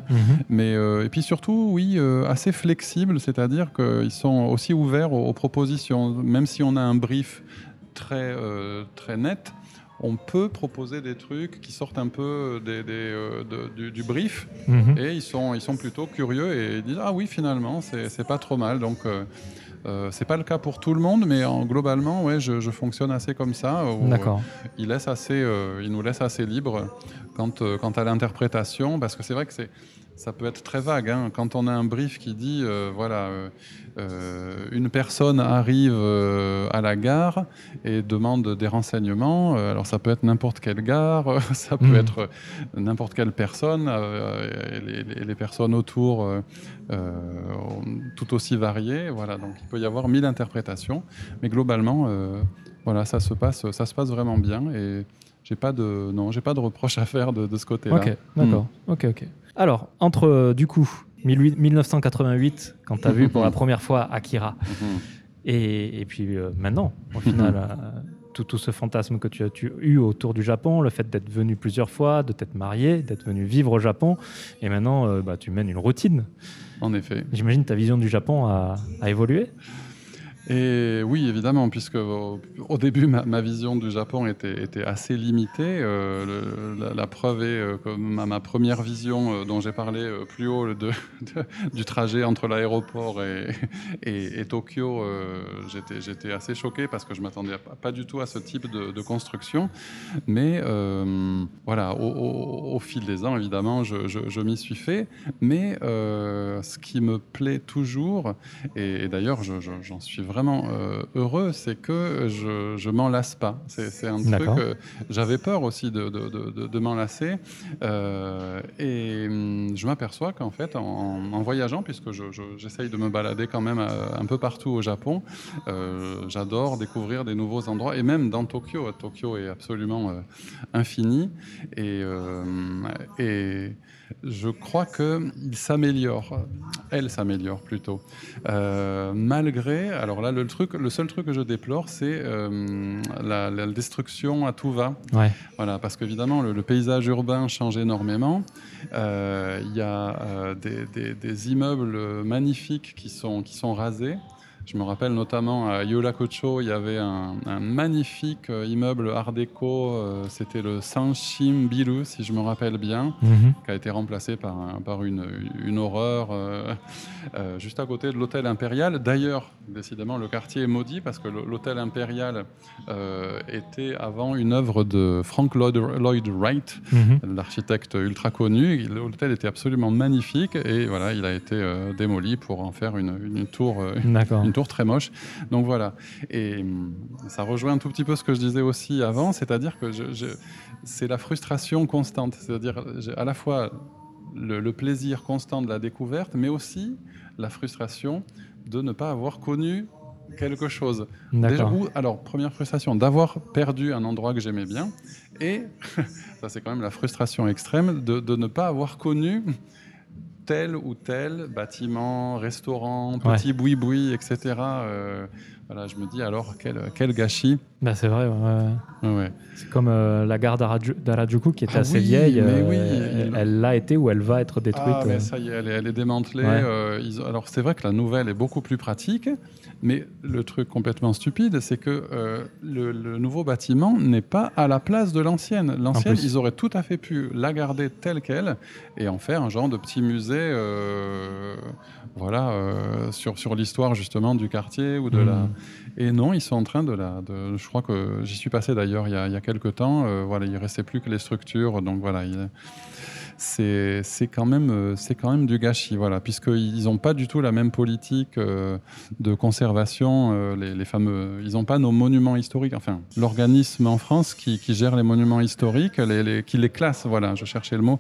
Speaker 2: Mais, euh, et puis surtout, oui, euh, assez flexibles, c'est-à-dire qu'ils sont aussi ouverts aux, aux propositions. Même si on a un brief très, euh, très net, on peut proposer des trucs qui sortent un peu des, des, euh, de- du, du brief.
Speaker 1: Mhm.
Speaker 2: Et ils sont, ils sont plutôt curieux et ils disent Ah oui, finalement, c'est c'est pas trop mal. Donc. euh, euh, c'est pas le cas pour tout le monde, mais en, globalement, ouais, je, je fonctionne assez comme ça. où,
Speaker 1: D'accord.
Speaker 2: il, laisse assez, euh, il nous laisse assez libre quant, euh, quant à l'interprétation, parce que c'est vrai que c'est, ça peut être très vague. hein. Quand on a un brief qui dit, euh, voilà, euh, euh, une personne arrive euh, à la gare et demande des renseignements, alors ça peut être n'importe quelle gare, *laughs* ça peut
Speaker 1: Mhm.
Speaker 2: être n'importe quelle personne, et les, personnes autour tout aussi variées. Voilà, donc il peut y avoir mille interprétations, mais globalement, voilà, ça se passe, ça se passe vraiment bien et j'ai pas de, non, j'ai pas de reproche à faire de, de ce côté-là.
Speaker 1: Ok, d'accord. Ok, ok. Alors, entre euh, du coup 18 1988, quand tu as vu pour la *laughs* première fois Akira,
Speaker 2: Mhm.
Speaker 1: et, et puis euh, maintenant, au final, *laughs* euh, tout, tout ce fantasme que tu as tu- eu autour du Japon, le fait d'être venu plusieurs fois, de t'être marié, d'être venu vivre au Japon, et maintenant, euh, bah, tu mènes une routine.
Speaker 2: En effet.
Speaker 1: J'imagine ta vision du Japon a, a évolué.
Speaker 2: Et oui, évidemment, puisque au, début, ma, vision du Japon était, assez limitée. Euh, la, preuve est euh, que ma, ma première vision euh, dont j'ai parlé euh, plus haut *laughs* du trajet entre l'aéroport et, Tokyo, euh, j'étais, assez choqué parce que je m'attendais pas, du tout à ce type de, construction. Mais euh, voilà, au, fil des ans, évidemment, je, m'y suis fait. Mais euh, ce qui me plaît toujours, et, d'ailleurs, je- je- j'en suis vraiment euh, heureux, c'est que je, je m'en lasse pas. C'est, un truc.
Speaker 1: D'accord.
Speaker 2: euh, j'avais peur aussi de, de, de- de- de m'en lasser. Euh, et hum, je m'aperçois qu'en fait, en, en voyageant, puisque je- je- j'essaye de me balader quand même un peu partout au Japon, euh, j'adore découvrir des nouveaux endroits. Et même dans Tokyo, Tokyo est absolument infini. Et, et je crois qu'il s'améliore. Elle s'améliore plutôt. Euh, malgré, alors là, le, truc, le seul truc que je déplore, c'est euh, la, la destruction à tout va.
Speaker 1: Ouais.
Speaker 2: Voilà, parce qu'évidemment, le, le paysage urbain change énormément. Euh, Il y a des, des- des immeubles magnifiques qui sont, qui sont rasés. Je me rappelle notamment à Yolakocho, il y avait un, un magnifique euh, immeuble art déco. euh, C'était le Sanshim Bilu, si je me rappelle bien,
Speaker 1: Mhm.
Speaker 2: qui a été remplacé par, par une, une horreur euh, euh, juste à côté de l'hôtel impérial. D'ailleurs, décidément, le quartier est maudit parce que l'hôtel impérial euh, était avant une œuvre de Frank Lloyd, Lloyd Wright,
Speaker 1: Mhm.
Speaker 2: l'architecte ultra connu. L'hôtel était absolument magnifique et voilà, il a été démoli pour en faire une, une tour.
Speaker 1: D'accord.
Speaker 2: Une tour très moche. Donc voilà. Et hum, ça rejoint un tout petit peu ce que je disais aussi avant, c'est-à-dire que je- je- c'est la frustration constante. C'est-à-dire à la fois le, le plaisir constant de la découverte, mais aussi la frustration de ne pas avoir connu quelque chose. Déjà,
Speaker 1: D'accord.
Speaker 2: ou, alors, première frustration, d'avoir perdu un endroit que j'aimais bien. Et, *laughs* ça c'est quand même la frustration extrême, de, de ne pas avoir connu tel ou tel bâtiment, restaurant, petit boui-boui, etc. Euh, voilà, je me dis alors, quel, quel gâchis.
Speaker 1: Bah, c'est vrai. ouais, ouais.
Speaker 2: Ouais, ouais.
Speaker 1: C'est comme euh, la gare d'Harajuku qui était
Speaker 2: Ah
Speaker 1: assez
Speaker 2: oui,
Speaker 1: vieille.
Speaker 2: mais
Speaker 1: euh,
Speaker 2: oui,
Speaker 1: elle- l'a été ou elle va être détruite.
Speaker 2: Ah,
Speaker 1: euh.
Speaker 2: mais ça y est, elle est, elle est démantelée. Euh, ils alors, c'est vrai que la nouvelle est beaucoup plus pratique, mais le truc complètement stupide, c'est que le, le nouveau bâtiment n'est pas à la place de l'ancienne. L'ancienne, ils auraient tout à fait pu la garder telle qu'elle et en faire un genre de petit musée, voilà, sur, sur l'histoire justement du quartier ou de la. Et non, ils sont en train de la. Je crois que j'y suis passé d'ailleurs il y a, il y a quelques temps. euh, voilà, il restait plus que les structures, donc voilà. il- c'est quand même euh, c'est quand même du gâchis voilà puisqu'ils n'ont pas du tout la même politique euh, de conservation euh, les, les fameux ils n'ont pas nos monuments historiques enfin l'organisme en France qui, qui gère les monuments historiques les, les- qui les classe voilà je cherchais le mot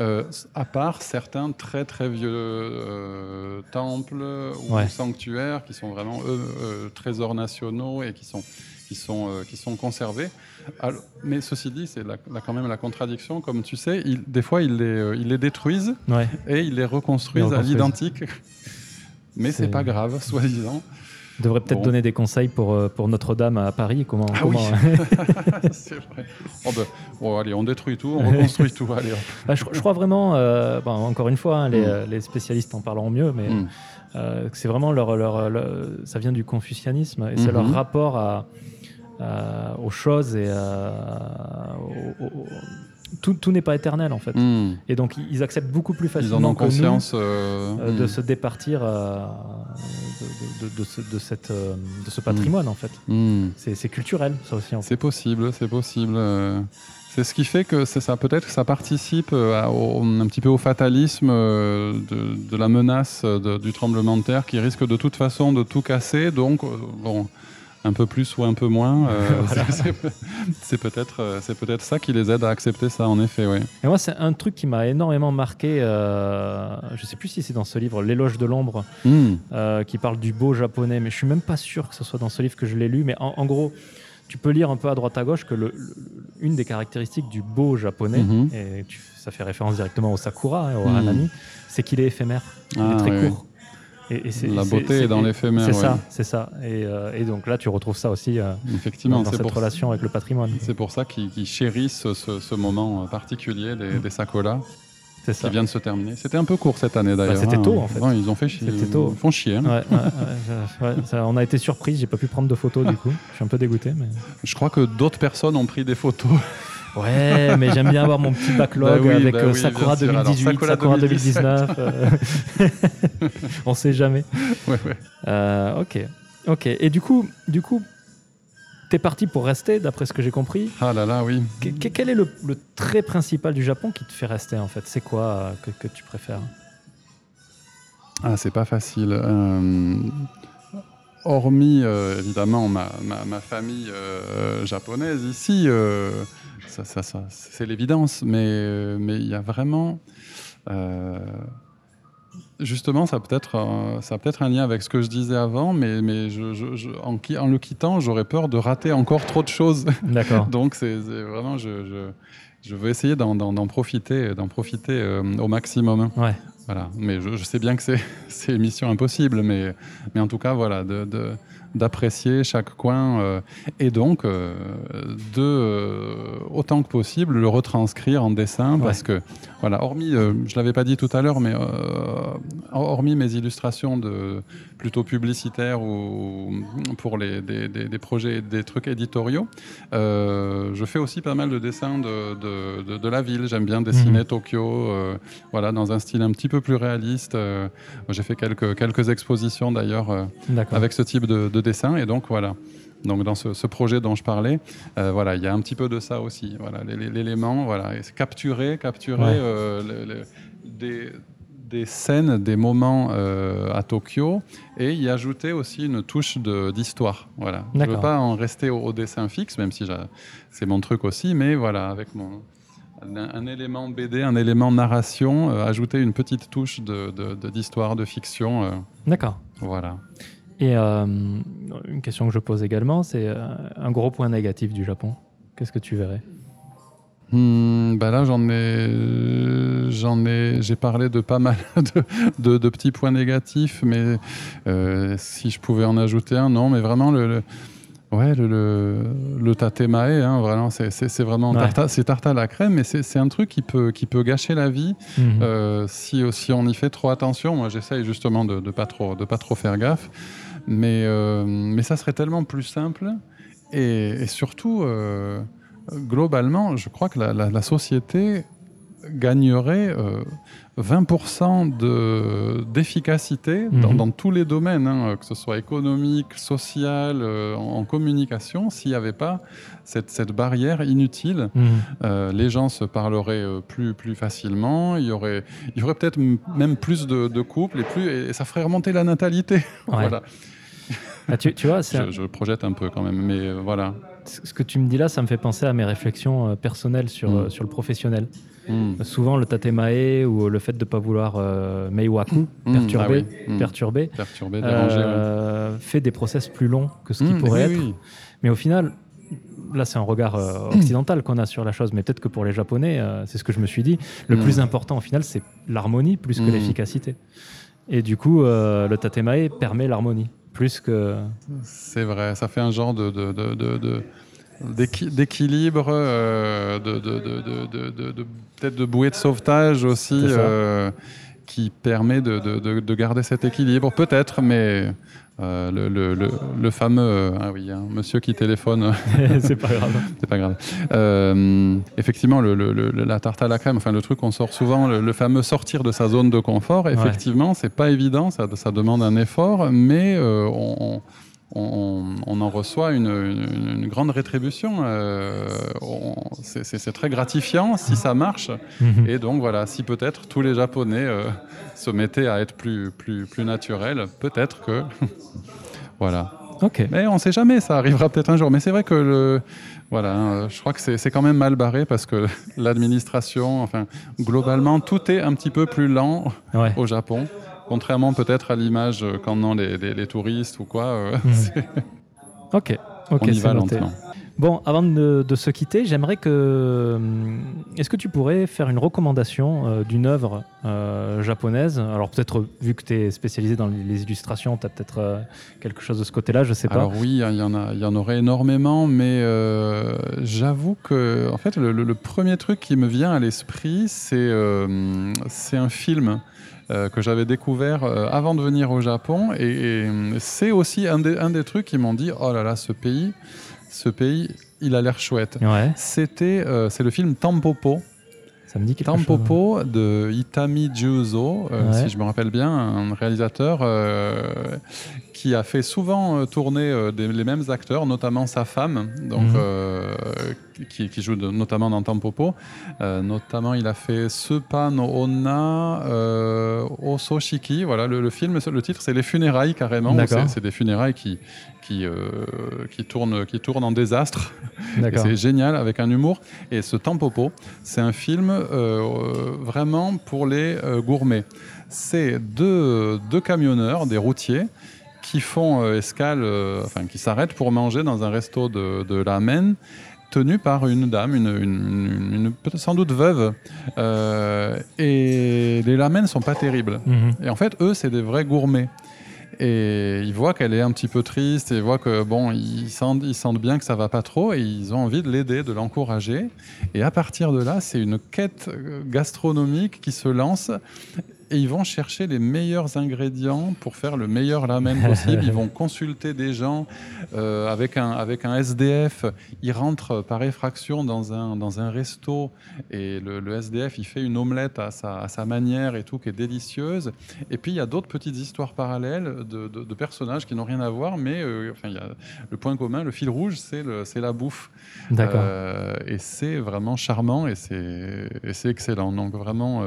Speaker 2: euh, à part certains très très vieux euh, temples ou
Speaker 1: Ouais.
Speaker 2: sanctuaires qui sont vraiment eux euh, trésors nationaux et qui sont qui sont, qui sont conservés. Alors, mais ceci dit, c'est quand même la contradiction. Comme tu sais, des fois, ils les, euh, ils les détruisent
Speaker 1: Ouais.
Speaker 2: et ils les reconstruisent,
Speaker 1: Ils
Speaker 2: à l'identique. Mais c'est pas grave, soi-disant.
Speaker 1: Devrait peut-être
Speaker 2: Bon.
Speaker 1: donner des conseils pour, euh, pour Notre-Dame à Paris. Comment,
Speaker 2: Ah
Speaker 1: comment- *laughs* *laughs*
Speaker 2: c'est vrai. Oh ben, bon, allez, on détruit tout, on reconstruit tout. Allez.
Speaker 1: Bah, je, je crois vraiment, euh, bon, encore une fois, hein, les,
Speaker 2: Mm.
Speaker 1: les spécialistes en parleront mieux, mais
Speaker 2: Mm.
Speaker 1: euh, c'est vraiment leur, leur, leur- ça vient du confucianisme et c'est leur
Speaker 2: Mhm.
Speaker 1: rapport à, à- aux choses et au- au- tout, tout n'est pas éternel en fait.
Speaker 2: Mm.
Speaker 1: Et donc ils acceptent beaucoup plus
Speaker 2: Ils
Speaker 1: facilement
Speaker 2: en ont
Speaker 1: que nous,
Speaker 2: conscience. euh,
Speaker 1: euh, de
Speaker 2: mm.
Speaker 1: se départir euh, de, de- de- de ce, de cette, euh, de ce patrimoine en fait. C'est culturel ça aussi. En fait.
Speaker 2: C'est possible, c'est possible. euh, C'est ce qui fait que ça. Peut-être que ça participe euh, à- au- un petit peu au fatalisme euh, de, de la menace euh, de- du tremblement de terre qui risque de toute façon de tout casser. Donc, euh, bon, un peu plus ou un peu moins. euh, *laughs* c'est- peut-être, euh, c'est peut-être ça qui les aide à accepter ça. En effet, oui.
Speaker 1: Et moi, c'est un truc qui m'a énormément marqué. euh, je sais plus si c'est dans ce livre, L'éloge de l'ombre,
Speaker 2: Hmm.
Speaker 1: euh, qui parle du beau japonais, mais je suis même pas sûr que ce soit dans ce livre que je l'ai lu. Mais en, en gros, tu peux lire un peu à droite à gauche que le- le- une des caractéristiques du beau japonais,
Speaker 2: Mhm.
Speaker 1: et tu- ça fait référence directement au sakura, hein, au
Speaker 2: Mhm.
Speaker 1: hanami, c'est qu'il est éphémère. il
Speaker 2: Ah,
Speaker 1: est très
Speaker 2: oui,
Speaker 1: court. Et, et c'est-
Speaker 2: La beauté est dans l'éphémère.
Speaker 1: C'est
Speaker 2: ouais.
Speaker 1: ça, c'est ça. Et, euh, et donc là, tu retrouves ça aussi euh,
Speaker 2: Effectivement,
Speaker 1: dans, cette
Speaker 2: pour,
Speaker 1: relation avec le patrimoine.
Speaker 2: c'est pour ça qu'ils chérissent ce, ce moment particulier des,
Speaker 1: C'est
Speaker 2: qui vient de se terminer. C'était un peu court cette année d'ailleurs.
Speaker 1: c'était
Speaker 2: hein.
Speaker 1: tôt, en fait.
Speaker 2: Non, ils ont fait chier.
Speaker 1: C'était tôt.
Speaker 2: Ils font chier. hein.
Speaker 1: Ouais, ouais, ouais, ouais, ça- on a été surpris, j'ai pas pu prendre de photos du coup. Je suis un peu dégoûté. Mais...
Speaker 2: Je crois que d'autres personnes ont pris des photos.
Speaker 1: Ouais, mais j'aime bien avoir mon petit backlog
Speaker 2: Bah oui,
Speaker 1: avec
Speaker 2: bah
Speaker 1: euh,
Speaker 2: oui,
Speaker 1: Sakura
Speaker 2: bien sûr. Alors,
Speaker 1: 2018,
Speaker 2: Sakura
Speaker 1: Sakura
Speaker 2: 2017.
Speaker 1: 2019. euh, *laughs* on sait jamais.
Speaker 2: ouais, ouais.
Speaker 1: Euh, ok, ok. Et du coup, du coup, t'es parti pour rester, d'après ce que j'ai compris.
Speaker 2: Ah là là, oui.
Speaker 1: Que- que- quel est le, le trait principal du Japon qui te fait rester en fait? C'est quoi euh, que, que tu préfères?
Speaker 2: Ah, c'est pas facile. Hormis, évidemment, ma, ma, ma famille japonaise ici, ça, ça, ça, c'est l'évidence. Mais euh, mais il y a vraiment. euh, Justement, ça a peut-être ça peut-être un lien avec ce que je disais avant, mais, mais je, je- je- en, le quittant, j'aurais peur de rater encore trop de choses.
Speaker 1: D'accord. *laughs*
Speaker 2: Donc c'est vraiment, je, veux essayer d'en- profiter, d'en profiter euh, au maximum.
Speaker 1: Ouais.
Speaker 2: Voilà. Mais je, sais bien que c'est *laughs* c'est mission impossible, mais, mais en tout cas, voilà, de, de- d'apprécier chaque coin euh, et donc euh, de euh, autant que possible le retranscrire en dessin parce que voilà hormis je l'avais pas dit tout à l'heure mais hormis mes illustrations de plutôt publicitaires ou pour les des, des- des projets des trucs éditoriaux euh, je fais aussi pas mal de dessins de, de, de- de la ville j'aime bien dessiner
Speaker 1: Mhm.
Speaker 2: Tokyo euh, voilà dans un style un petit peu plus réaliste Euh, j'ai fait quelques quelques expositions d'ailleurs avec ce type de, de dessin. Et donc voilà. Donc dans ce, ce projet dont je parlais, euh, voilà, il y a un petit peu de ça aussi. Voilà, l'é- l'é- l'élément, voilà, capturer, capturer
Speaker 1: Ouais.
Speaker 2: euh, le- le- des, des scènes, des moments euh, à Tokyo, et y ajouter aussi une touche d'histoire. Voilà. Je ne veux pas en rester au, au dessin fixe, même si c'est mon truc aussi, mais voilà, avec mon un, un élément BD, un élément narration, euh, ajouter une petite touche de- de- de- d'histoire, de, fiction. euh,
Speaker 1: D'accord.
Speaker 2: voilà.
Speaker 1: Et une question que je pose également, c'est un gros point négatif du Japon. Qu'est-ce que tu verrais?
Speaker 2: Hmm, bah là, j'en ai, j'en ai, j'ai parlé de pas mal *laughs* de, de- de petits points négatifs, mais euh, si je pouvais en ajouter un, non, mais vraiment le, le- ouais, le, le, le tatemae, hein, vraiment, c'est, c'est, vraiment
Speaker 1: Ouais.
Speaker 2: tarta, c'est tarte à la crème, mais c'est, c'est un truc qui peut, qui peut gâcher la vie
Speaker 1: Mhm.
Speaker 2: euh, si, si on y fait trop attention. Moi, j'essaye justement de, de pas trop, de pas trop faire gaffe, mais, euh, mais ça serait tellement plus simple et, et surtout. Euh, globalement, je crois que la, la- la société gagnerait euh, 20% de- d'efficacité dans,
Speaker 1: Mhm.
Speaker 2: dans tous les domaines, hein, que ce soit économique, social, euh, en, en communication, s'il n'y avait pas cette, cette barrière inutile.
Speaker 1: Mhm.
Speaker 2: Euh, les gens se parleraient euh, plus, plus facilement, il y aurait, il y aurait peut-être m- même plus de, de couples et, plus, et, ça ferait remonter la natalité. *laughs*
Speaker 1: Ouais.
Speaker 2: voilà.
Speaker 1: Ah, tu, tu vois, c'est un-
Speaker 2: Je, je projette un peu quand même, mais euh, voilà.
Speaker 1: Ce que tu me dis là, ça me fait penser à mes réflexions euh, personnelles sur, euh, sur le professionnel.
Speaker 2: Mm.
Speaker 1: Souvent, le tatemae ou le fait de ne pas vouloir euh, meiwaku,
Speaker 2: Mm,
Speaker 1: perturber,
Speaker 2: ah oui. Mm.
Speaker 1: perturber
Speaker 2: ouais.
Speaker 1: euh, fait des process plus longs que ce qui
Speaker 2: Mm,
Speaker 1: pourrait
Speaker 2: oui,
Speaker 1: être.
Speaker 2: oui.
Speaker 1: Mais au final, là, c'est un regard euh, occidental qu'on a sur la chose, mais peut-être que pour les Japonais, c'est ce que je me suis dit, le
Speaker 2: Mm.
Speaker 1: plus important au final, c'est l'harmonie plus que
Speaker 2: Mm.
Speaker 1: l'efficacité. Et du coup, le tatemae permet l'harmonie plus que.
Speaker 2: C'est vrai, ça fait un genre de, de, de, de- de- d'équi- d'équilibre, euh, de, peut-être de bouée de sauvetage aussi, euh, qui permet de garder cet équilibre, peut-être, mais euh, le, le, le, le fameux, euh, ah oui, un monsieur qui téléphone, *laughs*
Speaker 1: c'est pas grave. *laughs*
Speaker 2: c'est pas grave. Euh, effectivement, la tarte à la crème, enfin le truc qu'on sort souvent, le, fameux sortir de sa zone de confort, effectivement, c'est pas évident, ça, ça demande un effort, mais on, on- on en reçoit une, une- une grande rétribution. euh, c'est- très gratifiant si ça marche.
Speaker 1: Mhm.
Speaker 2: Et donc voilà, si peut-être tous les Japonais euh, se mettaient à être plus, plus, plus naturels, peut-être que... *laughs* voilà.
Speaker 1: Ok.
Speaker 2: Mais on ne sait jamais, ça arrivera peut-être un jour. Mais c'est vrai que le, voilà, hein, je crois que c'est c'est quand même mal barré parce que *laughs* l'administration, enfin, globalement, tout est un petit peu plus lent
Speaker 1: Ouais.
Speaker 2: au Japon. Contrairement peut-être à l'image euh, qu'en ont les, les- les touristes ou quoi. euh, *laughs* c'est-
Speaker 1: Ok. Ok,
Speaker 2: on y
Speaker 1: c'est noté. Bon, avant de, de se quitter, j'aimerais que. hum, Est-ce que tu pourrais faire une recommandation euh, d'une œuvre euh, japonaise? Alors, peut-être, vu que tu es spécialisé dans les les illustrations, tu as peut-être euh, quelque chose de ce côté-là, je sais pas.
Speaker 2: Alors oui, il y en a, il y en aurait énormément, mais j'avoue que en fait le, le- le premier truc qui me vient à l'esprit, c'est c'est un film. Euh, que j'avais découvert euh, avant de venir au Japon et, et, euh, c'est aussi un des, un des trucs qui m'ont dit oh là là ce pays ce pays il a l'air chouette
Speaker 1: Ouais,
Speaker 2: c'était c'est le film Tampopo
Speaker 1: ça me dit quelque chose.
Speaker 2: Tampopo de Itami Juzo, euh,
Speaker 1: Ouais.
Speaker 2: si je me rappelle bien, un réalisateur euh, qui a fait souvent euh, tourner euh, des- les mêmes acteurs, notamment sa femme, donc,
Speaker 1: Mhm.
Speaker 2: euh, qui, qui joue de- notamment dans Tampopo. Notamment, il a fait Supa no Onna Ososhiki. Voilà, le, le film, le titre, c'est Les funérailles carrément. C'est des funérailles qui, qui, qui, tournent, qui tournent en désastre. C'est génial avec un humour. Et ce Tampopo, c'est un film vraiment pour les gourmets. C'est deux, deux camionneurs, des routiers, qui font euh, escale, euh, enfin qui s'arrêtent pour manger dans un resto de, de ramen. tenu par une dame, une, une- une- peut-être sans doute veuve. Euh, et les ramen sont pas terribles.
Speaker 1: Mhm.
Speaker 2: Et en fait, eux, c'est des vrais gourmets. Et ils voient qu'elle est un petit peu triste et ils voient que bon, ils sentent, ils sentent bien que ça va pas trop et ils ont envie de l'aider, de l'encourager. Et à partir de là, c'est une quête gastronomique qui se lance. Et ils vont chercher les meilleurs ingrédients pour faire le meilleur ramen *laughs* possible. Ils vont consulter des gens euh, avec, un, avec un SDF. Ils rentrent par effraction dans un, dans un resto et le, le SDF, il fait une omelette à sa, à sa manière et tout, qui est délicieuse. Et puis il y a d'autres petites histoires parallèles de, de- de personnages qui n'ont rien à voir, mais euh, enfin, il y a le point commun, le fil rouge, c'est la bouffe.
Speaker 1: D'accord.
Speaker 2: Euh, et c'est vraiment charmant et c'est excellent. Donc vraiment,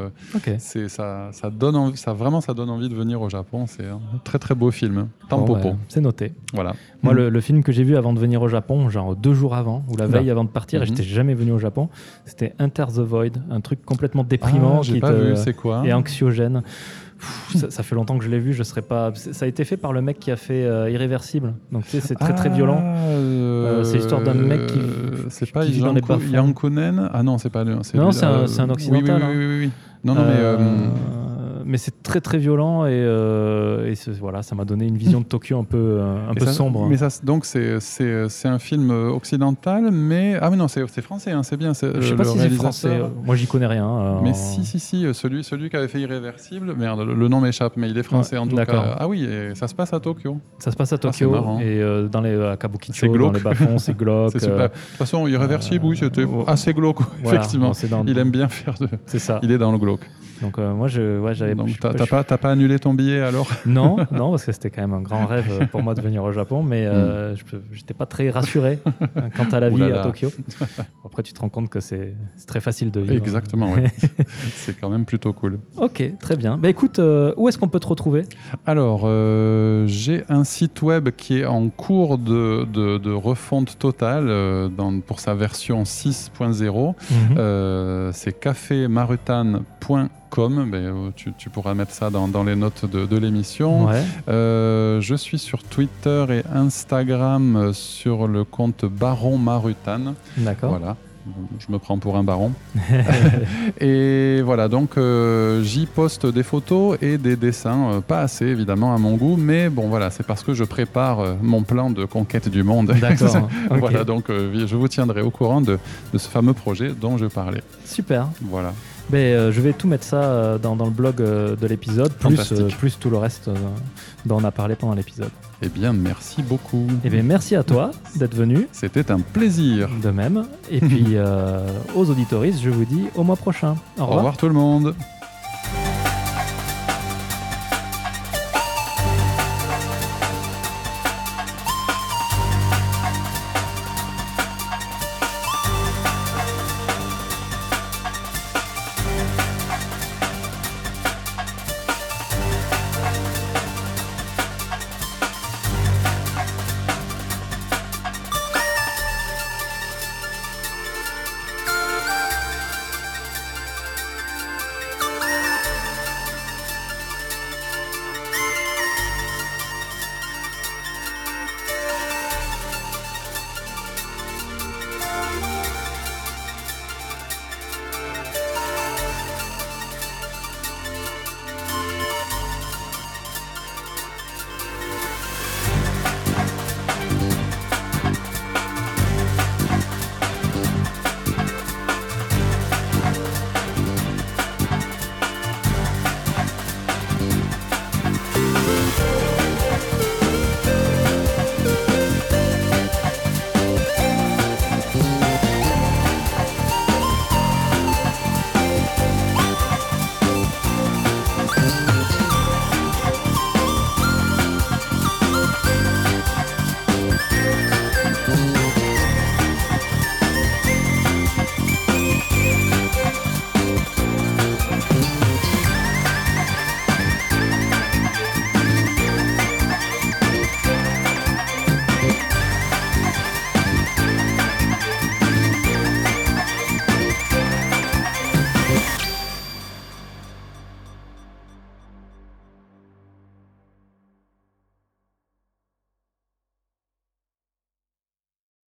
Speaker 2: c'est ça, ça donne envie, ça vraiment ça donne envie de venir au Japon. C'est un très très beau film. Tampopo.
Speaker 1: Bah, c'est noté.
Speaker 2: Voilà.
Speaker 1: Moi, le, le film que j'ai vu avant de venir au Japon, genre deux jours avant, ou la veille avant de partir, et
Speaker 2: Mhm.
Speaker 1: j'étais jamais venu au Japon, c'était Enter the Void, un truc complètement déprimant
Speaker 2: Ah,
Speaker 1: qui
Speaker 2: pas
Speaker 1: te-
Speaker 2: vu. C'est quoi
Speaker 1: et anxiogène. Ça, ça fait longtemps que je l'ai vu, je serais pas. Ça a été fait par le mec qui a fait euh, Irréversible, donc tu sais, c'est très très
Speaker 2: Ah,
Speaker 1: violent.
Speaker 2: euh,
Speaker 1: c'est l'histoire d'un mec qui-
Speaker 2: C'est
Speaker 1: qui
Speaker 2: pas
Speaker 1: vit dans les.
Speaker 2: Yankonen Ah non, c'est pas lui.
Speaker 1: Non,
Speaker 2: lui,
Speaker 1: c'est un-
Speaker 2: euh,
Speaker 1: un occidental,
Speaker 2: Oui,
Speaker 1: hein.
Speaker 2: oui, oui. Non, non, mais.
Speaker 1: Mais c'est très très violent et, euh, et voilà, ça m'a donné une vision de Tokyo un peu, euh, un peu
Speaker 2: ça-
Speaker 1: sombre.
Speaker 2: Mais ça, donc c'est c'est c'est un film euh, occidental, mais ah oui non, c'est français, hein, c'est bien.
Speaker 1: je sais
Speaker 2: le
Speaker 1: pas si c'est français, moi j'y connais rien. euh,
Speaker 2: Mais
Speaker 1: en-
Speaker 2: si, si, si, celui, celui qui avait fait Irréversible, merde, le, le nom m'échappe, mais il est français
Speaker 1: Ouais,
Speaker 2: en tout cas. Ah oui, et ça se passe à Tokyo.
Speaker 1: Ça se passe à
Speaker 2: Ah,
Speaker 1: Tokyo et euh, dans les à Kabukicho, dans les bas-fonds, c'est *laughs* glauque.
Speaker 2: C'est super. De toute façon, Irréversible, oui, c'était assez glauque, *laughs*
Speaker 1: voilà,
Speaker 2: effectivement.
Speaker 1: dans-
Speaker 2: Il aime bien faire de.
Speaker 1: C'est ça.
Speaker 2: Il est dans le glauque.
Speaker 1: Donc moi, je, ouais, j'avais.
Speaker 2: Donc
Speaker 1: je-
Speaker 2: t'as
Speaker 1: je-
Speaker 2: pas, annulé ton billet alors?
Speaker 1: Non, non, parce que c'était quand même un grand rêve pour moi de venir au Japon, mais
Speaker 2: Hmm.
Speaker 1: euh, je peux- j'étais pas très rassuré euh, quant à la vie à Tokyo. Après, tu te rends compte que c'est très facile de vivre.
Speaker 2: Exactement, oui. *laughs* C'est quand même plutôt cool.
Speaker 1: Ok, très bien. Bah écoute, euh, où est-ce qu'on peut te retrouver?
Speaker 2: Alors, euh, j'ai un site web qui est en cours de, de- de refonte totale euh, dans- pour sa version 6.0. Euh, c'est cafémarutan.com. Ben, euh, tu, tu pourras mettre ça dans, dans les notes de, de l'émission.
Speaker 1: Ouais.
Speaker 2: Euh, je suis sur Twitter et Instagram euh, sur le compte Baron Marutan.
Speaker 1: D'accord.
Speaker 2: Voilà. Je me prends pour un baron. *laughs* *laughs* et voilà, donc euh, j'y poste des photos et des dessins, euh, pas assez évidemment à mon goût, mais bon voilà, c'est parce que je prépare euh, mon plan de conquête du monde. *laughs*
Speaker 1: D'accord.
Speaker 2: Voilà, donc je vous tiendrai au courant de, de ce fameux projet dont je parlais.
Speaker 1: Super.
Speaker 2: Voilà.
Speaker 1: Euh, je vais tout mettre ça euh, dans, dans le blog euh, de l'épisode, plus, euh, plus tout le reste dont on a parlé pendant l'épisode.
Speaker 2: Eh bien, merci beaucoup.
Speaker 1: Et bien merci à toi d'être venu,
Speaker 2: C'était un plaisir.
Speaker 1: de même. Et puis *laughs* aux auditoristes, je vous dis au mois prochain.
Speaker 2: Au revoir tout le monde.